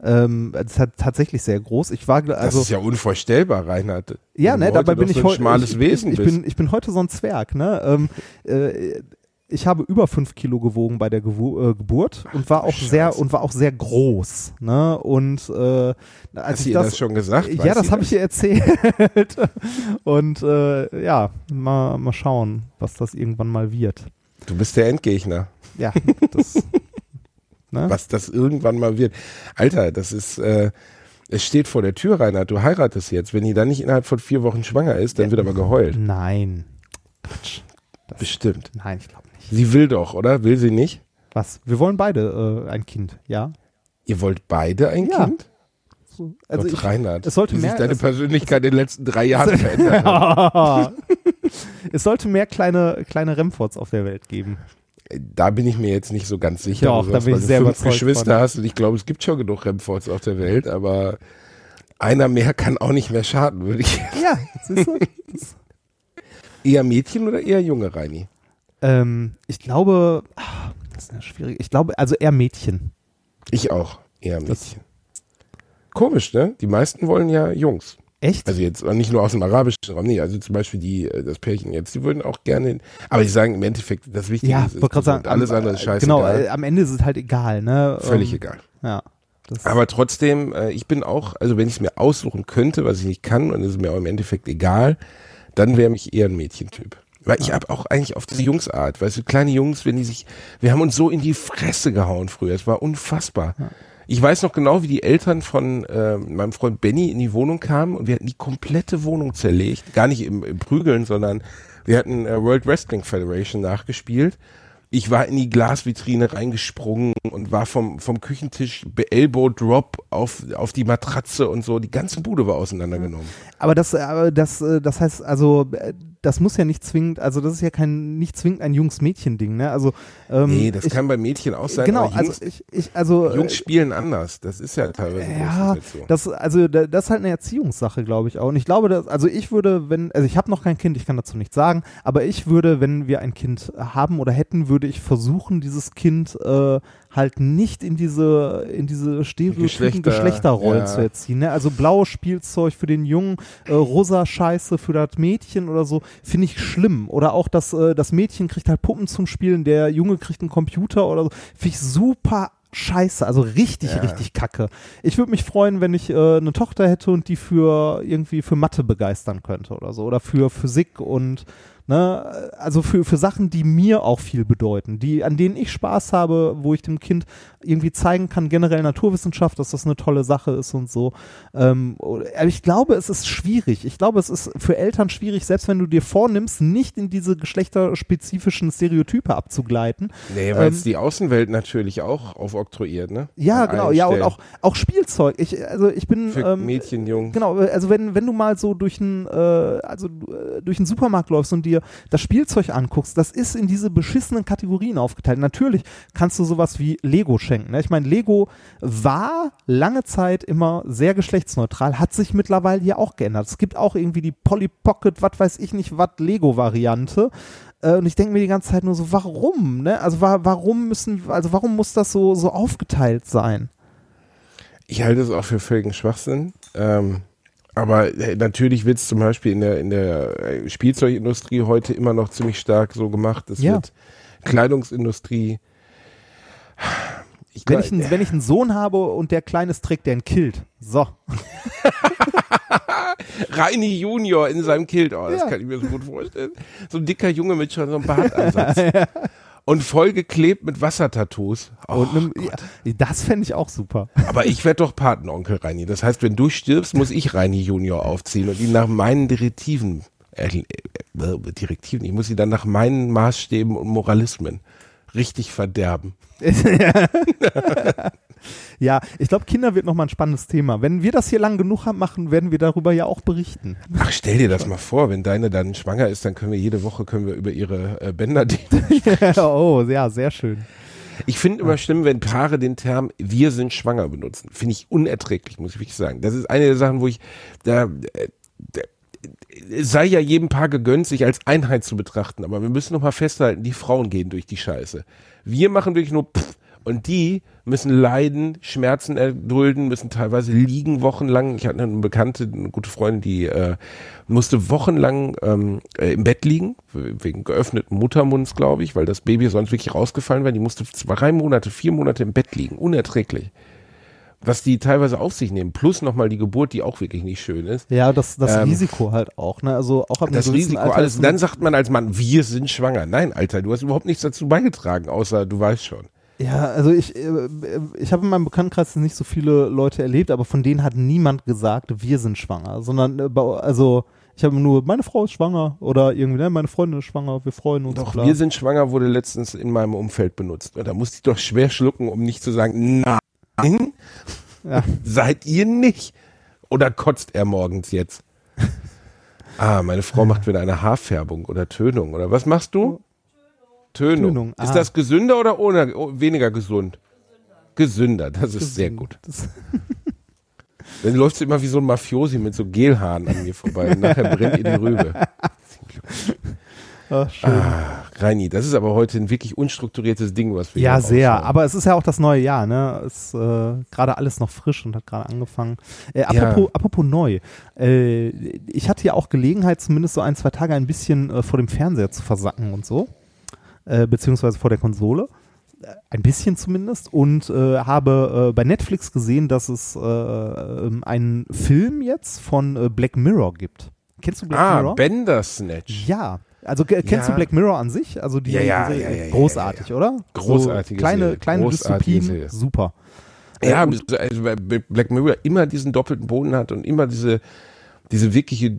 [SPEAKER 3] Ähm, es hat tatsächlich sehr groß. Ich war, gl-
[SPEAKER 2] Das
[SPEAKER 3] also
[SPEAKER 2] ist ja unvorstellbar, Reinhard.
[SPEAKER 3] ja, ne, dabei bin ich
[SPEAKER 2] so ein
[SPEAKER 3] heute
[SPEAKER 2] schmales
[SPEAKER 3] ich,
[SPEAKER 2] Wesen
[SPEAKER 3] ich, ich bin, ich bin heute so ein Zwerg, ne? Ähm, äh, ich habe über fünf Kilo gewogen bei der Gewu äh, Geburt und war auch
[SPEAKER 2] Scheiße.
[SPEAKER 3] sehr und war auch sehr groß, ne? Und äh, als
[SPEAKER 2] Hast
[SPEAKER 3] ich
[SPEAKER 2] du ihr das schon gesagt?
[SPEAKER 3] ja, das habe ich ihr erzählt. und äh, ja, mal, mal schauen, was das irgendwann mal wird.
[SPEAKER 2] Du bist der Endgegner.
[SPEAKER 3] Ja, das. Ne?
[SPEAKER 2] was das irgendwann mal wird. Alter, das ist, äh, es steht vor der Tür, Reinhard, du heiratest jetzt. Wenn die dann nicht innerhalb von vier Wochen schwanger ist, dann wird aber geheult.
[SPEAKER 3] Nein. Quatsch. Das,
[SPEAKER 2] Bestimmt.
[SPEAKER 3] Nein, ich glaube nicht.
[SPEAKER 2] Sie will doch, oder? Will sie nicht?
[SPEAKER 3] Was? Wir wollen beide äh, ein Kind, ja?
[SPEAKER 2] Ihr wollt beide ein
[SPEAKER 3] Ja.
[SPEAKER 2] Kind?
[SPEAKER 3] So, also
[SPEAKER 2] Gott,
[SPEAKER 3] ich,
[SPEAKER 2] Reinhard,
[SPEAKER 3] es sollte
[SPEAKER 2] wie sich
[SPEAKER 3] mehr-
[SPEAKER 2] deine
[SPEAKER 3] es-
[SPEAKER 2] Persönlichkeit in den letzten drei Jahren verändert hat.
[SPEAKER 3] es sollte mehr kleine, kleine Remforts auf der Welt geben.
[SPEAKER 2] Da bin ich mir jetzt nicht so ganz sicher.
[SPEAKER 3] Doch,
[SPEAKER 2] Du
[SPEAKER 3] da bin
[SPEAKER 2] weil
[SPEAKER 3] ich sehr
[SPEAKER 2] fünf Geschwister
[SPEAKER 3] von.
[SPEAKER 2] hast und ich glaube, es gibt schon genug Remfords auf der Welt, aber einer mehr kann auch nicht mehr schaden, würde ich.
[SPEAKER 3] Ja, siehst du?
[SPEAKER 2] Eher Mädchen oder eher Junge, Reini?
[SPEAKER 3] ähm, ich glaube, ah, das ist eine schwierige. Ich glaube, also eher Mädchen.
[SPEAKER 2] Ich auch. Eher
[SPEAKER 3] Das-
[SPEAKER 2] Mädchen. Komisch, ne? Die meisten wollen ja Jungs.
[SPEAKER 3] Echt?
[SPEAKER 2] Also jetzt nicht nur aus dem arabischen Raum, nee, also zum Beispiel die, äh, das Pärchen jetzt, die würden auch gerne, aber die sagen im Endeffekt, das Wichtige
[SPEAKER 3] ja,
[SPEAKER 2] ist, ist
[SPEAKER 3] sagen,
[SPEAKER 2] alles
[SPEAKER 3] am-
[SPEAKER 2] andere ist
[SPEAKER 3] äh,
[SPEAKER 2] scheiße.
[SPEAKER 3] Genau, äh, am Ende ist es halt egal, ne?
[SPEAKER 2] Völlig
[SPEAKER 3] ähm,
[SPEAKER 2] egal.
[SPEAKER 3] Ja.
[SPEAKER 2] Aber trotzdem, äh, ich bin auch, also wenn ich es mir aussuchen könnte, was ich nicht kann, und es ist mir auch im Endeffekt egal, dann wäre mich eher ein Mädchentyp. Weil ich habe auch eigentlich auf diese Jungsart, weißt du, kleine Jungs, wenn die sich, wir haben uns so in die Fresse gehauen früher, es war unfassbar. Ich weiß noch genau, wie die Eltern von äh, meinem Freund Benny in die Wohnung kamen und wir hatten die komplette Wohnung zerlegt, gar nicht im, im Prügeln, sondern wir hatten äh, World Wrestling Federation nachgespielt. Ich war in die Glasvitrine reingesprungen und war vom, vom Küchentisch Elbow Drop auf, auf die Matratze und so. Die ganze Bude war auseinandergenommen.
[SPEAKER 3] Aber das, aber das, äh, das heißt, also, äh, das muss ja nicht zwingend, also das ist ja kein, nicht zwingend ein Jungs-Mädchen-Ding, ne? Also, ähm,
[SPEAKER 2] Nee, das
[SPEAKER 3] ich,
[SPEAKER 2] kann bei Mädchen auch sein.
[SPEAKER 3] genau,
[SPEAKER 2] Jungs,
[SPEAKER 3] also ich, ich, also,
[SPEAKER 2] Jungs
[SPEAKER 3] äh,
[SPEAKER 2] spielen anders. Das ist ja teilweise
[SPEAKER 3] ja,
[SPEAKER 2] so.
[SPEAKER 3] das, also da- das ist halt eine Erziehungssache, glaube ich auch. Und ich glaube, dass, also ich würde, wenn, also ich habe noch kein Kind, ich kann dazu nichts sagen, aber ich würde, wenn wir ein Kind haben oder hätten, würde ich versuchen, dieses Kind äh, halt nicht in diese, in diese stereotypen
[SPEAKER 2] Geschlechter,
[SPEAKER 3] Geschlechterrollen
[SPEAKER 2] ja.
[SPEAKER 3] zu erziehen. Ne? Also blaues Spielzeug für den Jungen, äh, rosa Scheiße für das Mädchen oder so, finde ich schlimm. Oder auch das, äh, das Mädchen kriegt halt Puppen zum Spielen, der Junge kriegt einen Computer oder so. Finde ich super scheiße, also richtig,
[SPEAKER 2] Ja.
[SPEAKER 3] richtig kacke. Ich würde mich freuen, wenn ich äh, eine Tochter hätte und die für irgendwie für Mathe begeistern könnte oder so. Oder für Physik und Ne? Also für, für Sachen, die mir auch viel bedeuten, die, an denen ich Spaß habe, wo ich dem Kind irgendwie zeigen kann, generell Naturwissenschaft, dass das eine tolle Sache ist und so. Ähm, aber ich glaube, es ist schwierig. Ich glaube, es ist für Eltern schwierig, selbst wenn du dir vornimmst, nicht in diese geschlechterspezifischen Stereotype abzugleiten.
[SPEAKER 2] Nee, weil es die Außenwelt natürlich auch aufoktroyiert, ne?
[SPEAKER 3] Ja,
[SPEAKER 2] An
[SPEAKER 3] genau, ja, und auch, auch Spielzeug. Ich, also ich bin.
[SPEAKER 2] Für
[SPEAKER 3] ähm,
[SPEAKER 2] Mädchen, Jungen.
[SPEAKER 3] Genau, also wenn, wenn du mal so durch einen, äh, also äh, durch einen Supermarkt läufst und dir das Spielzeug anguckst, das ist in diese beschissenen Kategorien aufgeteilt. Natürlich kannst du sowas wie Lego schenken. Ne? Ich meine, Lego war lange Zeit immer sehr geschlechtsneutral, hat sich mittlerweile ja auch geändert. Es gibt auch irgendwie die Polly Pocket, was weiß ich nicht, was Lego-Variante. Äh, Und ich denke mir die ganze Zeit nur so, warum? Ne? Also wa warum müssen, also warum muss das so, so aufgeteilt sein?
[SPEAKER 2] Ich halte es auch für völligen Schwachsinn. Ähm, aber äh, natürlich wird es zum Beispiel in der, in der äh, Spielzeugindustrie heute immer noch ziemlich stark so gemacht. Es
[SPEAKER 3] Ja.
[SPEAKER 2] wird Kleidungsindustrie. Ich
[SPEAKER 3] Wenn ich, einen, wenn ich einen Sohn habe und der Kleines trägt, der einen killt. So.
[SPEAKER 2] Reini Junior in seinem Kilt, oh, das
[SPEAKER 3] Ja.
[SPEAKER 2] kann ich mir so gut vorstellen. So ein dicker Junge mit schon so einem Bartansatz. Und vollgeklebt mit Wassertattoos. Oh,
[SPEAKER 3] ja, das fände ich auch super.
[SPEAKER 2] Aber ich werde doch Patenonkel Reini. Das heißt, wenn du stirbst, muss ich Reini Junior aufziehen und ihn nach meinen Direktiven, äh, äh, Direktiven, ich muss ihn dann nach meinen Maßstäben und Moralismen richtig verderben.
[SPEAKER 3] Ja, ich glaube, Kinder wird nochmal ein spannendes Thema. Wenn wir das hier lang genug haben, machen, werden wir darüber ja auch berichten.
[SPEAKER 2] Ach, stell dir das mal vor, wenn deine dann schwanger ist, dann können wir jede Woche können wir über ihre äh, Bänder
[SPEAKER 3] oh, ja, sehr schön.
[SPEAKER 2] Ich finde immer schlimm, wenn Paare den Term wir sind schwanger benutzen. Finde ich unerträglich, muss ich wirklich sagen. Das ist eine der Sachen, wo ich da, äh, da sei ja jedem Paar gegönnt, sich als Einheit zu betrachten, aber wir müssen noch mal festhalten, die Frauen gehen durch die Scheiße. Wir machen wirklich nur pff, und die müssen leiden, Schmerzen erdulden, müssen teilweise liegen wochenlang. Ich hatte eine Bekannte, eine gute Freundin, die äh, musste wochenlang ähm, äh, im Bett liegen, wegen geöffneten Muttermunds, glaube ich, weil das Baby sonst wirklich rausgefallen wäre. Die musste zwei, drei Monate, vier Monate im Bett liegen, unerträglich. Was die teilweise auf sich nehmen, plus nochmal die Geburt, die auch wirklich nicht schön ist.
[SPEAKER 3] Ja, das, das
[SPEAKER 2] Ähm,
[SPEAKER 3] Risiko halt auch, ne? Also auch ab
[SPEAKER 2] Das Risiko,
[SPEAKER 3] Alter
[SPEAKER 2] alles. dann sagt man als Mann, wir sind schwanger. Nein, Alter, du hast überhaupt nichts dazu beigetragen, außer du weißt schon.
[SPEAKER 3] Ja, also ich, äh, ich habe in meinem Bekanntenkreis nicht so viele Leute erlebt, aber von denen hat niemand gesagt, wir sind schwanger, sondern äh, also ich habe nur, meine Frau ist schwanger oder irgendwie, ne, meine Freundin ist schwanger, wir freuen uns.
[SPEAKER 2] Doch,
[SPEAKER 3] bla.
[SPEAKER 2] wir sind schwanger wurde letztens in meinem Umfeld benutzt. Da musste ich doch schwer schlucken, um nicht zu sagen, nein,
[SPEAKER 3] Ja.
[SPEAKER 2] seid ihr nicht. Oder kotzt er morgens jetzt? Ah, meine Frau macht wieder eine Haarfärbung oder Tönung. Oder was machst du? Tönung.
[SPEAKER 3] Tönung, ah.
[SPEAKER 2] Ist das gesünder oder ohne, oh, weniger gesund? Gesünder, das ist sehr gut. Dann läuft sie immer wie so ein Mafiosi mit so Gelhaaren an mir vorbei. Und nachher brennt ihr die Rübe.
[SPEAKER 3] ach, schön.
[SPEAKER 2] Ah, Reini, das ist aber heute ein wirklich unstrukturiertes Ding, was wir
[SPEAKER 3] ja,
[SPEAKER 2] hier
[SPEAKER 3] sehr.
[SPEAKER 2] raushauen.
[SPEAKER 3] Aber es ist ja auch das neue Jahr, ne? Ist äh, gerade alles noch frisch und hat gerade angefangen. Äh, apropos,
[SPEAKER 2] Ja.
[SPEAKER 3] apropos neu. Äh, ich hatte ja auch Gelegenheit, zumindest so ein, zwei Tage ein bisschen äh, vor dem Fernseher zu versacken und so. Äh, beziehungsweise vor der Konsole. Äh, Ein bisschen zumindest. Und äh, habe äh, bei Netflix gesehen, dass es äh, ähm, einen Film jetzt von Black Mirror gibt. Kennst du Black
[SPEAKER 2] Ah,
[SPEAKER 3] Mirror?
[SPEAKER 2] Bandersnatch.
[SPEAKER 3] Ja. Also ke- kennst
[SPEAKER 2] Ja.
[SPEAKER 3] du Black Mirror an sich? Also die
[SPEAKER 2] Ja, ja,
[SPEAKER 3] diese,
[SPEAKER 2] ja, ja, ja,
[SPEAKER 3] großartig, oder?
[SPEAKER 2] Großartige
[SPEAKER 3] so kleine
[SPEAKER 2] Serie,
[SPEAKER 3] kleine
[SPEAKER 2] großartige
[SPEAKER 3] Dystopien,
[SPEAKER 2] Serie.
[SPEAKER 3] super.
[SPEAKER 2] Ja,
[SPEAKER 3] Äh, und-
[SPEAKER 2] also, weil Black Mirror immer diesen doppelten Boden hat und immer diese, diese wirkliche,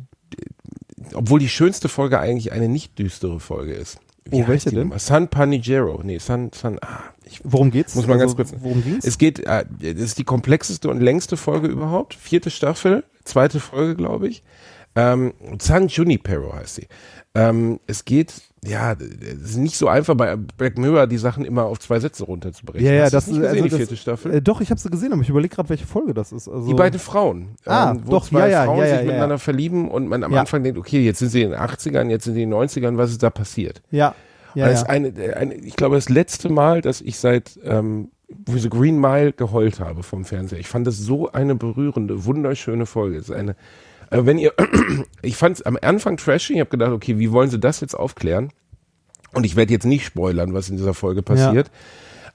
[SPEAKER 2] obwohl die schönste Folge eigentlich eine nicht düstere Folge ist.
[SPEAKER 3] Oh,
[SPEAKER 2] heißt
[SPEAKER 3] welche
[SPEAKER 2] die
[SPEAKER 3] denn?
[SPEAKER 2] San Panigero. Nee, San, San, ah, ich,
[SPEAKER 3] Worum geht's?
[SPEAKER 2] Muss man
[SPEAKER 3] also,
[SPEAKER 2] ganz kurz-
[SPEAKER 3] Worum ging's?
[SPEAKER 2] es geht, äh, ist die komplexeste und längste Folge überhaupt. Vierte Staffel, zweite Folge, glaube ich. Ähm, San Junipero heißt sie. Ähm, es geht, ja, es ist nicht so einfach bei Black Mirror die Sachen immer auf zwei Sätze runterzubrechen.
[SPEAKER 3] ja, ja,
[SPEAKER 2] Hast
[SPEAKER 3] das ist
[SPEAKER 2] gesehen,
[SPEAKER 3] also
[SPEAKER 2] die
[SPEAKER 3] das,
[SPEAKER 2] vierte Staffel.
[SPEAKER 3] Äh, doch, ich habe sie gesehen, aber ich überlege gerade, welche Folge das ist. Also,
[SPEAKER 2] Die beiden Frauen.
[SPEAKER 3] Ah,
[SPEAKER 2] ähm, wo
[SPEAKER 3] doch,
[SPEAKER 2] zwei
[SPEAKER 3] ja, ja,
[SPEAKER 2] Frauen
[SPEAKER 3] ja,
[SPEAKER 2] sich
[SPEAKER 3] ja, ja.
[SPEAKER 2] miteinander verlieben und man am. Anfang denkt, okay, jetzt sind sie in den 80ern, jetzt sind sie in den 90ern, was ist da passiert?
[SPEAKER 3] Ja, ja, ja.
[SPEAKER 2] ist eine, eine, ich glaube, das letzte Mal, dass ich seit ähm, so Green Mile geheult habe vom Fernseher. Ich fand das so eine berührende, wunderschöne Folge. Es ist eine, äh, wenn ihr, ich fand es am Anfang trashy, ich habe gedacht, okay, wie wollen sie das jetzt aufklären? Und ich werde jetzt nicht spoilern, was in dieser Folge passiert.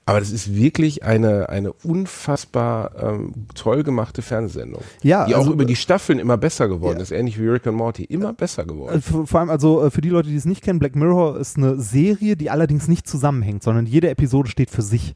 [SPEAKER 2] Aber das ist wirklich eine, eine unfassbar ähm, toll gemachte Fernsehsendung.
[SPEAKER 3] Ja,
[SPEAKER 2] die
[SPEAKER 3] also-
[SPEAKER 2] auch über die Staffeln immer besser geworden
[SPEAKER 3] Ja.
[SPEAKER 2] ist, ähnlich wie Rick and Morty, immer besser geworden.
[SPEAKER 3] Äh, Vor vor allem, also äh, für die Leute, die es nicht kennen, Black Mirror ist eine Serie, die allerdings nicht zusammenhängt, sondern jede Episode steht für sich.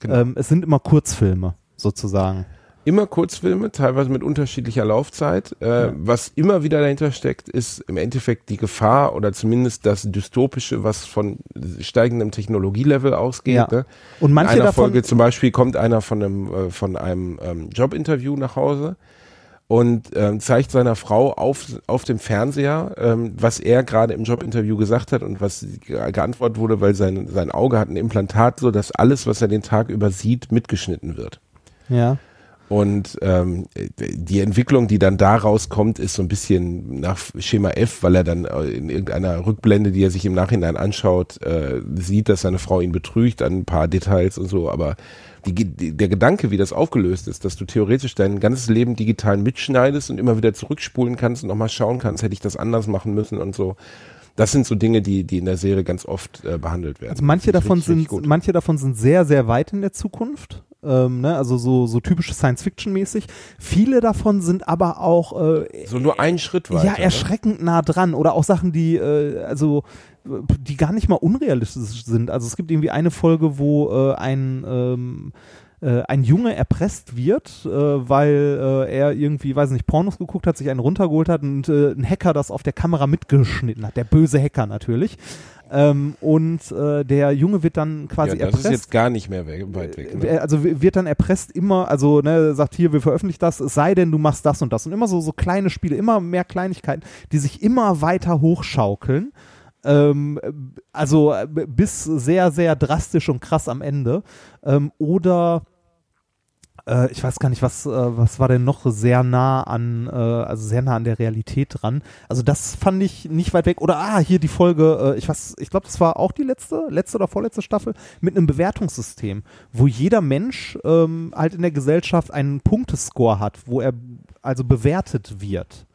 [SPEAKER 2] Genau.
[SPEAKER 3] Ähm, es sind immer Kurzfilme, sozusagen.
[SPEAKER 2] Immer Kurzfilme, teilweise mit unterschiedlicher Laufzeit. Äh, Was immer wieder dahinter steckt, ist im Endeffekt die Gefahr oder zumindest das Dystopische, was von steigendem Technologielevel ausgeht.
[SPEAKER 3] Ja.
[SPEAKER 2] Ne?
[SPEAKER 3] Und manche
[SPEAKER 2] In einer
[SPEAKER 3] davon,
[SPEAKER 2] Folge zum Beispiel kommt einer von einem, äh, von einem ähm, Jobinterview nach Hause und ähm, zeigt seiner Frau auf, auf dem Fernseher, ähm, was er gerade im Jobinterview gesagt hat und was ge- geantwortet wurde, weil sein, sein Auge hat ein Implantat, so dass alles, was er den Tag über sieht, mitgeschnitten wird.
[SPEAKER 3] ja.
[SPEAKER 2] Und ähm, die Entwicklung, die dann daraus kommt, ist so ein bisschen nach Schema F, weil er dann äh, in irgendeiner Rückblende, die er sich im Nachhinein anschaut, äh, sieht, dass seine Frau ihn betrügt an ein paar Details und so. Aber die, die, der Gedanke, wie das aufgelöst ist, dass du theoretisch dein ganzes Leben digital mitschneidest und immer wieder zurückspulen kannst und nochmal schauen kannst, hätte ich das anders machen müssen und so. Das sind so Dinge, die, die in der Serie ganz oft äh, behandelt werden.
[SPEAKER 3] Also manche davon
[SPEAKER 2] richtig, richtig
[SPEAKER 3] sind,
[SPEAKER 2] gut.
[SPEAKER 3] manche davon sind sehr, sehr weit in der Zukunft. Ähm, ne? Also so, so typisch Science-Fiction-mäßig. Viele davon sind aber auch äh,
[SPEAKER 2] so nur einen Schritt weiter.
[SPEAKER 3] ja
[SPEAKER 2] ne?
[SPEAKER 3] erschreckend nah dran oder auch Sachen, die äh, also die gar nicht mal unrealistisch sind. Also es gibt irgendwie eine Folge, wo äh, ein ähm, äh, ein Junge erpresst wird, äh, weil äh, er irgendwie, weiß nicht, Pornos geguckt hat, sich einen runtergeholt hat und äh, ein Hacker das auf der Kamera mitgeschnitten hat. Der böse Hacker natürlich. Ähm, und äh, der Junge wird dann quasi
[SPEAKER 2] ja, das
[SPEAKER 3] erpresst.
[SPEAKER 2] ist jetzt gar nicht mehr we- weit weg. Ne?
[SPEAKER 3] Äh, Also wird dann erpresst immer, also ne, sagt hier, wir veröffentlichen das, es sei denn, du machst das und das. Und immer so, so kleine Spiele, immer mehr Kleinigkeiten, die sich immer weiter hochschaukeln. Ähm, also äh, bis sehr, sehr drastisch und krass am Ende. Ähm, oder äh, ich weiß gar nicht, was, äh, was war denn noch sehr nah an, äh, also sehr nah an der Realität dran. Also das fand ich nicht weit weg. Oder ah, hier die Folge, äh, ich weiß, ich glaube, das war auch die letzte, letzte oder vorletzte Staffel, mit einem Bewertungssystem, wo jeder Mensch ähm, halt in der Gesellschaft einen Punktescore hat, wo er also bewertet wird.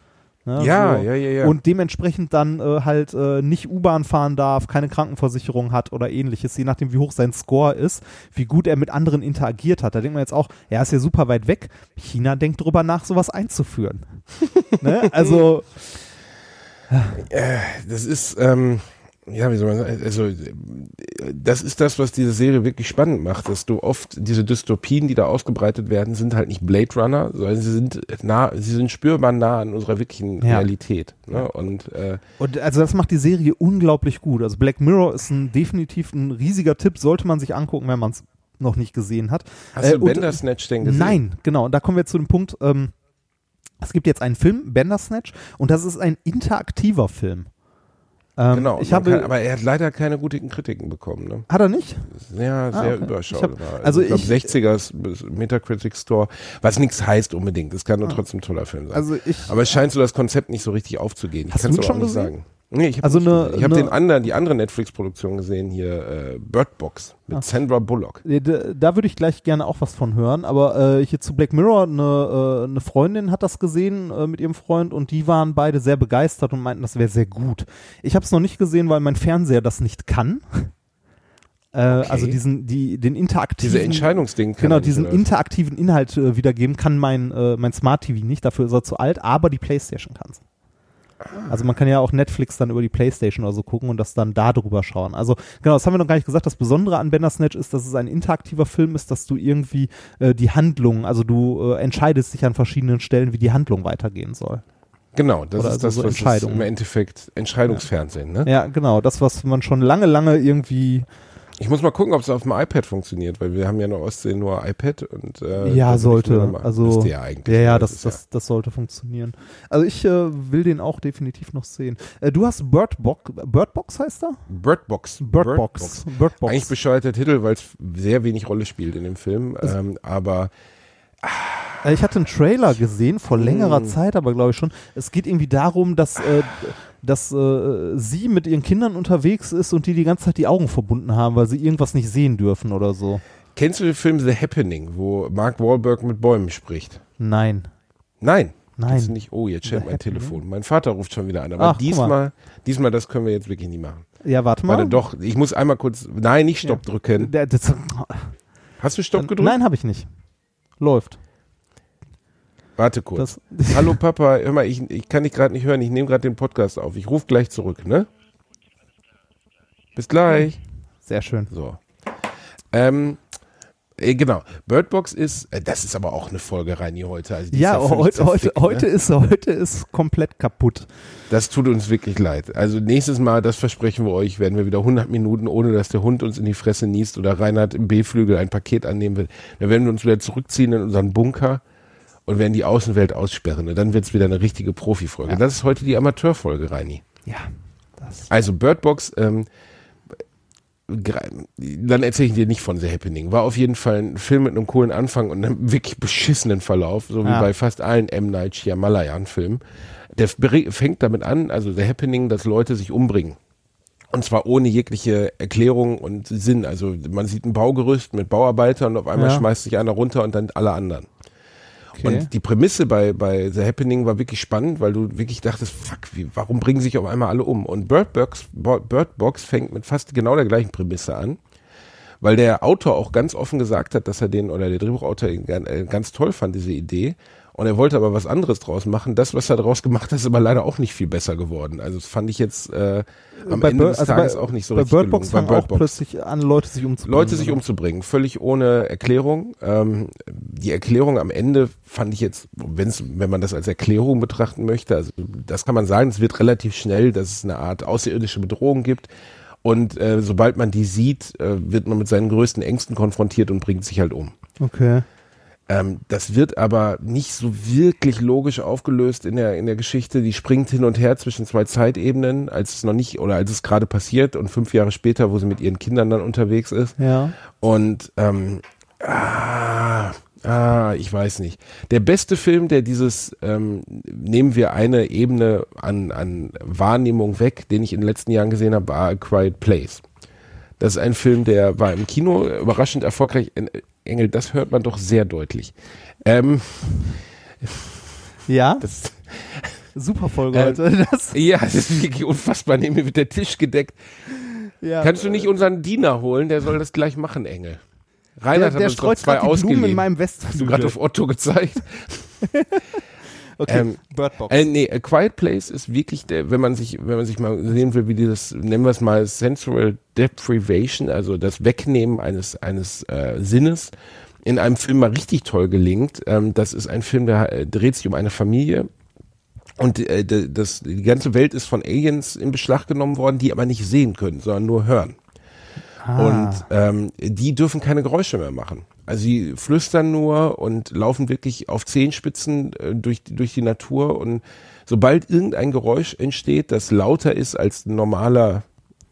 [SPEAKER 3] Ne,
[SPEAKER 2] Ja,
[SPEAKER 3] so.
[SPEAKER 2] ja, ja, ja.
[SPEAKER 3] Und dementsprechend dann äh, halt äh, nicht U-Bahn fahren darf, keine Krankenversicherung hat oder ähnliches, je nachdem, wie hoch sein Score ist, wie gut er mit anderen interagiert hat. Da denkt man jetzt auch, ja, ist ja super weit weg. China denkt drüber nach, sowas einzuführen. ne? Also,
[SPEAKER 2] das ist, ähm, ja, wie soll man sagen, also das ist das, was diese Serie wirklich spannend macht, dass du oft diese Dystopien, die da ausgebreitet werden, sind halt nicht Blade Runner, sondern sie sind nah, sie sind spürbar nah an unserer wirklichen
[SPEAKER 3] Ja.
[SPEAKER 2] Realität. Ne? Und äh,
[SPEAKER 3] und also das macht die Serie unglaublich gut. Also Black Mirror ist ein definitiv ein riesiger Tipp, sollte man sich angucken, wenn man es noch nicht gesehen hat.
[SPEAKER 2] hast
[SPEAKER 3] Äh,
[SPEAKER 2] du Bandersnatch denn gesehen?
[SPEAKER 3] Nein, genau. Und da kommen wir zu dem Punkt, ähm, es gibt jetzt einen Film, Bandersnatch, und das ist ein interaktiver Film. Ähm,
[SPEAKER 2] Genau,
[SPEAKER 3] ich habe,
[SPEAKER 2] kann, aber er hat leider keine guten Kritiken bekommen. Ne?
[SPEAKER 3] hat er nicht?
[SPEAKER 2] Sehr, sehr
[SPEAKER 3] okay.
[SPEAKER 2] überschaubar.
[SPEAKER 3] Ich hab- also
[SPEAKER 2] ich glaube
[SPEAKER 3] ich-
[SPEAKER 2] 60er ist Metacritic Store, was nichts heißt unbedingt. Es kann nur trotzdem ein toller Film sein.
[SPEAKER 3] Also ich,
[SPEAKER 2] Aber es scheint so das Konzept nicht so richtig aufzugehen. Ich
[SPEAKER 3] Hast ihn
[SPEAKER 2] aber
[SPEAKER 3] schon
[SPEAKER 2] auch nicht
[SPEAKER 3] gesehen?
[SPEAKER 2] sagen. Nee, ich habe
[SPEAKER 3] Also
[SPEAKER 2] ich habe
[SPEAKER 3] eine-
[SPEAKER 2] den anderen, die andere Netflix-Produktion gesehen hier, äh, Bird Box mit
[SPEAKER 3] Ah.
[SPEAKER 2] Sandra Bullock.
[SPEAKER 3] da, da würde ich gleich gerne auch was von hören, aber äh, hier zu Black Mirror, eine, äh, eine Freundin hat das gesehen äh, mit ihrem Freund und die waren beide sehr begeistert und meinten, das wäre sehr gut. Ich habe es noch nicht gesehen, weil mein Fernseher das nicht kann. Äh, Also diesen, die, den interaktiven
[SPEAKER 2] Diese Entscheidungsding. kann
[SPEAKER 3] Genau, diesen interaktiven Inhalt äh, wiedergeben kann mein, äh, mein Smart TV nicht, dafür ist er zu alt, aber die Playstation kann's. Also man kann ja auch Netflix dann über die Playstation oder so gucken und das dann da drüber schauen. Also genau, das haben wir noch gar nicht gesagt. Das Besondere an Bandersnatch ist, dass es ein interaktiver Film ist, dass du irgendwie äh, die Handlung, also du äh, entscheidest dich an verschiedenen Stellen, wie die Handlung weitergehen soll.
[SPEAKER 2] Genau, das
[SPEAKER 3] Oder
[SPEAKER 2] ist
[SPEAKER 3] also
[SPEAKER 2] das,
[SPEAKER 3] so
[SPEAKER 2] was es
[SPEAKER 3] Entscheidungen.
[SPEAKER 2] im Endeffekt Entscheidungsfernsehen. Ne?
[SPEAKER 3] Ja, genau, das, was man schon lange, lange irgendwie
[SPEAKER 2] Ich muss mal gucken, ob es auf dem iPad funktioniert, weil wir haben ja in der Ostsee nur iPad und äh,
[SPEAKER 3] Ja, sollte. Also,
[SPEAKER 2] ja eigentlich.
[SPEAKER 3] Ja, ja,
[SPEAKER 2] ne?
[SPEAKER 3] das,
[SPEAKER 2] ist
[SPEAKER 3] das, das sollte funktionieren. Also ich äh, will den auch definitiv noch sehen. Äh, du hast Bird Box, Bird Box heißt er?
[SPEAKER 2] Bird Box.
[SPEAKER 3] Bird, Box. Bird Box.
[SPEAKER 2] Eigentlich bescheuerter Titel, weil es sehr wenig Rolle spielt in dem Film.
[SPEAKER 3] Also
[SPEAKER 2] ähm, aber
[SPEAKER 3] Äh, Ich hatte einen Trailer gesehen, vor längerer
[SPEAKER 2] Mm.
[SPEAKER 3] Zeit, aber glaube ich schon. Es geht irgendwie darum, dass, äh, dass äh, sie mit ihren Kindern unterwegs ist und die die ganze Zeit die Augen verbunden haben, weil sie irgendwas nicht sehen dürfen oder so.
[SPEAKER 2] kennst du den Film The Happening, wo Mark Wahlberg mit Bäumen spricht?
[SPEAKER 3] Nein.
[SPEAKER 2] Nein.
[SPEAKER 3] Nein.
[SPEAKER 2] Kennst du nicht? Oh, jetzt schellt mein? Telefon. Mein Vater ruft schon wieder an. Aber
[SPEAKER 3] Ach,
[SPEAKER 2] diesmal, diesmal, das können wir jetzt wirklich nicht machen.
[SPEAKER 3] Ja, warte mal.
[SPEAKER 2] Warte, doch, ich muss einmal kurz, nein, nicht Stopp drücken.
[SPEAKER 3] Der, das,
[SPEAKER 2] Hast du Stopp gedrückt?
[SPEAKER 3] Nein, habe ich nicht. Läuft.
[SPEAKER 2] Warte kurz.
[SPEAKER 3] Das,
[SPEAKER 2] Hallo Papa, hör mal, ich, ich kann dich gerade nicht hören, ich nehme gerade den Podcast auf. Ich rufe gleich zurück, ne? Bis gleich.
[SPEAKER 3] sehr schön.
[SPEAKER 2] So. Ähm, äh, genau. Birdbox ist, äh, das ist aber auch eine Folge, Reini, heute. Also
[SPEAKER 3] Ja,
[SPEAKER 2] völlig
[SPEAKER 3] heute, heute,
[SPEAKER 2] zerfickt,
[SPEAKER 3] heute,
[SPEAKER 2] Ne?
[SPEAKER 3] ist, heute ist komplett kaputt.
[SPEAKER 2] Das tut uns wirklich leid. Also nächstes Mal, das versprechen wir euch, werden wir wieder 100 Minuten, ohne dass der Hund uns in die Fresse niest oder Reinhard im B-Flügel ein Paket annehmen will. Dann werden wir uns wieder zurückziehen in unseren Bunker und werden die Außenwelt aussperren. Und dann wird es wieder eine richtige Profifolge.
[SPEAKER 3] Ja.
[SPEAKER 2] Das ist heute die Amateurfolge, Reini.
[SPEAKER 3] Ja. Das,
[SPEAKER 2] Also Birdbox, ähm, dann erzähle ich dir nicht von The Happening. War auf jeden Fall ein Film mit einem coolen Anfang und einem wirklich beschissenen Verlauf, so wie
[SPEAKER 3] Ja.
[SPEAKER 2] bei fast allen M. Night Shyamalan-Filmen. Der fängt damit an, also The Happening, dass Leute sich umbringen. Und zwar ohne jegliche Erklärung und Sinn. Also man sieht ein Baugerüst mit Bauarbeitern und auf einmal
[SPEAKER 3] Ja.
[SPEAKER 2] schmeißt sich einer runter und dann alle anderen.
[SPEAKER 3] Okay.
[SPEAKER 2] Und die Prämisse bei, bei The Happening war wirklich spannend, weil du wirklich dachtest, fuck, wie, warum bringen sich auf einmal alle um? Und Bird Box, Bo- Bird Box fängt mit fast genau der gleichen Prämisse an, weil der Autor auch ganz offen gesagt hat, dass er den, oder der Drehbuchautor äh, ganz toll fand, diese Idee. Und er wollte aber was anderes draus machen. Das, was er daraus gemacht hat, ist aber leider auch nicht viel besser geworden. Also das fand ich jetzt äh, am
[SPEAKER 3] Bei
[SPEAKER 2] Ende
[SPEAKER 3] Bir-
[SPEAKER 2] des
[SPEAKER 3] also
[SPEAKER 2] Tages
[SPEAKER 3] bei-
[SPEAKER 2] auch nicht so
[SPEAKER 3] bei
[SPEAKER 2] richtig
[SPEAKER 3] Birdbox
[SPEAKER 2] gelungen.
[SPEAKER 3] fangen auch plötzlich an, Leute sich umzubringen.
[SPEAKER 2] Leute sich
[SPEAKER 3] oder?
[SPEAKER 2] umzubringen, völlig ohne Erklärung. Ähm, die Erklärung am Ende fand ich jetzt, wenn's, wenn man das als Erklärung betrachten möchte, also das kann man sagen, es wird relativ schnell, dass es eine Art außerirdische Bedrohung gibt. Und äh, sobald man die sieht, äh, wird man mit seinen größten Ängsten konfrontiert und bringt sich halt um.
[SPEAKER 3] Okay.
[SPEAKER 2] Ähm, das wird aber nicht so wirklich logisch aufgelöst in der, in der Geschichte. Die springt hin und her zwischen zwei Zeitebenen, als es noch nicht, oder als es gerade passiert und fünf Jahre später, wo sie mit ihren Kindern dann unterwegs ist.
[SPEAKER 3] Ja.
[SPEAKER 2] Und ähm, ah, ah, ich weiß nicht. Der beste Film, der dieses, ähm, nehmen wir eine Ebene an, an Wahrnehmung weg, den ich in den letzten Jahren gesehen habe, war A Quiet Place. Das ist ein Film, der war im Kino überraschend erfolgreich. Engel, das hört man doch sehr deutlich. Ähm,
[SPEAKER 3] Ja,
[SPEAKER 2] das,
[SPEAKER 3] super Folge
[SPEAKER 2] Ähm,
[SPEAKER 3] heute. Das,
[SPEAKER 2] ja, das ist wirklich unfassbar. Neben mir wird der Tisch gedeckt.
[SPEAKER 3] ja.
[SPEAKER 2] Kannst du nicht unseren Diener holen? Der soll das gleich machen, Engel.
[SPEAKER 3] der,
[SPEAKER 2] Reinhard hat
[SPEAKER 3] der
[SPEAKER 2] uns noch
[SPEAKER 3] streut
[SPEAKER 2] zwei
[SPEAKER 3] die Blumen
[SPEAKER 2] ausgeliehen.
[SPEAKER 3] in meinem
[SPEAKER 2] Hast du
[SPEAKER 3] Westflügel.
[SPEAKER 2] gerade auf Otto gezeigt?
[SPEAKER 3] Okay,
[SPEAKER 2] ähm,
[SPEAKER 3] Birdbox.
[SPEAKER 2] Äh, nee, A Quiet Place ist wirklich der, wenn man sich, wenn man sich mal sehen will, wie dieses, nennen wir es mal Sensual Deprivation, also das Wegnehmen eines, eines äh, Sinnes, in einem Film mal richtig toll gelingt. Ähm, das ist ein Film, der äh, dreht sich um eine Familie. Und äh, das, die ganze Welt ist von Aliens in Beschlag genommen worden, die aber nicht sehen können, sondern nur hören.
[SPEAKER 3] Ah.
[SPEAKER 2] Und ähm, die dürfen keine Geräusche mehr machen. Also sie flüstern nur und laufen wirklich auf Zehenspitzen äh, durch, durch die Natur. Und sobald irgendein Geräusch entsteht, das lauter ist als normaler,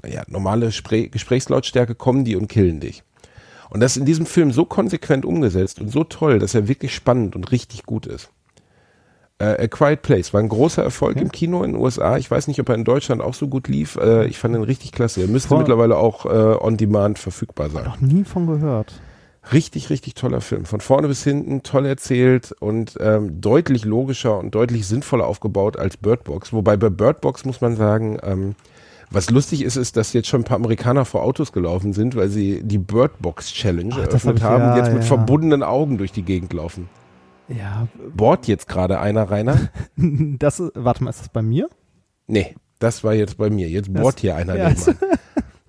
[SPEAKER 2] ja, normale Spre Gesprächslautstärke, kommen die und killen dich. Und das ist in diesem Film so konsequent umgesetzt und so toll, dass er wirklich spannend und richtig gut ist. Äh, A Quiet Place war ein großer Erfolg im Kino in den USA. Ich weiß nicht, ob er in Deutschland auch so gut lief. Äh, ich fand ihn richtig klasse. Er müsste
[SPEAKER 3] Voll.
[SPEAKER 2] mittlerweile auch äh, on demand verfügbar sein.
[SPEAKER 3] Noch nie von gehört.
[SPEAKER 2] Richtig, richtig toller Film. Von vorne bis hinten toll erzählt und ähm, deutlich logischer und deutlich sinnvoller aufgebaut als Bird Box. Wobei bei Bird Box muss man sagen, ähm, was lustig ist, ist, dass jetzt schon ein paar Amerikaner vor Autos gelaufen sind, weil sie die Bird Box Challenge
[SPEAKER 3] Ach, das
[SPEAKER 2] eröffnet
[SPEAKER 3] ich-
[SPEAKER 2] haben,
[SPEAKER 3] ja,
[SPEAKER 2] jetzt mit
[SPEAKER 3] ja.
[SPEAKER 2] verbundenen Augen durch die Gegend laufen.
[SPEAKER 3] Ja,
[SPEAKER 2] Bohrt jetzt gerade einer, Rainer?
[SPEAKER 3] das warte mal, ist das bei mir?
[SPEAKER 2] Nee, das war jetzt bei mir. Jetzt bohrt hier einer
[SPEAKER 3] ja.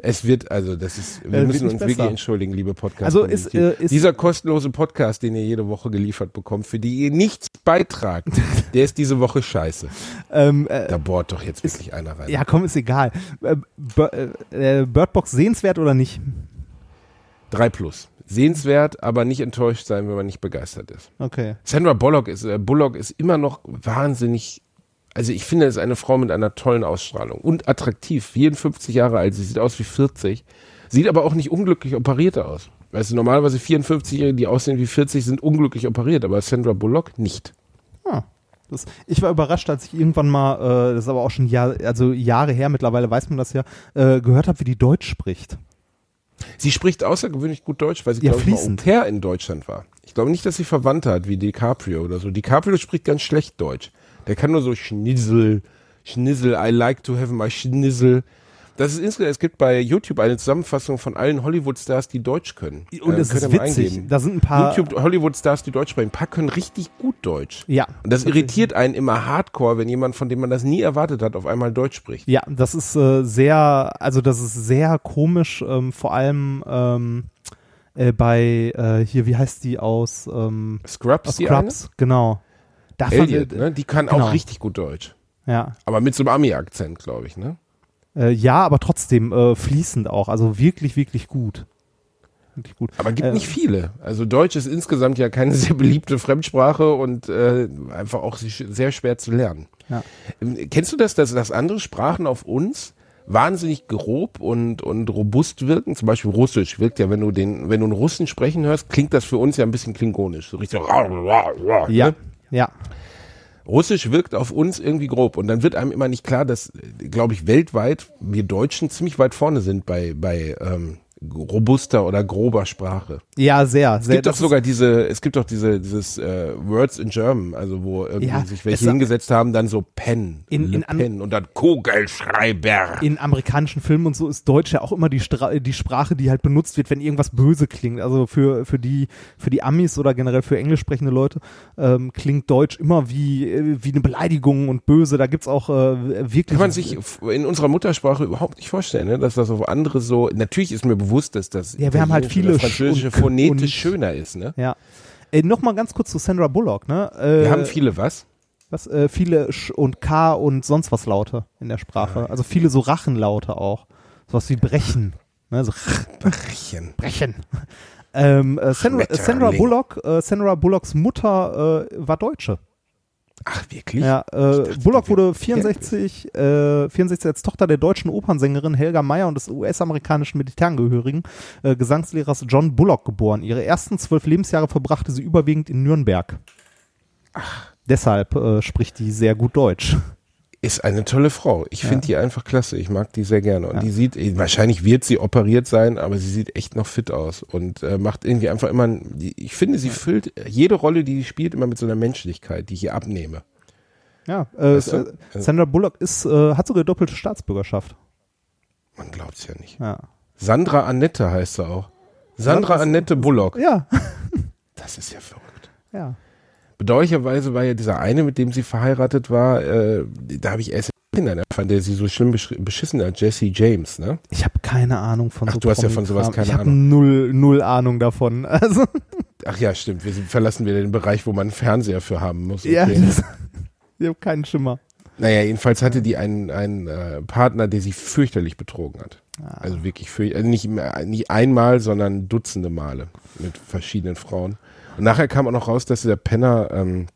[SPEAKER 2] Es wird, also das ist, wir
[SPEAKER 3] Äh,
[SPEAKER 2] müssen uns wirklich
[SPEAKER 3] besser.
[SPEAKER 2] entschuldigen, liebe Podcast.
[SPEAKER 3] Also ist, äh, ist-
[SPEAKER 2] Dieser kostenlose Podcast, den ihr jede Woche geliefert bekommt, für die ihr nichts beitragt, der ist diese Woche scheiße.
[SPEAKER 3] Ähm, äh,
[SPEAKER 2] Da bohrt doch jetzt wirklich einer rein.
[SPEAKER 3] ja, komm, ist egal. Äh, äh, äh, Birdbox sehenswert oder nicht?
[SPEAKER 2] Drei plus. Sehenswert, aber nicht enttäuscht sein, wenn man nicht begeistert ist.
[SPEAKER 3] Okay.
[SPEAKER 2] Sandra Bullock ist, Bullock ist immer noch wahnsinnig, also ich finde, es ist eine Frau mit einer tollen Ausstrahlung und attraktiv. 54 Jahre alt, sie sieht aus wie 40, sieht aber auch nicht unglücklich operiert aus. Weißt du, normalerweise 54-Jährige, die aussehen wie 40, sind unglücklich operiert, aber Sandra Bullock nicht.
[SPEAKER 3] Ah, das, ich war überrascht, als ich irgendwann mal, äh, das ist aber auch schon Jahr, also Jahre her, mittlerweile weiß man das ja, äh, gehört habe, wie die Deutsch spricht.
[SPEAKER 2] Sie spricht außergewöhnlich gut Deutsch, weil sie,
[SPEAKER 3] Ja,
[SPEAKER 2] glaube ich, mal Au
[SPEAKER 3] fließend.
[SPEAKER 2] pair in Deutschland war. Ich glaube nicht, dass sie Verwandte hat, wie DiCaprio oder so. DiCaprio spricht ganz schlecht Deutsch. Der kann nur so Schnitzel, Schnitzel, I like to have my Schnitzel. Das ist insgesamt, es gibt bei YouTube eine Zusammenfassung von allen Hollywood-Stars, die Deutsch können.
[SPEAKER 3] Und
[SPEAKER 2] Äh,
[SPEAKER 3] es
[SPEAKER 2] könnt
[SPEAKER 3] ist witzig.
[SPEAKER 2] eingeben.
[SPEAKER 3] Da sind ein paar.
[SPEAKER 2] YouTube Hollywood-Stars, die Deutsch sprechen. Ein paar können richtig gut Deutsch.
[SPEAKER 3] Ja.
[SPEAKER 2] Und das irritiert einen immer hardcore, wenn jemand, von dem man das nie erwartet hat, auf einmal Deutsch spricht.
[SPEAKER 3] Ja, das ist äh, sehr, also das ist sehr komisch, ähm, vor allem ähm, äh, bei äh, hier, wie heißt die aus, ähm,
[SPEAKER 2] Scrubs,
[SPEAKER 3] aus Scrubs, genau.
[SPEAKER 2] Elliot, ne? Die kann
[SPEAKER 3] genau.
[SPEAKER 2] auch richtig gut Deutsch.
[SPEAKER 3] Ja,
[SPEAKER 2] Aber mit so einem Ami-Akzent, glaube ich, ne?
[SPEAKER 3] äh, ja, aber trotzdem äh, fließend auch, also wirklich, wirklich gut. Wirklich gut.
[SPEAKER 2] Aber gibt
[SPEAKER 3] Äh,
[SPEAKER 2] nicht viele. Also Deutsch ist insgesamt ja keine sehr beliebte Fremdsprache und äh, einfach auch sehr schwer zu lernen.
[SPEAKER 3] Ja.
[SPEAKER 2] Ähm, Kennst du das, dass, dass andere Sprachen auf uns wahnsinnig grob und, und robust wirken? Zum Beispiel Russisch wirkt ja, wenn du den, wenn du einen Russen sprechen hörst, klingt das für uns ja ein bisschen klingonisch. So richtig
[SPEAKER 3] Ja,
[SPEAKER 2] ne?
[SPEAKER 3] Ja.
[SPEAKER 2] Russisch wirkt auf uns irgendwie grob und dann wird einem immer nicht klar, dass, glaube ich, weltweit wir Deutschen ziemlich weit vorne sind bei, bei ähm, robuster oder grober Sprache.
[SPEAKER 3] Ja, sehr,
[SPEAKER 2] Es
[SPEAKER 3] sehr.
[SPEAKER 2] gibt doch sogar diese, es gibt doch diese, dieses äh, Words in German, also wo irgendwie
[SPEAKER 3] Ja,
[SPEAKER 2] sich welche
[SPEAKER 3] es-
[SPEAKER 2] hingesetzt haben, dann so Pen,
[SPEAKER 3] In- in
[SPEAKER 2] Pen und dann Kugelschreiber.
[SPEAKER 3] in amerikanischen Filmen und so ist Deutsch ja auch immer die, Stra die Sprache, die halt benutzt wird, wenn irgendwas böse klingt. Also für, für, die, für die Amis oder generell für englisch sprechende Leute ähm, klingt Deutsch immer wie, äh, wie eine Beleidigung und böse. Da gibt's auch äh, wirklich.
[SPEAKER 2] Kann man sich in unserer Muttersprache überhaupt nicht vorstellen, ne? dass das auf andere so, natürlich ist mir bewusst, dass das
[SPEAKER 3] Ja, wir haben halt viele Sch-
[SPEAKER 2] französische
[SPEAKER 3] und-
[SPEAKER 2] phonetisch
[SPEAKER 3] und-
[SPEAKER 2] schöner ist, ne?
[SPEAKER 3] Ja. Äh, Nochmal ganz kurz zu Sandra Bullock, ne? Äh,
[SPEAKER 2] Wir haben viele was?
[SPEAKER 3] was, äh, viele Sch und K und sonst was Laute in der Sprache. Also viele so Rachenlaute auch. Sowas wie brechen. Ne? So
[SPEAKER 2] Brechen.
[SPEAKER 3] brechen. Ähm, äh, Sandra, Sandra. Bullock, äh, Sandra Bullocks Mutter äh, war Deutsche.
[SPEAKER 2] Ach, wirklich?
[SPEAKER 3] Ja, äh, Bullock wurde 64, äh, 64 als Tochter der deutschen Opernsängerin Helga Meyer und des US-amerikanischen Militärangehörigen äh, Gesangslehrers John Bullock geboren. Ihre ersten zwölf Lebensjahre verbrachte sie überwiegend in Nürnberg. Deshalb äh, spricht die sehr gut Deutsch.
[SPEAKER 2] Ist eine tolle Frau. Ich finde die einfach klasse. Ich mag die sehr gerne. Und die sieht, eh, wahrscheinlich wird sie operiert sein, aber sie sieht echt noch fit aus und äh, macht irgendwie einfach immer, ich finde, sie füllt jede Rolle, die sie spielt, immer mit so einer Menschlichkeit, die ich ihr abnehme.
[SPEAKER 3] Ja, äh,
[SPEAKER 2] Weißt du?
[SPEAKER 3] äh, Sandra Bullock ist, äh, hat sogar doppelte Staatsbürgerschaft.
[SPEAKER 2] Man glaubt es ja nicht.
[SPEAKER 3] Ja.
[SPEAKER 2] Sandra Annette heißt sie auch. Sandra Annette Bullock.
[SPEAKER 3] Ja.
[SPEAKER 2] Das ist ja verrückt.
[SPEAKER 3] ja.
[SPEAKER 2] Bedauerlicherweise war ja dieser eine, mit dem sie verheiratet war, äh, da habe ich erst im Nachhinein erfahren, der sie so schlimm besch beschissen hat, Jesse James, ne?
[SPEAKER 3] Ich habe keine Ahnung von
[SPEAKER 2] Ach,
[SPEAKER 3] so
[SPEAKER 2] du hast ja von sowas keine
[SPEAKER 3] ich hab
[SPEAKER 2] Ahnung.
[SPEAKER 3] null, null Ahnung davon. Also,
[SPEAKER 2] Ach ja, stimmt. Wir verlassen wieder den Bereich, wo man einen Fernseher für haben muss.
[SPEAKER 3] ja,
[SPEAKER 2] Okay.
[SPEAKER 3] das, ich habe keinen Schimmer.
[SPEAKER 2] Naja, jedenfalls hatte die einen, einen äh, Partner, der sie fürchterlich betrogen hat. Also wirklich fürchterlich. Also nicht, mehr- nicht einmal, sondern Dutzende Male mit verschiedenen Frauen. Und nachher kam auch noch raus, dass dieser Penner ähm,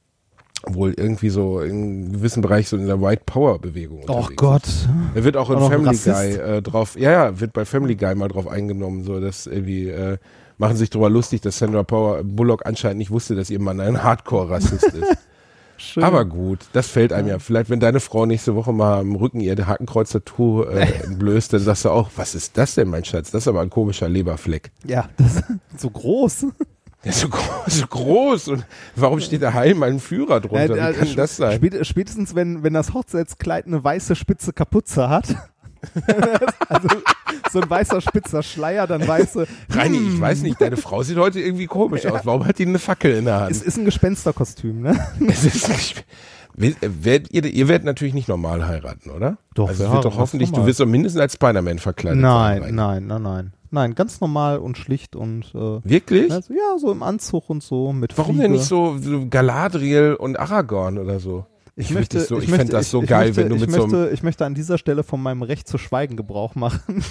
[SPEAKER 2] wohl irgendwie so in gewissen Bereich so in der White Power Bewegung
[SPEAKER 3] Oh Gott.
[SPEAKER 2] ist. Er wird auch in
[SPEAKER 3] Auch
[SPEAKER 2] Family
[SPEAKER 3] Rassist.
[SPEAKER 2] Guy äh, drauf, ja, ja, wird bei Family Guy mal drauf eingenommen, so dass irgendwie äh, machen sich darüber lustig, dass Sandra Power Bullock anscheinend nicht wusste, dass ihr Mann ein Hardcore-Rassist ist.
[SPEAKER 3] Schön.
[SPEAKER 2] Aber gut, das fällt einem ja. Vielleicht, wenn deine Frau nächste Woche mal am Rücken ihr Hakenkreuz-Tattoo äh, entblößt, dann sagst du auch, was ist das denn, mein Schatz? Das ist aber ein komischer Leberfleck.
[SPEAKER 3] ja, das so groß.
[SPEAKER 2] Der ist so groß, so groß. Und warum steht da Heim ein Führer drunter? Wie kann das sein?
[SPEAKER 3] Spät, spätestens, wenn, wenn das Hochzeitskleid eine weiße spitze Kapuze hat. also so ein weißer spitzer Schleier, dann weiße.
[SPEAKER 2] Reini, ich weiß nicht, deine Frau sieht heute irgendwie komisch aus. Warum hat die eine Fackel in der Hand?
[SPEAKER 3] Es ist ein Gespensterkostüm, ne?
[SPEAKER 2] Es ist Werdet ihr, ihr werdet natürlich nicht normal heiraten, oder?
[SPEAKER 3] Doch,
[SPEAKER 2] also
[SPEAKER 3] wir
[SPEAKER 2] wird doch hoffentlich,
[SPEAKER 3] normal.
[SPEAKER 2] du wirst doch mindestens als Spider-Man verkleidet
[SPEAKER 3] Nein,
[SPEAKER 2] sein.
[SPEAKER 3] nein, nein, nein. Nein, ganz normal und schlicht und äh,
[SPEAKER 2] Wirklich?
[SPEAKER 3] also, ja, so im Anzug und so mit
[SPEAKER 2] Warum
[SPEAKER 3] Fliege.
[SPEAKER 2] denn nicht so, so Galadriel und Aragorn oder so?
[SPEAKER 3] Ich möchte,
[SPEAKER 2] dich so, ich,
[SPEAKER 3] ich
[SPEAKER 2] fände
[SPEAKER 3] möchte,
[SPEAKER 2] das so
[SPEAKER 3] ich,
[SPEAKER 2] geil,
[SPEAKER 3] ich möchte,
[SPEAKER 2] wenn du
[SPEAKER 3] ich
[SPEAKER 2] mit so
[SPEAKER 3] möchte, ich möchte an dieser Stelle von meinem Recht zu schweigen Gebrauch machen.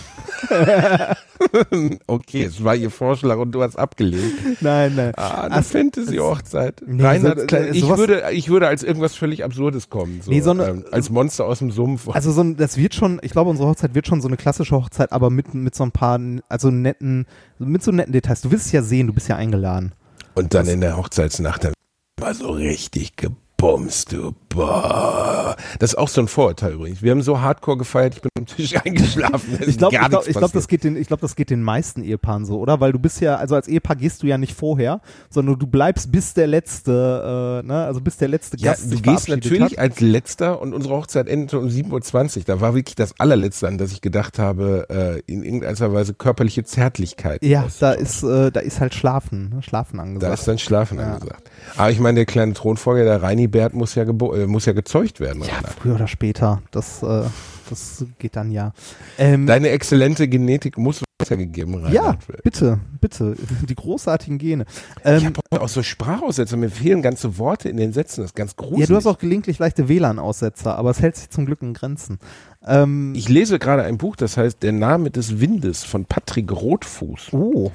[SPEAKER 2] okay, es war ihr Vorschlag und du hast abgelehnt.
[SPEAKER 3] nein, nein.
[SPEAKER 2] Ah, eine
[SPEAKER 3] Also,
[SPEAKER 2] Fantasy-Hochzeit.
[SPEAKER 3] Nee,
[SPEAKER 2] Reinhard,
[SPEAKER 3] so- klar,
[SPEAKER 2] ich würde, ich würde als irgendwas völlig Absurdes kommen. So,
[SPEAKER 3] Nee, so eine-
[SPEAKER 2] ähm, als Monster aus dem Sumpf.
[SPEAKER 3] Also so ein, das wird schon, ich glaube, unsere Hochzeit wird schon so eine klassische Hochzeit, aber mit, mit so ein paar, also netten, mit so netten Details. Du wirst es ja sehen, du bist ja eingeladen.
[SPEAKER 2] Und dann in der Hochzeitsnacht dann war so richtig bummst du, boah. Das ist auch so ein Vorurteil übrigens. Wir haben so hardcore gefeiert, ich bin am Tisch eingeschlafen.
[SPEAKER 3] Ich glaube, ich glaub, das geht den, ich glaube, das geht den meisten Ehepaaren so, oder? Weil du bist ja, also als Ehepaar gehst du ja nicht vorher, sondern du bleibst bis der letzte, äh, ne, also bis der letzte
[SPEAKER 2] ja,
[SPEAKER 3] Gast
[SPEAKER 2] du gehst natürlich hat. als letzter und unsere Hochzeit endete um 7.20 Uhr. Da war wirklich das allerletzte, an das ich gedacht habe, äh, in irgendeiner Weise körperliche Zärtlichkeit.
[SPEAKER 3] Ja, da ist, äh, da ist halt Schlafen, ne? Schlafen angesagt.
[SPEAKER 2] Da ist dann Schlafen ja. angesagt. Aber ich meine, der kleine Thronfolger, der Reini Bert, muss ja, äh, muss ja gezeugt werden.
[SPEAKER 3] Ja, oder? früher oder später. Das, äh, das geht dann ja. Ähm,
[SPEAKER 2] Deine exzellente Genetik muss weitergegeben, Reinhard.
[SPEAKER 3] Ja, bitte, bitte. Die großartigen Gene.
[SPEAKER 2] Ähm, ich habe auch so Sprachaussetzer. Mir fehlen ganze Worte in den Sätzen. Das ist ganz gruselig.
[SPEAKER 3] Ja, du hast auch gelegentlich leichte WLAN-Aussetzer, aber es hält sich zum Glück in Grenzen.
[SPEAKER 2] Ähm, ich lese gerade ein Buch, das heißt Der Name des Windes von Patrick Rotfuß.
[SPEAKER 3] Oh.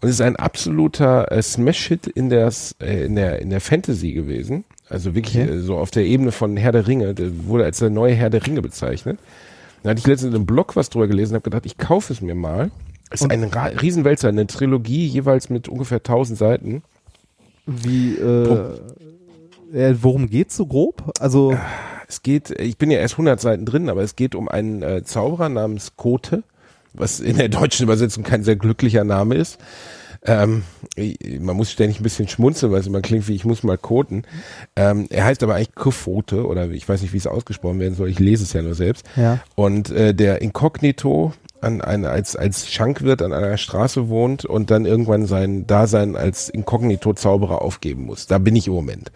[SPEAKER 2] Und es ist ein absoluter äh, Smash-Hit in, äh, in, der, in der Fantasy gewesen. Also wirklich okay. äh, so auf der Ebene von Herr der Ringe. Der wurde als der neue Herr der Ringe bezeichnet. Da hatte ich letztens in einem Blog was drüber gelesen und habe gedacht, ich kaufe es mir mal. Es ist eine Riesenwälzer, eine Trilogie, jeweils mit ungefähr 1000 Seiten.
[SPEAKER 3] Wie, äh, äh, worum geht's so grob? Also.
[SPEAKER 2] Es geht, ich bin ja erst 100 Seiten drin, aber es geht um einen äh, Zauberer namens Kote was in der deutschen Übersetzung kein sehr glücklicher Name ist. Ähm, man muss ständig ein bisschen schmunzeln, weil es immer klingt wie ich muss mal koten. Ähm, er heißt aber eigentlich Kufote oder ich weiß nicht, wie es ausgesprochen werden soll. Ich lese es ja nur selbst.
[SPEAKER 3] Ja.
[SPEAKER 2] Und äh, der Inkognito an eine, als, als Schankwirt an einer Straße wohnt und dann irgendwann sein Dasein als Inkognito-Zauberer aufgeben muss. Da bin ich im Moment.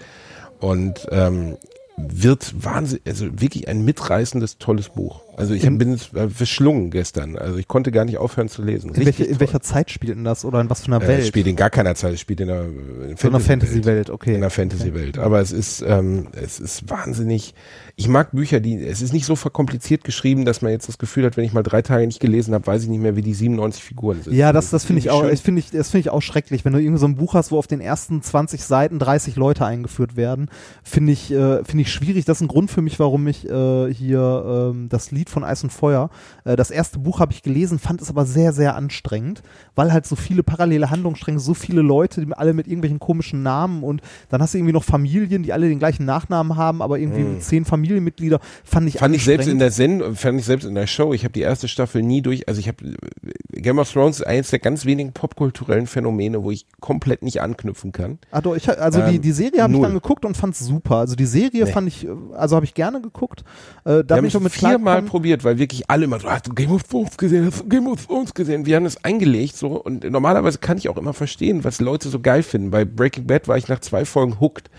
[SPEAKER 2] Und ähm, wird wahnsinnig, also wirklich ein mitreißendes, tolles Buch. Also ich in, bin äh, verschlungen gestern. Also ich konnte gar nicht aufhören zu lesen.
[SPEAKER 3] In, welche, in welcher Zeit spielt denn das oder in was für einer äh, Welt? Es
[SPEAKER 2] spielt in gar keiner Zeit. Es spielt in einer,
[SPEAKER 3] in so einer Fantasy-Welt, okay.
[SPEAKER 2] In einer Fantasy-Welt. Okay. Aber es ist, ähm, es ist wahnsinnig. Ich mag Bücher, die, es ist nicht so verkompliziert geschrieben, dass man jetzt das Gefühl hat, wenn ich mal drei Tage nicht gelesen habe, weiß ich nicht mehr, wie die 97 Figuren sind.
[SPEAKER 3] Ja, das, das finde ich auch, ich finde ich, das finde ich auch schrecklich. Wenn du irgendwie so ein Buch hast, wo auf den ersten 20 Seiten 30 Leute eingeführt werden, finde ich, äh, finde ich schwierig. Das ist ein Grund für mich, warum ich äh, hier ähm, das Lied von Eis und Feuer äh, das erste Buch habe ich gelesen, fand es aber sehr, sehr anstrengend, weil halt so viele parallele Handlungsstränge, so viele Leute, die alle mit irgendwelchen komischen Namen und dann hast du irgendwie noch Familien, die alle den gleichen Nachnamen haben, aber irgendwie mhm. zehn Familienmitglieder, fand ich
[SPEAKER 2] Fand ich selbst in der Sendung, fand ich selbst in der Show, ich habe die erste Staffel nie durch, also ich habe Game of Thrones ist eines der ganz wenigen popkulturellen Phänomene, wo ich komplett nicht anknüpfen kann.
[SPEAKER 3] Ah, doch, ich, also ähm, die, die Serie habe ich dann geguckt und fand es super. Also die Serie nee. fand ich, also habe ich gerne geguckt. Äh, da bin ich mit
[SPEAKER 2] viermal probiert, weil wirklich alle immer so, hast du Game of Thrones gesehen, hast du Game of Thrones gesehen? Wir haben das eingelegt so und normalerweise kann ich auch immer verstehen, was Leute so geil finden. Bei Breaking Bad war ich nach zwei Folgen hooked.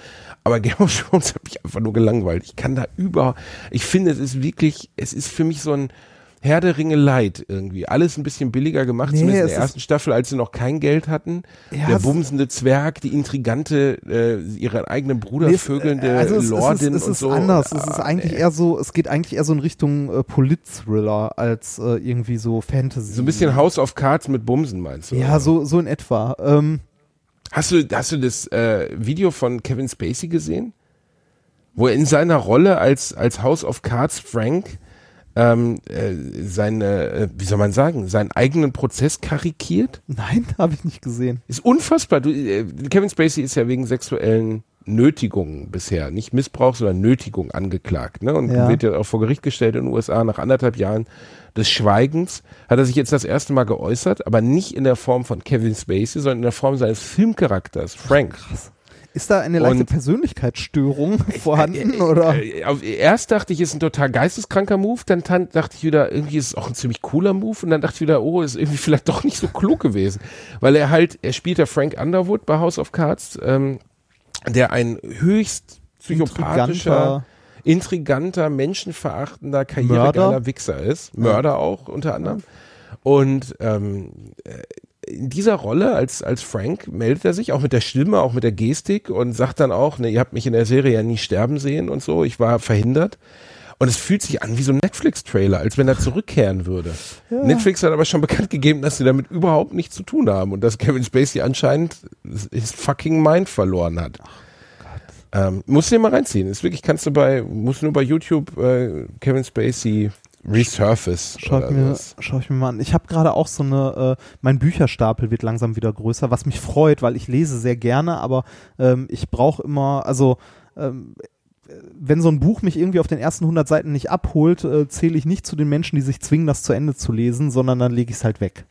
[SPEAKER 2] Aber Game of Thrones hat mich einfach nur gelangweilt. Ich kann da über, ich finde, es ist wirklich, es ist für mich so ein, Herr der Ringe Light irgendwie. Alles ein bisschen billiger gemacht, nee, zumindest in der ersten Staffel, als sie noch kein Geld hatten. Ja, der bumsende Zwerg, die intrigante, äh, ihren eigenen Bruder nee, vögelnde also es, Lordin
[SPEAKER 3] es ist, es
[SPEAKER 2] und so.
[SPEAKER 3] Es ist anders. es ist eigentlich nee. eher so, es geht eigentlich eher so in Richtung äh, Polit-Thriller als äh, irgendwie so Fantasy.
[SPEAKER 2] So ein bisschen House of Cards mit Bumsen meinst du?
[SPEAKER 3] Ja, so, so in etwa. Ähm,
[SPEAKER 2] hast du, hast du das äh, Video von Kevin Spacey gesehen? Wo er in seiner Rolle als, als House of Cards Frank ähm, äh, seine, äh, wie soll man sagen, seinen eigenen Prozess karikiert?
[SPEAKER 3] Nein, habe ich nicht gesehen.
[SPEAKER 2] Ist unfassbar. Du, äh, Kevin Spacey ist ja wegen sexuellen Nötigungen bisher, nicht Missbrauch, sondern Nötigung angeklagt. Ne? Und ja. wird ja auch vor Gericht gestellt in den USA nach anderthalb Jahren des Schweigens. Hat er sich jetzt das erste Mal geäußert, aber nicht in der Form von Kevin Spacey, sondern in der Form seines Filmcharakters, Frank. Ach, krass.
[SPEAKER 3] Ist da eine leichte und Persönlichkeitsstörung vorhanden? Äh, oder?
[SPEAKER 2] Äh, erst dachte ich, ist ein total geisteskranker Move, dann dachte ich wieder, irgendwie ist es auch ein ziemlich cooler Move und dann dachte ich wieder, oh, ist irgendwie vielleicht doch nicht so klug gewesen. Weil er halt, er spielt ja Frank Underwood bei House of Cards, ähm, der ein höchst psychopathischer, intriganter, menschenverachtender, karrieregeiler. Wichser ist. Mörder auch unter anderem. Und ähm, in dieser Rolle als, als Frank meldet er sich auch mit der Stimme, auch mit der Gestik und sagt dann auch, ne, ihr habt mich in der Serie ja nie sterben sehen und so, ich war verhindert. Und es fühlt sich an wie so ein Netflix-Trailer, als wenn er zurückkehren würde. Ja. Netflix hat aber schon bekannt gegeben, dass sie damit überhaupt nichts zu tun haben und dass Kevin Spacey anscheinend his fucking Mind verloren hat. Ähm, musst du dir mal reinziehen. Ist wirklich, kannst du bei, musst du nur bei YouTube äh, Kevin Spacey Resurface.
[SPEAKER 3] Schau ich, mir, schau ich mir mal an. Ich habe gerade auch so eine, äh, mein Bücherstapel wird langsam wieder größer, was mich freut, weil ich lese sehr gerne, aber ähm, ich brauche immer, also ähm, wenn so ein Buch mich irgendwie auf den ersten 100 Seiten nicht abholt, äh, zähle ich nicht zu den Menschen, die sich zwingen, das zu Ende zu lesen, sondern dann lege ich es halt weg.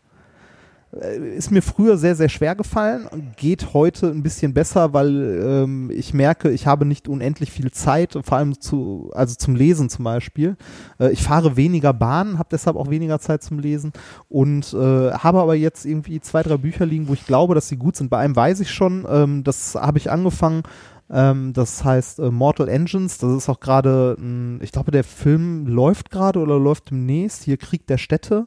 [SPEAKER 3] Äh, ist mir früher sehr, sehr schwer gefallen, geht heute ein bisschen besser, weil ähm, ich merke, ich habe nicht unendlich viel Zeit, vor allem zu, also zum Lesen zum Beispiel. Äh, ich fahre weniger Bahn, habe deshalb auch weniger Zeit zum Lesen und äh, habe aber jetzt irgendwie zwei, drei Bücher liegen, wo ich glaube, dass sie gut sind. Bei einem weiß ich schon, ähm, das habe ich angefangen ähm, das heißt äh, Mortal Engines. Das ist auch gerade, ich glaube, der Film läuft gerade oder läuft demnächst. Hier Krieg der Städte.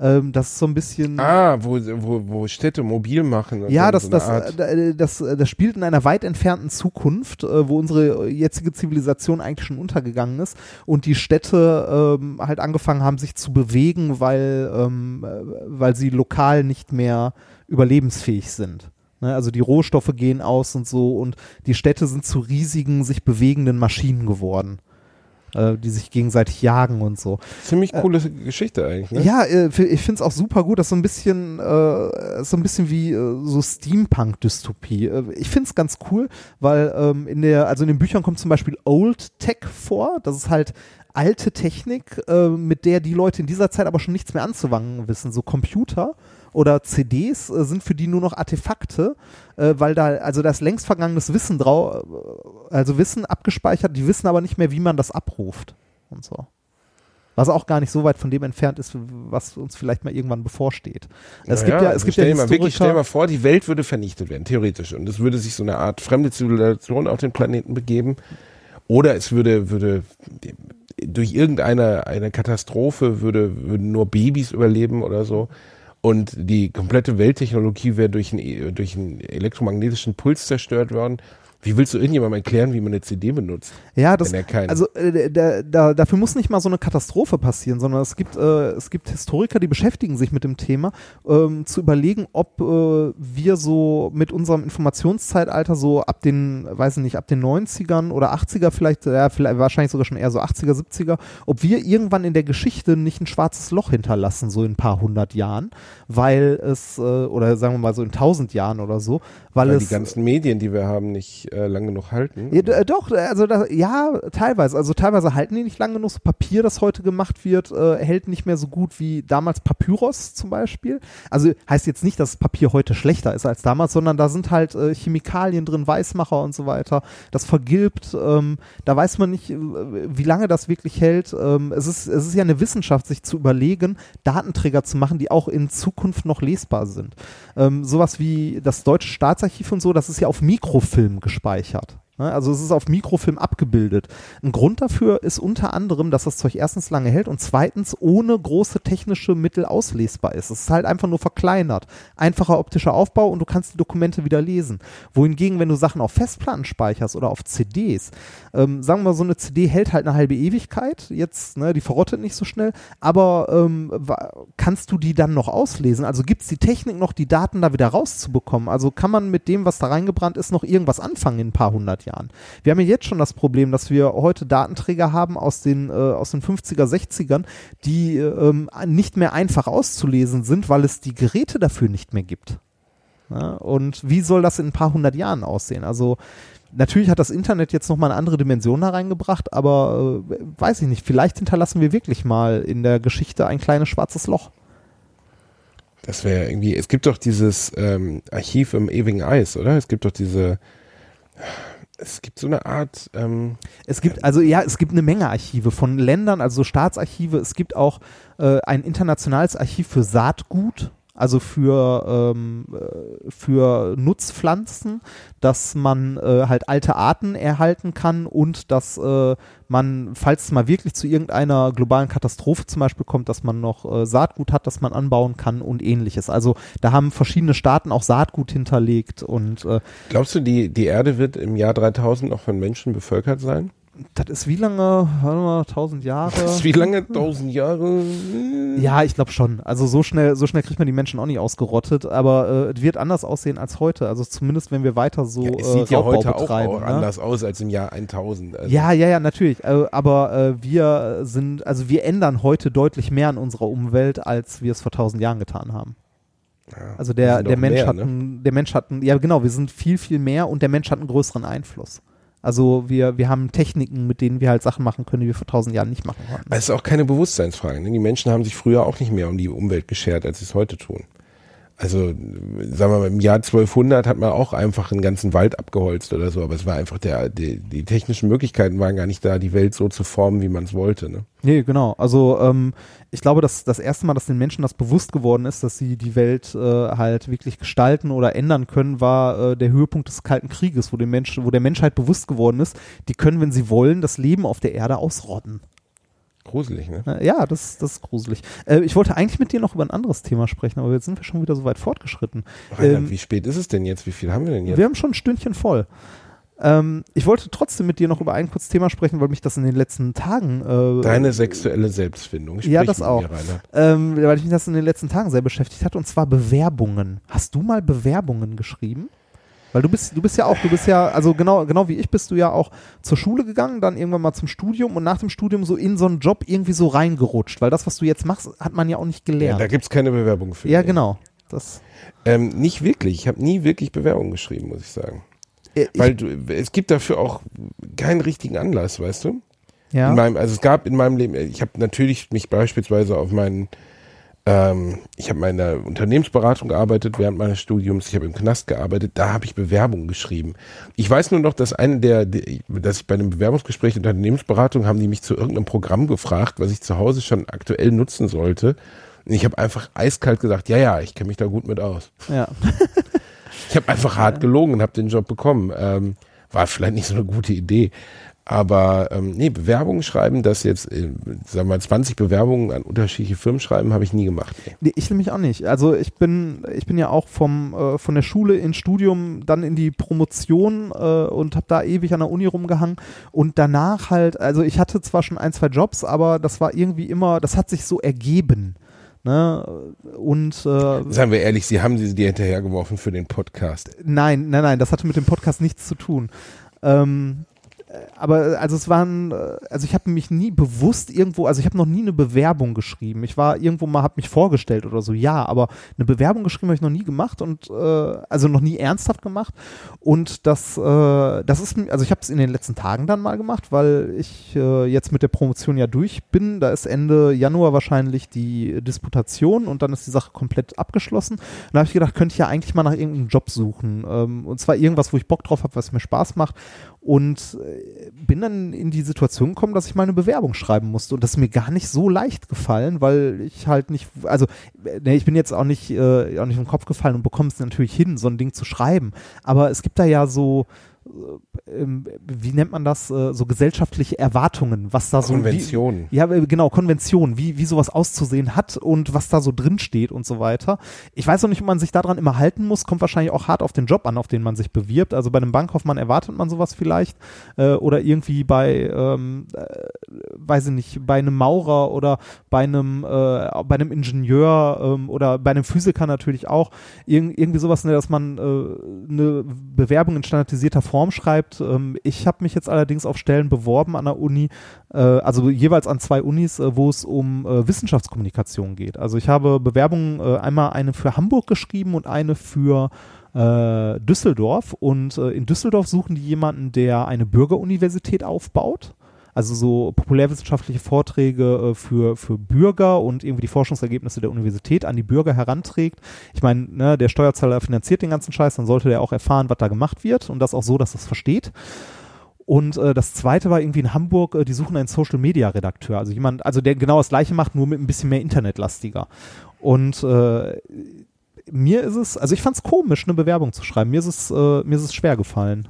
[SPEAKER 3] Ähm, das ist so ein bisschen.
[SPEAKER 2] Ah, wo, wo, wo Städte mobil machen.
[SPEAKER 3] Ja, das, so das, äh, das, das, das spielt in einer weit entfernten Zukunft, äh, wo unsere jetzige Zivilisation eigentlich schon untergegangen ist und die Städte ähm, halt angefangen haben, sich zu bewegen, weil, ähm, äh, weil sie lokal nicht mehr überlebensfähig sind. Ne, also die Rohstoffe gehen aus und so und die Städte sind zu riesigen, sich bewegenden Maschinen geworden äh, die sich gegenseitig jagen und so.
[SPEAKER 2] Ziemlich äh, coole äh, Geschichte eigentlich. Ne?
[SPEAKER 3] Ja, äh, ich finde es auch super gut, dass so ein bisschen äh, so ein bisschen wie so Steampunk-Dystopie. ich finde es ganz cool, weil ähm, in der also in den Büchern kommt zum Beispiel Old Tech vor. Das ist halt alte Technik, mit der die Leute in dieser Zeit aber schon nichts mehr anzuwangen wissen, so Computer oder CDs äh, sind für die nur noch Artefakte, äh, weil da, also da ist längst vergangenes Wissen drauf, äh, also Wissen abgespeichert, die wissen aber nicht mehr, wie man das abruft und so. Was auch gar nicht so weit von dem entfernt ist, was uns vielleicht mal irgendwann bevorsteht. Es naja, gibt ja, es also gibt
[SPEAKER 2] stell
[SPEAKER 3] ja
[SPEAKER 2] mal wirklich, stell dir mal vor, die Welt würde vernichtet werden, theoretisch. Und es würde sich so eine Art fremde Zivilisation auf den Planeten begeben. Oder es würde, würde durch irgendeine eine Katastrophe würde, würden nur Babys überleben oder so und die komplette Welttechnologie wäre durch, ein, durch einen elektromagnetischen Puls zerstört worden. Wie willst du irgendjemandem erklären, wie man eine CD benutzt?
[SPEAKER 3] Ja, das, also äh, da, da, dafür muss nicht mal so eine Katastrophe passieren, sondern es gibt, äh, es gibt Historiker, die beschäftigen sich mit dem Thema, ähm, zu überlegen, ob äh, wir so mit unserem Informationszeitalter so ab den, weiß ich nicht, ab den 90ern oder 80er vielleicht, ja, vielleicht wahrscheinlich sogar schon eher so 80er, 70er, ob wir irgendwann in der Geschichte nicht ein schwarzes Loch hinterlassen, so in ein paar hundert Jahren, weil es, äh, oder sagen wir mal so in tausend Jahren oder so, weil, weil es.
[SPEAKER 2] Die ganzen Medien, die wir haben, nicht äh, lang genug halten.
[SPEAKER 3] Ja, äh, doch, also da, ja, teilweise. Also teilweise halten die nicht lang genug. So Papier, das heute gemacht wird, äh, hält nicht mehr so gut wie damals Papyrus zum Beispiel. Also heißt jetzt nicht, dass Papier heute schlechter ist als damals, sondern da sind halt äh, Chemikalien drin, Weißmacher und so weiter. Das vergilbt. Ähm, da weiß man nicht, äh, wie lange das wirklich hält. Ähm, es, ist, es ist ja eine Wissenschaft, sich zu überlegen, Datenträger zu machen, die auch in Zukunft noch lesbar sind. Ähm, sowas wie das Deutsche Staatsarchiv und so, das ist ja auf Mikrofilm gespeichert. Ne? Also es ist auf Mikrofilm abgebildet. Ein Grund dafür ist unter anderem, dass das Zeug erstens lange hält und zweitens ohne große technische Mittel auslesbar ist. Es ist halt einfach nur verkleinert. Einfacher optischer Aufbau und du kannst die Dokumente wieder lesen. Wohingegen, wenn du Sachen auf Festplatten speicherst oder auf CDs, ähm, sagen wir mal, so eine CD hält halt eine halbe Ewigkeit. Jetzt, ne, die verrottet nicht so schnell, aber ähm, kannst du die dann noch auslesen? Also gibt es die Technik noch, die Daten da wieder rauszubekommen? Also kann man mit dem, was da reingebrannt ist, noch irgendwas anfangen in ein paar hundert Jahren? Jahren. Wir haben ja jetzt schon das Problem, dass wir heute Datenträger haben aus den, äh, aus den 50er, 60ern, die ähm, nicht mehr einfach auszulesen sind, weil es die Geräte dafür nicht mehr gibt. Ja, und wie soll das in ein paar hundert Jahren aussehen? Also Natürlich hat das Internet jetzt nochmal eine andere Dimension da reingebracht, aber äh, weiß ich nicht, vielleicht hinterlassen wir wirklich mal in der Geschichte ein kleines schwarzes Loch.
[SPEAKER 2] Das wäre irgendwie, es gibt doch dieses ähm, Archiv im ewigen Eis, oder? Es gibt doch diese, es gibt so eine Art. Ähm,
[SPEAKER 3] es gibt also ja, es gibt eine Menge Archive von Ländern, also Staatsarchive. Es gibt auch äh, ein internationales Archiv für Saatgut also für, ähm, äh, für Nutzpflanzen, dass man äh, halt alte Arten erhalten kann und dass äh, man, falls es mal wirklich zu irgendeiner globalen Katastrophe zum Beispiel kommt, dass man noch äh, Saatgut hat, das man anbauen kann und ähnliches. Also da haben verschiedene Staaten auch Saatgut hinterlegt und äh,
[SPEAKER 2] Glaubst du, die, die Erde wird im Jahr 3000 noch von Menschen bevölkert sein?
[SPEAKER 3] Das ist wie lange, warte mal, tausend Jahre. Das
[SPEAKER 2] ist wie lange, tausend Jahre?
[SPEAKER 3] Ja, ich glaube schon. Also so schnell, so schnell kriegt man die Menschen auch nicht ausgerottet, aber äh, es wird anders aussehen als heute. Also zumindest, wenn wir weiter so ja,
[SPEAKER 2] es sieht äh, ja heute auch, auch ne? anders aus als im Jahr 1000.
[SPEAKER 3] Also. Ja, ja, ja, natürlich. Äh, aber äh, wir sind, also wir ändern heute deutlich mehr an unserer Umwelt, als wir es vor tausend Jahren getan haben. Ja, also der, der Mensch mehr, hat, ne? der Mensch hat, ja genau, wir sind viel, viel mehr und der Mensch hat einen größeren Einfluss. Also wir, wir haben Techniken, mit denen wir halt Sachen machen können, die wir vor tausend Jahren nicht machen konnten.
[SPEAKER 2] Es ist auch keine Bewusstseinsfrage. Ne? Die Menschen haben sich früher auch nicht mehr um die Umwelt geschert, als sie es heute tun. Also, sagen wir mal, im Jahr 1200 hat man auch einfach einen ganzen Wald abgeholzt oder so, aber es war einfach der, die, die technischen Möglichkeiten waren gar nicht da, die Welt so zu formen, wie man es wollte. Ne?
[SPEAKER 3] Nee, genau. Also ähm, ich glaube, dass das erste Mal, dass den Menschen das bewusst geworden ist, dass sie die Welt äh, halt wirklich gestalten oder ändern können, war äh, der Höhepunkt des Kalten Krieges, wo, dem Mensch, wo der Menschheit bewusst geworden ist, die können, wenn sie wollen, das Leben auf der Erde ausrotten.
[SPEAKER 2] Gruselig, ne?
[SPEAKER 3] Äh, Ja, das, das ist gruselig. Äh, ich wollte eigentlich mit dir noch über ein anderes Thema sprechen, aber jetzt sind wir schon wieder so weit fortgeschritten.
[SPEAKER 2] Reinhard,
[SPEAKER 3] Ähm,
[SPEAKER 2] wie spät ist es denn jetzt? Wie viel haben wir denn jetzt?
[SPEAKER 3] Wir haben schon ein Stündchen voll. Ähm, ich wollte trotzdem mit dir noch über ein kurzes Thema sprechen, weil mich das in den letzten Tagen. Äh,
[SPEAKER 2] Deine sexuelle Selbstfindung.
[SPEAKER 3] Ja,
[SPEAKER 2] Sprich
[SPEAKER 3] das
[SPEAKER 2] mit
[SPEAKER 3] auch.
[SPEAKER 2] Mir,
[SPEAKER 3] ähm, weil mich das in den letzten Tagen sehr beschäftigt hat, und zwar Bewerbungen. Hast du mal Bewerbungen geschrieben? Weil du bist, du bist ja auch, du bist ja, also genau, genau wie ich bist du ja auch zur Schule gegangen, dann irgendwann mal zum Studium und nach dem Studium so in so einen Job irgendwie so reingerutscht, weil das, was du jetzt machst, hat man ja auch nicht
[SPEAKER 2] Ja,
[SPEAKER 3] gelernt.
[SPEAKER 2] da gibt's keine Bewerbung für.
[SPEAKER 3] Ja, genau. Das,
[SPEAKER 2] Ähm, nicht wirklich. Ich habe nie wirklich Bewerbungen geschrieben, muss ich sagen.
[SPEAKER 3] äh, ich,
[SPEAKER 2] Weil du, es gibt dafür auch keinen richtigen Anlass, weißt du?
[SPEAKER 3] ja.
[SPEAKER 2] In meinem, also es gab in meinem Leben, ich habe natürlich mich beispielsweise auf meinen, ähm, ich habe in einer Unternehmensberatung gearbeitet während meines Studiums, ich habe im Knast gearbeitet, da habe ich Bewerbungen geschrieben. Ich weiß nur noch, dass eine der, dass ich bei einem Bewerbungsgespräch in der Unternehmensberatung haben die mich zu irgendeinem Programm gefragt, was ich zu Hause schon aktuell nutzen sollte. Und ich habe einfach eiskalt gesagt, ja, ja, ich kenne mich da gut mit aus.
[SPEAKER 3] ja.
[SPEAKER 2] Ich habe einfach hart gelogen und habe den Job bekommen. Ähm, war vielleicht nicht so eine gute Idee. Aber ähm, nee, Bewerbungen schreiben, das jetzt, äh, sagen wir mal, 20 Bewerbungen an unterschiedliche Firmen schreiben, habe ich nie gemacht. Nee.
[SPEAKER 3] Nee, ich nämlich auch nicht. Also ich bin, ich bin ja auch vom, äh, von der Schule ins Studium, dann in die Promotion äh, und habe da ewig an der Uni rumgehangen und danach halt, also ich hatte zwar schon ein, zwei Jobs, aber das war irgendwie immer, das hat sich so ergeben. Ne? Und äh,
[SPEAKER 2] Seien wir ehrlich, Sie haben sie dir hinterhergeworfen für den Podcast.
[SPEAKER 3] Nein, nein, nein, das hatte mit dem Podcast nichts zu tun. Ähm, äh, aber also es waren, äh, also ich habe mich nie bewusst irgendwo, also ich habe noch nie eine Bewerbung geschrieben. Ich war irgendwo mal, habe mich vorgestellt oder so, ja, aber eine Bewerbung geschrieben habe ich noch nie gemacht und äh, also noch nie ernsthaft gemacht. Und das, äh, das ist, also ich habe es in den letzten Tagen dann mal gemacht, weil ich äh, jetzt mit der Promotion ja durch bin. Da ist Ende Januar wahrscheinlich die Disputation und dann ist die Sache komplett abgeschlossen. Und da habe ich gedacht, könnte ich ja eigentlich mal nach irgendeinem Job suchen. Ähm, und zwar irgendwas, wo ich Bock drauf habe, was mir Spaß macht. Und äh, bin dann in die Situation gekommen, dass ich mal eine Bewerbung schreiben musste. Und das ist mir gar nicht so leicht gefallen, weil ich halt nicht, also nee, ich bin jetzt auch nicht, äh, auch nicht im Kopf gefallen und bekomme es natürlich hin, so ein Ding zu schreiben. Aber es gibt da ja so, wie nennt man das, äh, so gesellschaftliche Erwartungen, was da so
[SPEAKER 2] Konventionen.
[SPEAKER 3] ja, äh, genau, Konvention, wie, wie sowas auszusehen hat und was da so drin steht und so weiter. Ich weiß auch nicht, ob man sich daran immer halten muss, kommt wahrscheinlich auch hart auf den Job an, auf den man sich bewirbt. Also bei einem Bankkaufmann erwartet man sowas vielleicht äh, oder irgendwie bei, ähm, äh, weiß ich nicht, bei einem Maurer oder bei einem, äh, bei einem Ingenieur ähm, oder bei einem Physiker natürlich auch. Irg irgendwie sowas, ne, dass man äh, eine Bewerbung in standardisierter Form schreibt. Ähm, ich habe mich jetzt allerdings auf Stellen beworben an der Uni, äh, also jeweils an zwei Unis, äh, wo es um äh, Wissenschaftskommunikation geht. Also ich habe Bewerbungen, einmal eine für Hamburg geschrieben und eine für Düsseldorf. Und in Düsseldorf suchen die jemanden, der eine Bürgeruniversität aufbaut. Also so populärwissenschaftliche Vorträge äh, für, für Bürger und irgendwie die Forschungsergebnisse der Universität an die Bürger heranträgt. Ich meine, ne, der Steuerzahler finanziert den ganzen Scheiß, dann sollte der auch erfahren, was da gemacht wird und das auch so, dass er es versteht. Und äh, das zweite war irgendwie in Hamburg, äh, die suchen einen Social Media Redakteur, also jemand, also der genau das gleiche macht, nur mit ein bisschen mehr internetlastiger. Und äh, mir ist es, also ich fand es komisch, eine Bewerbung zu schreiben. Mir ist es, äh, mir ist es schwer gefallen.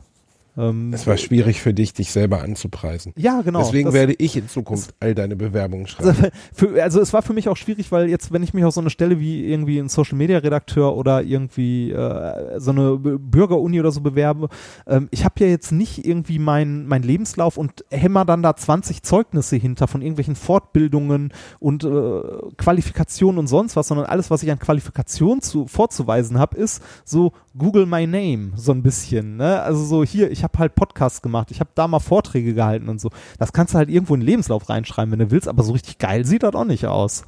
[SPEAKER 3] Ähm,
[SPEAKER 2] Es war schwierig für dich, dich selber anzupreisen.
[SPEAKER 3] ja, genau.
[SPEAKER 2] Deswegen werde ich in Zukunft all deine Bewerbungen schreiben.
[SPEAKER 3] also, für, also es war für mich auch schwierig, weil jetzt, wenn ich mich auf so eine Stelle wie irgendwie ein Social Media Redakteur oder irgendwie äh, so eine Bürgeruni oder so bewerbe, ähm, ich habe ja jetzt nicht irgendwie meinen mein Lebenslauf und hämmer dann da 20 Zeugnisse hinter von irgendwelchen Fortbildungen und äh, Qualifikationen und sonst was, sondern alles, was ich an Qualifikation zu, vorzuweisen habe, ist so Google My Name, so ein bisschen. Ne? Also so hier, ich habe halt Podcasts gemacht, ich habe da mal Vorträge gehalten und so. Das kannst du halt irgendwo in den Lebenslauf reinschreiben, wenn du willst, aber so richtig geil sieht das auch nicht aus.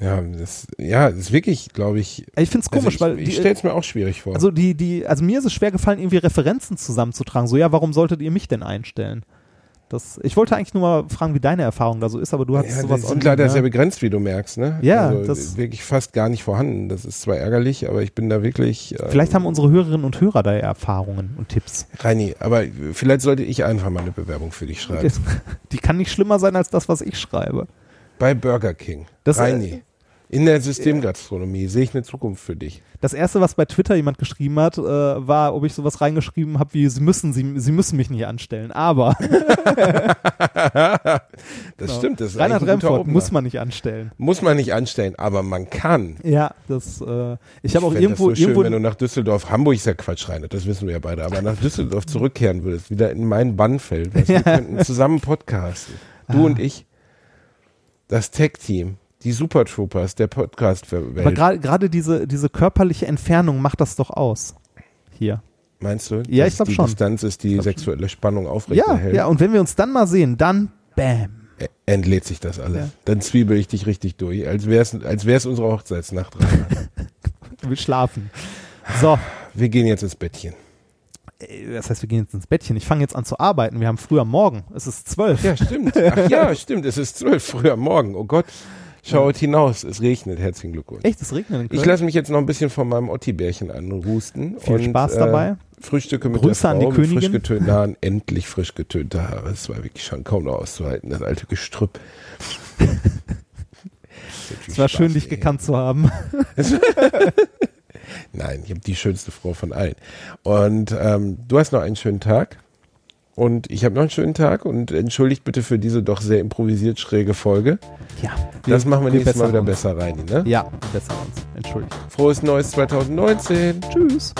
[SPEAKER 2] Ja, das, ja, das ist wirklich, glaube ich.
[SPEAKER 3] Ich finde es komisch,
[SPEAKER 2] also ich,
[SPEAKER 3] weil
[SPEAKER 2] ich
[SPEAKER 3] die,
[SPEAKER 2] stelle es mir auch schwierig vor.
[SPEAKER 3] also die, die, also mir ist es schwer gefallen, irgendwie Referenzen zusammenzutragen. So, ja, warum solltet ihr mich denn einstellen? Das, ich wollte eigentlich nur mal fragen, wie deine Erfahrung da so ist, aber du hast
[SPEAKER 2] ja,
[SPEAKER 3] sowas
[SPEAKER 2] die sind leider
[SPEAKER 3] nicht,
[SPEAKER 2] sehr begrenzt, wie du merkst, ne?
[SPEAKER 3] Ja,
[SPEAKER 2] also
[SPEAKER 3] das-
[SPEAKER 2] wirklich fast gar nicht vorhanden. Das ist zwar ärgerlich, aber ich bin da wirklich. Äh,
[SPEAKER 3] Vielleicht haben unsere Hörerinnen und Hörer da ja Erfahrungen und Tipps.
[SPEAKER 2] Reini, aber vielleicht sollte ich einfach mal eine Bewerbung für dich schreiben.
[SPEAKER 3] Die kann nicht schlimmer sein als das, was ich schreibe.
[SPEAKER 2] Bei Burger King.
[SPEAKER 3] Das, äh,
[SPEAKER 2] Reini. In der Systemgastronomie sehe ich eine Zukunft für dich.
[SPEAKER 3] Das erste, was bei Twitter jemand geschrieben hat, äh, war, ob ich sowas reingeschrieben habe wie sie müssen, sie, sie müssen mich nicht anstellen. Aber
[SPEAKER 2] Das
[SPEAKER 3] Genau.
[SPEAKER 2] stimmt, das ist
[SPEAKER 3] Reinhard Remford muss man nicht anstellen.
[SPEAKER 2] Muss man nicht anstellen, aber man kann.
[SPEAKER 3] Ja, das. Äh, ich habe auch irgendwo,
[SPEAKER 2] das so schön,
[SPEAKER 3] irgendwo
[SPEAKER 2] wenn du nach Düsseldorf, Hamburg ist ja Quatsch, Reinhard, das wissen wir ja beide, aber nach Düsseldorf zurückkehren würdest, wieder in mein Bannfeld. Wir könnten zusammen podcasten. Du
[SPEAKER 3] Ah.
[SPEAKER 2] und ich. Das Tech-Team, die Super Troopers der
[SPEAKER 3] aber
[SPEAKER 2] Podcast-Welt.
[SPEAKER 3] gra- gerade diese, diese körperliche Entfernung macht das doch aus. Hier.
[SPEAKER 2] Meinst du?
[SPEAKER 3] Ja, ich glaub
[SPEAKER 2] die
[SPEAKER 3] schon.
[SPEAKER 2] Distanz ist die sexuelle Spannung
[SPEAKER 3] Ja,
[SPEAKER 2] aufrechterhält.
[SPEAKER 3] ja, und wenn wir uns dann mal sehen, dann bam.
[SPEAKER 2] Entlädt sich das alles.
[SPEAKER 3] Ja.
[SPEAKER 2] Dann zwiebel ich dich richtig durch, als wär's, als wär's unsere Hochzeitsnacht.
[SPEAKER 3] Wir schlafen. So,
[SPEAKER 2] wir gehen jetzt ins Bettchen.
[SPEAKER 3] äh, das heißt, wir gehen jetzt ins Bettchen. Ich fange jetzt an zu arbeiten. Wir haben früh am Morgen. Es ist zwölf.
[SPEAKER 2] Ja, stimmt. Ach ja, stimmt. Es ist zwölf früh am Morgen. Oh Gott. Schaut hinaus. Es regnet. Herzlichen Glückwunsch.
[SPEAKER 3] Echt, es regnet in Köln.
[SPEAKER 2] Ich lasse mich jetzt noch ein bisschen von meinem Otti-Bärchen anrusten.
[SPEAKER 3] Viel
[SPEAKER 2] und,
[SPEAKER 3] Spaß
[SPEAKER 2] äh,
[SPEAKER 3] dabei.
[SPEAKER 2] Frühstücke mit
[SPEAKER 3] Grüße
[SPEAKER 2] der
[SPEAKER 3] an
[SPEAKER 2] Frau
[SPEAKER 3] die
[SPEAKER 2] mit frisch
[SPEAKER 3] Königin.
[SPEAKER 2] getönten Haaren. Endlich frisch getönte Haare. Es war wirklich schon kaum noch auszuhalten. Das alte Gestrüpp.
[SPEAKER 3] es war schön, dich gekannt zu haben.
[SPEAKER 2] Nein, ich habe die schönste Frau von allen. Und ähm, du hast noch einen schönen Tag. Und ich habe noch einen schönen Tag und entschuldigt bitte für diese doch sehr improvisiert schräge Folge.
[SPEAKER 3] Ja.
[SPEAKER 2] Das machen wir nächstes Mal wieder
[SPEAKER 3] uns.
[SPEAKER 2] besser rein, ne?
[SPEAKER 3] Ja, besser uns. Entschuldigt.
[SPEAKER 2] Frohes Neues 2019.
[SPEAKER 3] Tschüss.